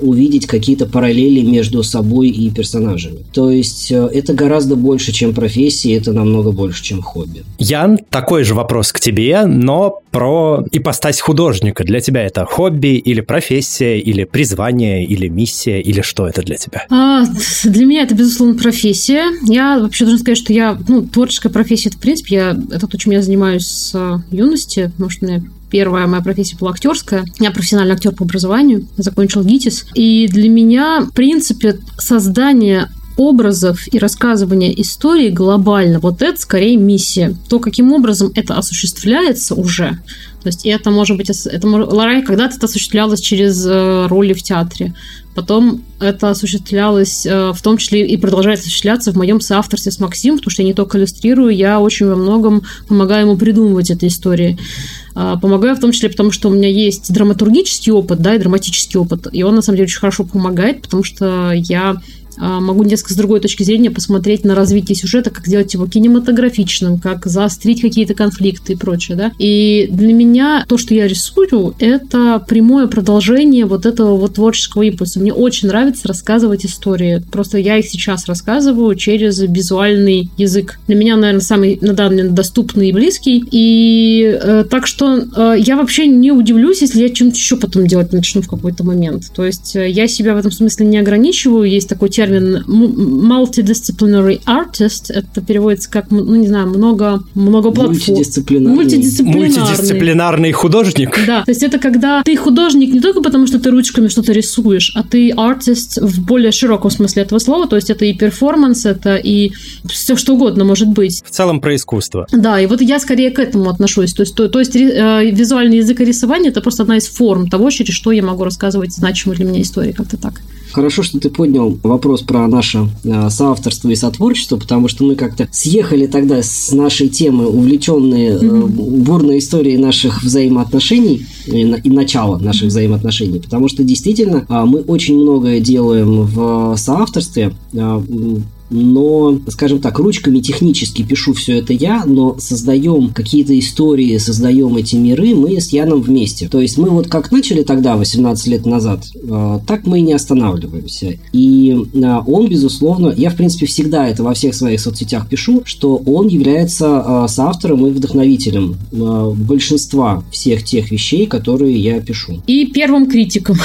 увидеть какие-то параллели между собой и персонажами. То есть э, это гораздо больше, чем профессия, это намного больше, чем хобби. Ян, такой же вопрос к тебе, но про ипостась художника. Для тебя это хобби или профессия, или призвание, или миссия, или что это для тебя? А, для меня это, безусловно, профессия. Я вообще должна сказать, что я, ну, творческая профессия, это, в принципе, я, это то, чем я занимаюсь с э, юности, потому что у первая моя профессия была актерская. Я профессиональный актер по образованию, закончил ГИТИС. И для меня, в принципе, создание образов и рассказывание истории глобально, вот это скорее миссия. То, каким образом это осуществляется уже, То есть это может быть, это когда-то это осуществлялось через э, роли в театре. Потом это осуществлялось э, в том числе и продолжает осуществляться в моем соавторстве с Максимом, потому что я не только иллюстрирую, я очень во многом помогаю ему придумывать эти истории. А, помогаю в том числе потому, что у меня есть драматургический опыт, да, и драматический опыт, и он на самом деле очень хорошо помогает, потому что я могу несколько с другой точки зрения посмотреть на развитие сюжета, как сделать его кинематографичным, как заострить какие-то конфликты и прочее, да. И для меня то, что я рисую, это прямое продолжение вот этого вот творческого импульса. Мне очень нравится рассказывать истории. Просто я их сейчас рассказываю через визуальный язык. Для меня, наверное, самый на данный момент доступный и близкий. И э, так что э, я вообще не удивлюсь, если я чем-то еще потом делать начну в какой-то момент. То есть э, я себя в этом смысле не ограничиваю. Есть такой термин термин multidisciplinary artist. Это переводится как, ну, не знаю, много, много платформ. Мультидисциплинарный. Мультидисциплинарный. Мультидисциплинарный художник. Да, то есть это когда ты художник не только потому, что ты ручками что-то рисуешь, а ты артист в более широком смысле этого слова, то есть это и перформанс, это и все что угодно может быть. В целом про искусство. Да, и вот я скорее к этому отношусь. То есть, то, то есть э, визуальный язык и рисование это просто одна из форм того, через что я могу рассказывать значимые для меня истории, как-то так. Хорошо, что ты поднял вопрос про наше э, соавторство и сотворчество, потому что мы как-то съехали тогда с нашей темы, увлеченные э, бурной историей наших взаимоотношений и, и начала наших взаимоотношений, потому что действительно э, мы очень многое делаем в соавторстве. Э, но, скажем так, ручками технически пишу все это я, но создаем какие-то истории, создаем эти миры мы с Яном вместе. То есть мы вот как начали тогда, 18 лет назад, э, так мы и не останавливаемся. И э, он, безусловно, я, в принципе, всегда это во всех своих соцсетях пишу, что он является э, соавтором и вдохновителем большинства всех тех вещей, которые я пишу. И первым критиком.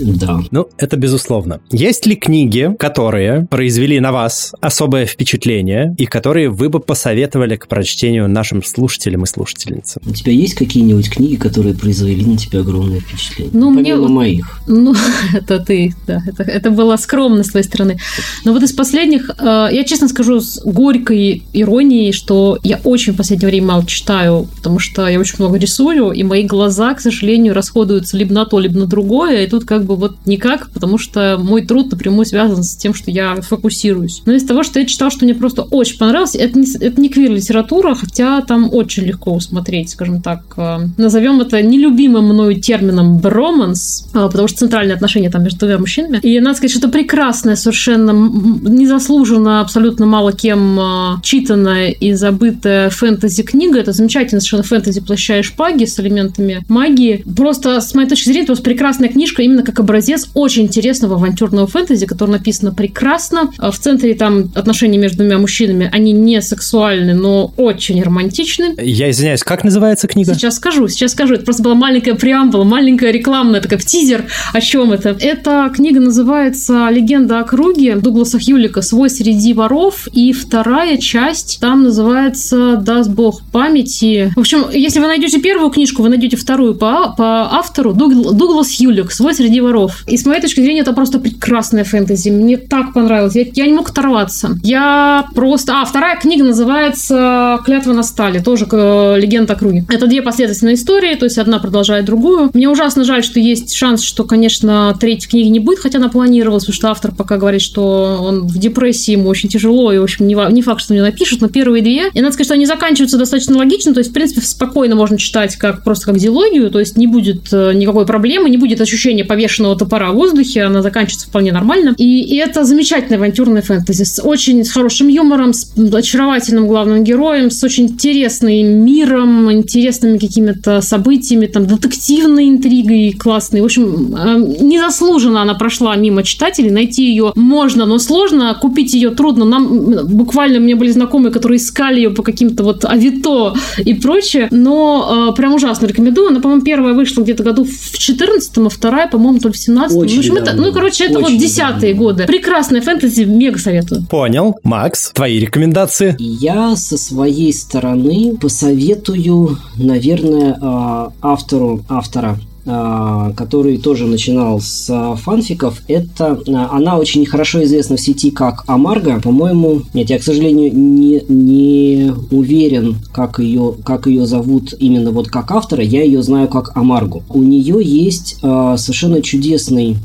Да. Ну, это безусловно. Есть ли книги, которые произвели на вас особое впечатление и которые вы бы посоветовали к прочтению нашим слушателям и слушательницам? У тебя есть какие-нибудь книги, которые произвели на тебя огромное впечатление? Ну, Помимо мне... моих. Ну, [LAUGHS] это ты, да. Это, это была скромность с твоей стороны. Но вот из последних, э, я честно скажу с горькой иронией, что я очень в последнее время мало читаю, потому что я очень много рисую, и мои глаза, к сожалению, расходуются либо на то, либо на другое, и тут как бы вот никак, потому что мой труд напрямую связан с тем, что я фокусируюсь. Но из того, что я читала, что мне просто очень понравилось, это не, это не квир-литература, хотя там очень легко усмотреть, скажем так. Э, назовем это нелюбимым мною термином броманс, э, потому что центральные отношения там между двумя мужчинами. И надо сказать, что это прекрасная, совершенно незаслуженно, абсолютно мало кем э, читанная и забытая фэнтези-книга. Это замечательная совершенно фэнтези плаща и шпаги с элементами магии. Просто, с моей точки зрения, это прекрасная книжка именно как образец очень интересного авантюрного фэнтези, который написано прекрасно. В центре там отношения между двумя мужчинами, они не сексуальны, но очень романтичны. Я извиняюсь, как называется книга? Сейчас скажу, сейчас скажу. Это просто была маленькая преамбула, маленькая рекламная, такая тизер. О чем это? Эта книга называется «Легенда о круге» Дугласа Хьюлика «Свой среди воров». И вторая часть там называется «Даст Бог памяти». В общем, если вы найдете первую книжку, вы найдете вторую по, по автору Дугл, Дуглас Хьюлик «Свой среди воров». И с моей точки зрения, это просто прекрасная фэнтези. Мне так понравилось. Я, я не мог оторваться оторваться. Я просто... А, вторая книга называется «Клятва на стали», тоже э, «Легенда о круге». Это две последовательные истории, то есть одна продолжает другую. Мне ужасно жаль, что есть шанс, что, конечно, третьей книги не будет, хотя она планировалась, потому что автор пока говорит, что он в депрессии, ему очень тяжело, и, в общем, не, факт, что мне напишут, но первые две. И надо сказать, что они заканчиваются достаточно логично, то есть, в принципе, спокойно можно читать как просто как диалогию, то есть не будет э, никакой проблемы, не будет ощущения повешенного топора в воздухе, она заканчивается вполне нормально. И, и это замечательная авантюрная фэнтези с очень с хорошим юмором, с очаровательным главным героем, с очень интересным миром, интересными какими-то событиями, там, детективной интригой классной. В общем, э, незаслуженно она прошла мимо читателей. Найти ее можно, но сложно. Купить ее трудно. Нам буквально мне были знакомые, которые искали ее по каким-то вот Авито и прочее. Но э, прям ужасно рекомендую. Она, по-моему, первая вышла где-то году в 14 а вторая, по-моему, только в 17 Очень в общем, это, ну, короче, это Очень вот десятые годы. Прекрасная фэнтези, мега советую советую. Понял. Макс, твои рекомендации? Я со своей стороны посоветую, наверное, а, автору, автора а, который тоже начинал с фанфиков. Это а, она очень хорошо известна в сети как Амарга. По-моему, нет, я, к сожалению, не, не уверен, как ее, как ее зовут именно вот как автора. Я ее знаю как Амаргу. У нее есть совершенно чудесный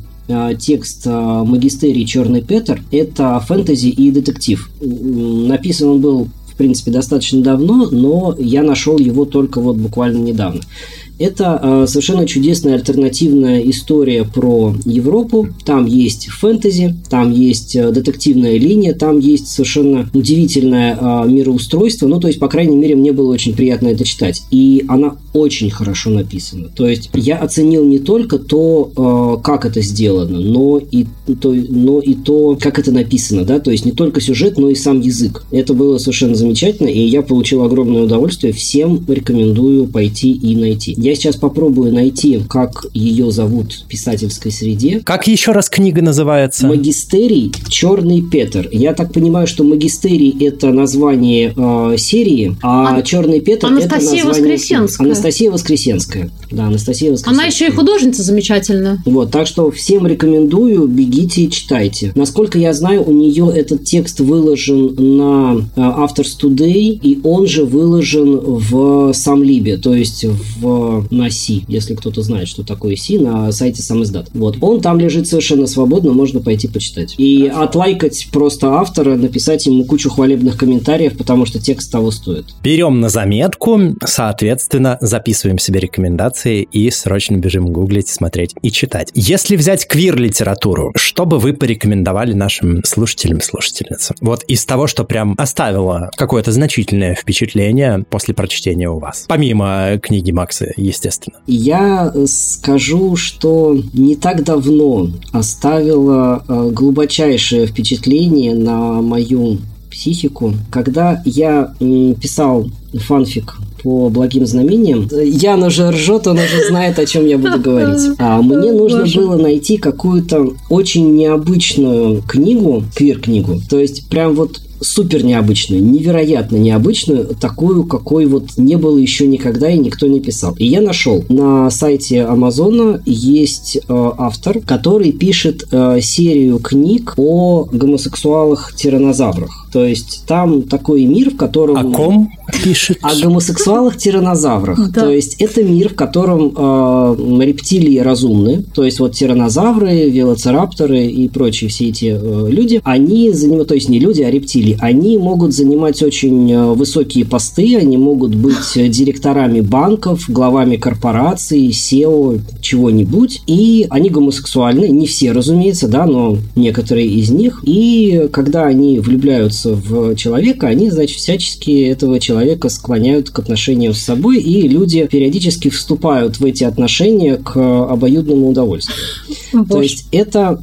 текст «Магистерий Черный Петр». Это фэнтези и детектив. Написан он был в принципе, достаточно давно, но я нашел его только вот буквально недавно. Это э, совершенно чудесная альтернативная история про Европу. Там есть фэнтези, там есть э, детективная линия, там есть совершенно удивительное э, мироустройство. Ну, то есть, по крайней мере, мне было очень приятно это читать. И она очень хорошо написана. То есть, я оценил не только то, э, как это сделано, но и, то, но и то, как это написано. Да? То есть, не только сюжет, но и сам язык. Это было совершенно замечательно, и я получил огромное удовольствие. Всем рекомендую пойти и найти. Я сейчас попробую найти, как ее зовут в писательской среде. Как еще раз книга называется? Магистерий Черный Петр. Я так понимаю, что Магистерий это название э, серии, а, а Черный Петр Анастасия это название... Воскресенская. Анастасия Воскресенская. Да, Анастасия Воскресенская. Она еще и художница замечательная. Вот, так что всем рекомендую, бегите и читайте. Насколько я знаю, у нее этот текст выложен на э, Authors Today, и он же выложен в Самлибе, то есть в на Си, если кто-то знает, что такое Си, на сайте сам издат. Вот. Он там лежит совершенно свободно, можно пойти почитать. И отлайкать просто автора, написать ему кучу хвалебных комментариев, потому что текст того стоит. Берем на заметку, соответственно, записываем себе рекомендации и срочно бежим гуглить, смотреть и читать. Если взять квир-литературу, что бы вы порекомендовали нашим слушателям и слушательницам? Вот из того, что прям оставило какое-то значительное впечатление после прочтения у вас. Помимо книги Макса естественно. Я э, скажу, что не так давно оставила э, глубочайшее впечатление на мою психику, когда я писал фанфик по благим знамениям. Ян уже ржет, он уже знает, о чем я буду говорить. А мне нужно было найти какую-то очень необычную книгу, квир-книгу. То есть прям вот супер необычную, невероятно необычную, такую, какой вот не было еще никогда и никто не писал. И я нашел на сайте Амазона есть э, автор, который пишет э, серию книг о гомосексуалах-тиранозаврах. То есть там такой мир, в котором... О ком пишет? О гомосексуалах-тиранозаврах. Да. То есть это мир, в котором э, рептилии разумны. То есть вот тиранозавры, велоцирапторы и прочие все эти э, люди, они занимают, то есть не люди, а рептилии, они могут занимать очень э, высокие посты, они могут быть директорами банков, главами корпораций, SEO, чего-нибудь. И они гомосексуальны, не все, разумеется, да, но некоторые из них. И когда они влюбляются в человека, они, значит, всячески этого человека склоняют к отношению с собой, и люди периодически вступают в эти отношения к обоюдному удовольствию. Боже. То есть это,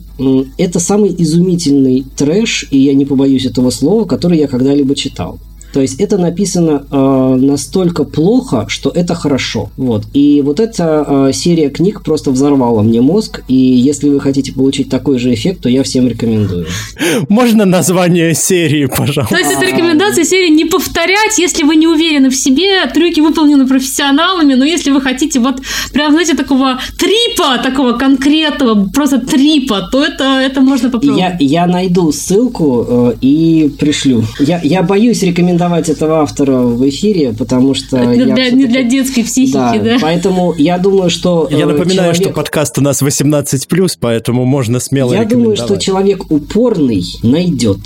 это самый изумительный трэш, и я не побоюсь этого слова, который я когда-либо читал. То есть это написано э, настолько плохо, что это хорошо. Вот. И вот эта э, серия книг просто взорвала мне мозг. И если вы хотите получить такой же эффект, то я всем рекомендую. [LAUGHS] Можно название серии, пожалуйста? То есть это рекомендация серии не повторять, если вы не уверены в себе, трюки выполнены профессионалами, но если вы хотите вот прям, знаете, такого трипа, такого конкретного, просто трипа, то это, это можно попробовать. Я, я найду ссылку э, и пришлю. Я, я боюсь рекомендовать рекомендовать этого автора в эфире, потому что... Это я для, не для детской психики, да, да? Поэтому я думаю, что... Я э, напоминаю, человек... что подкаст у нас 18+, поэтому можно смело Я думаю, что человек упорный найдет.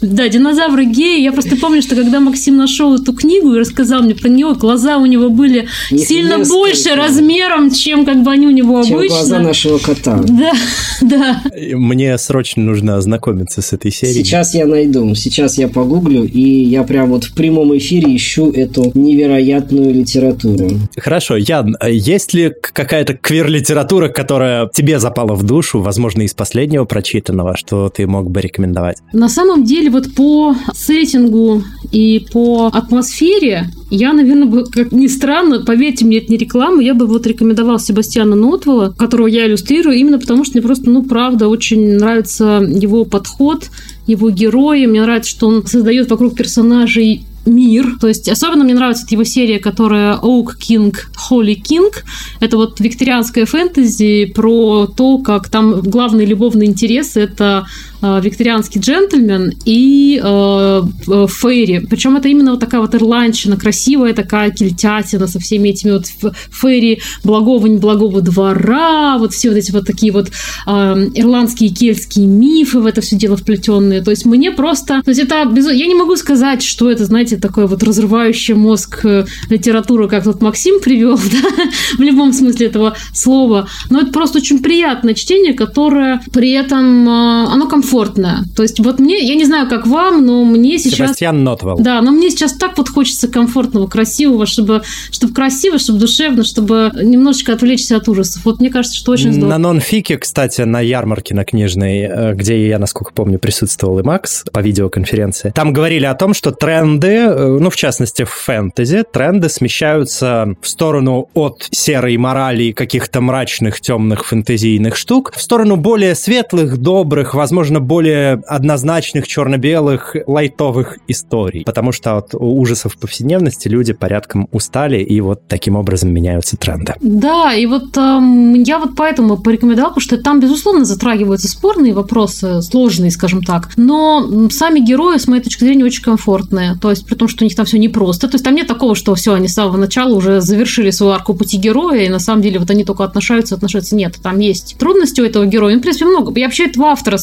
Да, динозавры геи. Я просто помню, что когда Максим нашел эту книгу и рассказал мне про нее, глаза у него были не, сильно несколько. больше размером, чем как бы они у него чем обычно. глаза нашего кота. Да, [LAUGHS] да. Мне срочно нужно ознакомиться с этой серией. Сейчас я найду. Сейчас я погуглю, и я прям вот в прямом эфире ищу эту невероятную литературу. Хорошо, Ян, есть ли какая-то квир-литература, которая тебе запала в душу, возможно, из последнего прочитанного, что ты мог бы рекомендовать? На самом деле, вот по сеттингу и по атмосфере я, наверное, бы, как ни странно, поверьте мне, это не реклама, я бы вот рекомендовал Себастьяна Нотвелла, которого я иллюстрирую, именно потому что мне просто, ну, правда, очень нравится его подход, его герои. Мне нравится, что он создает вокруг персонажей мир. То есть особенно мне нравится его серия, которая Oak King, Holy King. Это вот викторианская фэнтези про то, как там главный любовный интерес это викторианский джентльмен и э, э, фейри. Причем это именно вот такая вот ирландщина, красивая такая кельтятина со всеми этими вот фейри благого неблагого двора, вот все вот эти вот такие вот э, ирландские кельтские мифы в это все дело вплетенные. То есть мне просто... То есть это... Я не могу сказать, что это, знаете, такое вот разрывающее мозг э, литература, как тут Максим привел, [LAUGHS] да, в любом смысле этого слова. Но это просто очень приятное чтение, которое при этом э, оно комфортное. То есть вот мне, я не знаю, как вам, но мне сейчас... Себастьян Нотвелл. Да, но мне сейчас так вот хочется комфортного, красивого, чтобы, чтобы красиво, чтобы душевно, чтобы немножечко отвлечься от ужасов. Вот мне кажется, что очень здорово. На нонфике, кстати, на ярмарке на книжной, э, где я, насколько помню, присутствовал и Макс по видеоконференции, там говорили о том, что тренды, э, ну, в частности, в фэнтези, тренды смещаются в сторону от серой морали и каких-то мрачных, темных фэнтезийных штук, в сторону более светлых, добрых, возможно, более однозначных, черно-белых, лайтовых историй. Потому что от ужасов повседневности люди порядком устали, и вот таким образом меняются тренды. Да, и вот эм, я вот поэтому порекомендовала, что там, безусловно, затрагиваются спорные вопросы, сложные, скажем так, но сами герои, с моей точки зрения, очень комфортные. То есть, при том, что у них там все непросто. То есть, там нет такого, что все, они с самого начала уже завершили свою арку пути героя, и на самом деле вот они только отношаются, отношаются. Нет, там есть трудности у этого героя. Ну, в принципе, много. Я вообще этого автора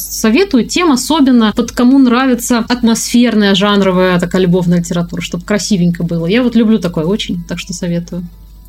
советую тем, особенно под кому нравится атмосферная, жанровая такая любовная литература, чтобы красивенько было. Я вот люблю такое очень, так что советую.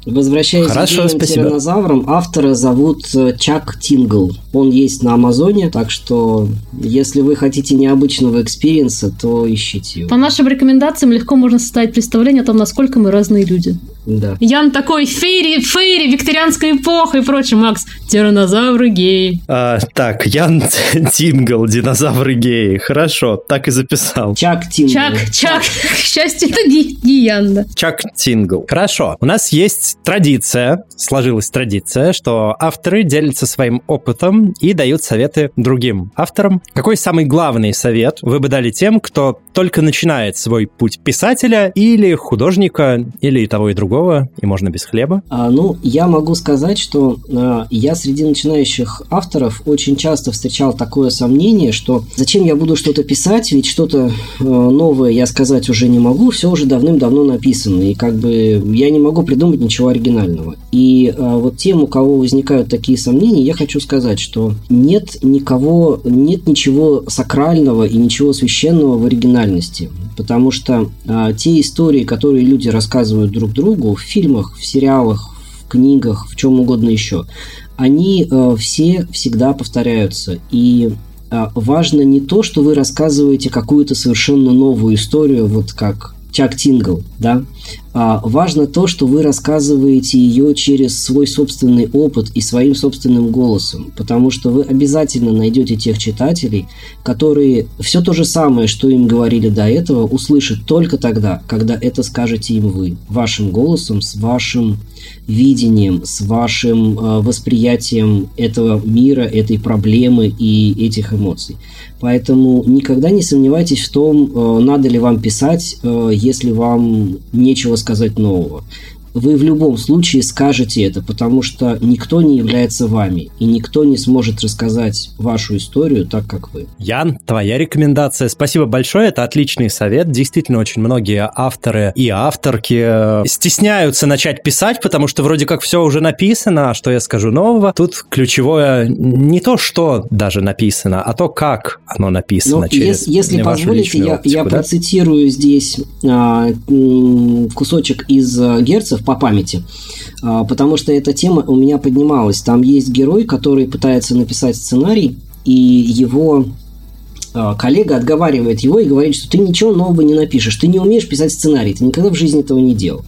Возвращаясь Хорошо, к тиранозаврам, автора зовут э, Чак Тингл. Он есть на Амазоне, так что если вы хотите необычного experience а, то ищите его. По нашим рекомендациям легко можно составить представление о том, насколько мы разные люди. Да. Ян такой, фейри, фейри, викторианская эпоха и прочее. Макс, тиранозавры геи. А, так, Ян [LAUGHS] Тингл, динозавры геи. Хорошо, так и записал. Чак Тингл. Чак, Чак. [LAUGHS] К счастью, это не, не Ян, да. Чак Тингл. Хорошо. У нас есть традиция, сложилась традиция, что авторы делятся своим опытом и дают советы другим авторам. Какой самый главный совет вы бы дали тем, кто только начинает свой путь писателя или художника, или и того и другого? Другого, и можно без хлеба? А, ну, я могу сказать, что а, я среди начинающих авторов очень часто встречал такое сомнение, что зачем я буду что-то писать, ведь что-то а, новое я сказать уже не могу, все уже давным-давно написано, и как бы я не могу придумать ничего оригинального. И а, вот тем, у кого возникают такие сомнения, я хочу сказать, что нет никого, нет ничего сакрального и ничего священного в оригинальности, потому что а, те истории, которые люди рассказывают друг другу, в фильмах, в сериалах, в книгах, в чем угодно еще, они э, все всегда повторяются. И э, важно не то, что вы рассказываете какую-то совершенно новую историю, вот как Чак Тингл, да, а важно то, что вы рассказываете ее через свой собственный опыт и своим собственным голосом, потому что вы обязательно найдете тех читателей, которые все то же самое, что им говорили до этого, услышат только тогда, когда это скажете им вы, вашим голосом, с вашим видением, с вашим э, восприятием этого мира, этой проблемы и этих эмоций. Поэтому никогда не сомневайтесь в том, э, надо ли вам писать, если вам нечего сказать нового вы в любом случае скажете это, потому что никто не является вами, и никто не сможет рассказать вашу историю так, как вы. Ян, твоя рекомендация. Спасибо большое, это отличный совет. Действительно, очень многие авторы и авторки э, стесняются начать писать, потому что вроде как все уже написано, а что я скажу нового? Тут ключевое не то, что даже написано, а то, как оно написано. Ну, через если, если позволите, я, оптику, я да? процитирую здесь а, кусочек из э, Герцев, по памяти, а, потому что эта тема у меня поднималась. Там есть герой, который пытается написать сценарий, и его а, коллега отговаривает его и говорит, что ты ничего нового не напишешь, ты не умеешь писать сценарий, ты никогда в жизни этого не делал.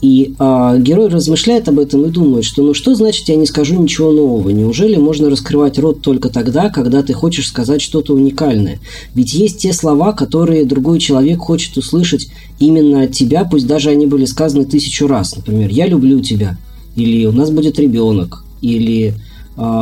И а, герой размышляет об этом и думает, что ну что значит я не скажу ничего нового? Неужели можно раскрывать рот только тогда, когда ты хочешь сказать что-то уникальное? Ведь есть те слова, которые другой человек хочет услышать именно от тебя, пусть даже они были сказаны тысячу раз. Например, «я люблю тебя», или «у нас будет ребенок», или э,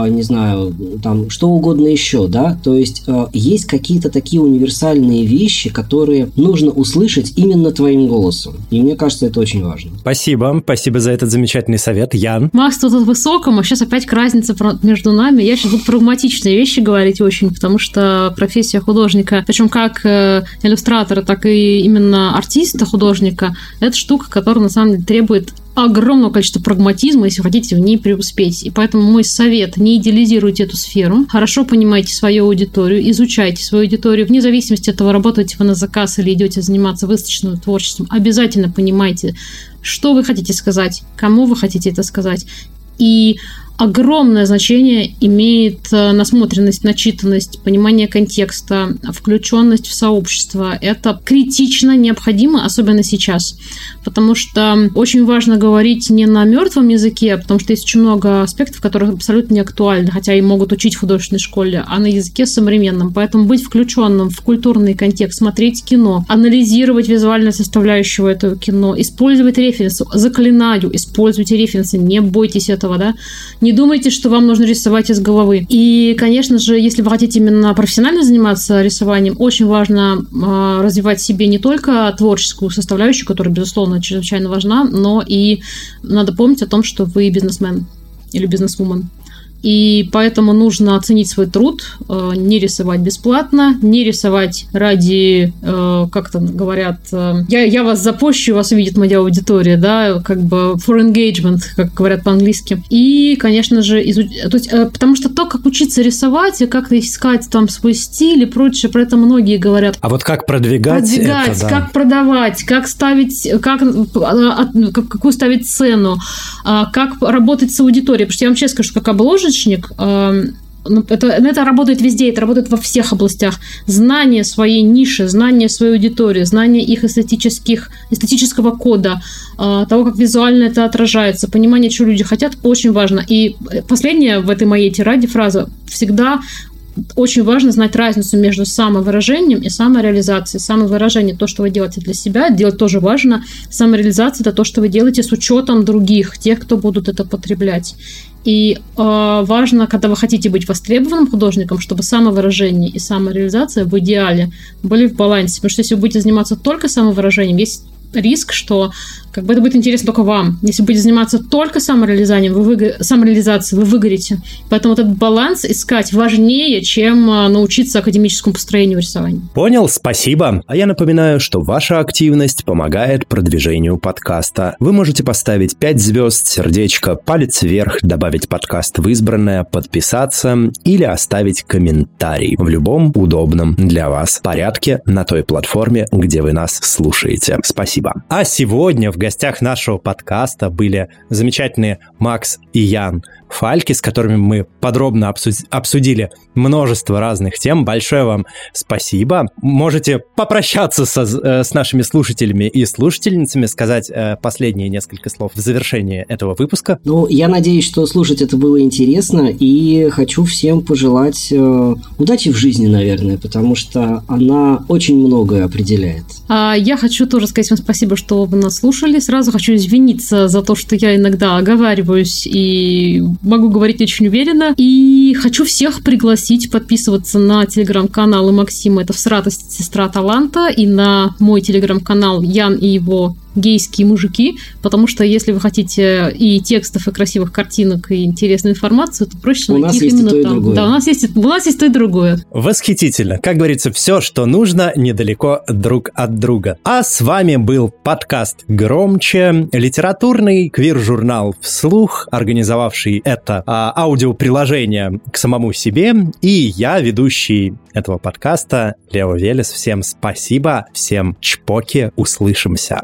не знаю, там что угодно еще, да, то есть э, есть какие-то такие универсальные вещи, которые нужно услышать именно твоим голосом, и мне кажется, это очень важно. Спасибо, спасибо за этот замечательный совет, Ян. Макс тут высоком, а сейчас опять к разнице между нами. Я сейчас буду прагматичные вещи говорить очень, потому что профессия художника, причем как э, иллюстратора, так и именно артиста художника, это штука, которая на самом деле требует огромного количества прагматизма, если хотите в ней преуспеть. И поэтому мой совет – не идеализируйте эту сферу, хорошо понимайте свою аудиторию, изучайте свою аудиторию, вне зависимости от того, работаете вы на заказ или идете заниматься выставочным творчеством, обязательно понимайте, что вы хотите сказать, кому вы хотите это сказать. И огромное значение имеет э, насмотренность, начитанность, понимание контекста, включенность в сообщество. Это критично необходимо, особенно сейчас. Потому что очень важно говорить не на мертвом языке, потому что есть очень много аспектов, которые абсолютно не актуальны, хотя и могут учить в художественной школе, а на языке современном. Поэтому быть включенным в культурный контекст, смотреть кино, анализировать визуальную составляющую этого кино, использовать референсы. Заклинаю, используйте референсы, не бойтесь этого, да не думайте, что вам нужно рисовать из головы. И, конечно же, если вы хотите именно профессионально заниматься рисованием, очень важно э, развивать в себе не только творческую составляющую, которая, безусловно, чрезвычайно важна, но и надо помнить о том, что вы бизнесмен или бизнесвумен. И поэтому нужно оценить свой труд, э, не рисовать бесплатно, не рисовать ради, э, как там говорят, э, я, я вас запущу, вас увидит моя аудитория, да, как бы for engagement, как говорят по-английски. И, конечно же, изуч... то есть, потому что то, как учиться рисовать и как искать там свой стиль и прочее, про это многие говорят. А вот как продвигать, продвигать это, да. как продавать, как ставить, как, какую ставить цену, как работать с аудиторией. Потому что я вам честно скажу, как обложить художник, эм, ну, это, это работает везде, это работает во всех областях. Знание своей ниши, знание своей аудитории, знание их эстетических, эстетического кода, э, того, как визуально это отражается, понимание, что люди хотят, очень важно. И последняя в этой моей тираде фраза всегда очень важно знать разницу между самовыражением и самореализацией. Самовыражение – то, что вы делаете для себя, делать тоже важно. Самореализация – это то, что вы делаете с учетом других, тех, кто будут это потреблять. И э, важно, когда вы хотите быть востребованным художником, чтобы самовыражение и самореализация в идеале были в балансе. Потому что если вы будете заниматься только самовыражением, есть риск, что как бы это будет интересно только вам. Если будете заниматься только самореализацией, вы, выго... самореализацией, вы выгорите. Поэтому этот баланс искать важнее, чем а, научиться академическому построению рисования. Понял, спасибо. А я напоминаю, что ваша активность помогает продвижению подкаста. Вы можете поставить 5 звезд, сердечко, палец вверх, добавить подкаст в избранное, подписаться или оставить комментарий в любом удобном для вас порядке на той платформе, где вы нас слушаете. Спасибо. А сегодня в гостях нашего подкаста были замечательные Макс и Ян Фальки, с которыми мы подробно обсудили множество разных тем. Большое вам спасибо. Можете попрощаться со, э, с нашими слушателями и слушательницами, сказать э, последние несколько слов в завершении этого выпуска. Ну, я надеюсь, что слушать это было интересно, и хочу всем пожелать э, удачи в жизни, наверное, потому что она очень многое определяет. А я хочу тоже сказать вам спасибо, что вы нас слушали. Сразу хочу извиниться за то, что я иногда оговариваюсь и могу говорить очень уверенно. И хочу всех пригласить подписываться на телеграм-каналы Максима. Это «Всрата сестра таланта» и на мой телеграм-канал Ян и его гейские мужики, потому что если вы хотите и текстов, и красивых картинок, и интересную информацию, то проще у найти их именно и там. Да, у нас есть у нас есть то и другое. Восхитительно. Как говорится, все, что нужно, недалеко друг от друга. А с вами был подкаст «Громче», литературный квир-журнал «Вслух», организовавший это а, аудиоприложение к самому себе, и я, ведущий этого подкаста, Лео Велес. Всем спасибо, всем чпоки, услышимся.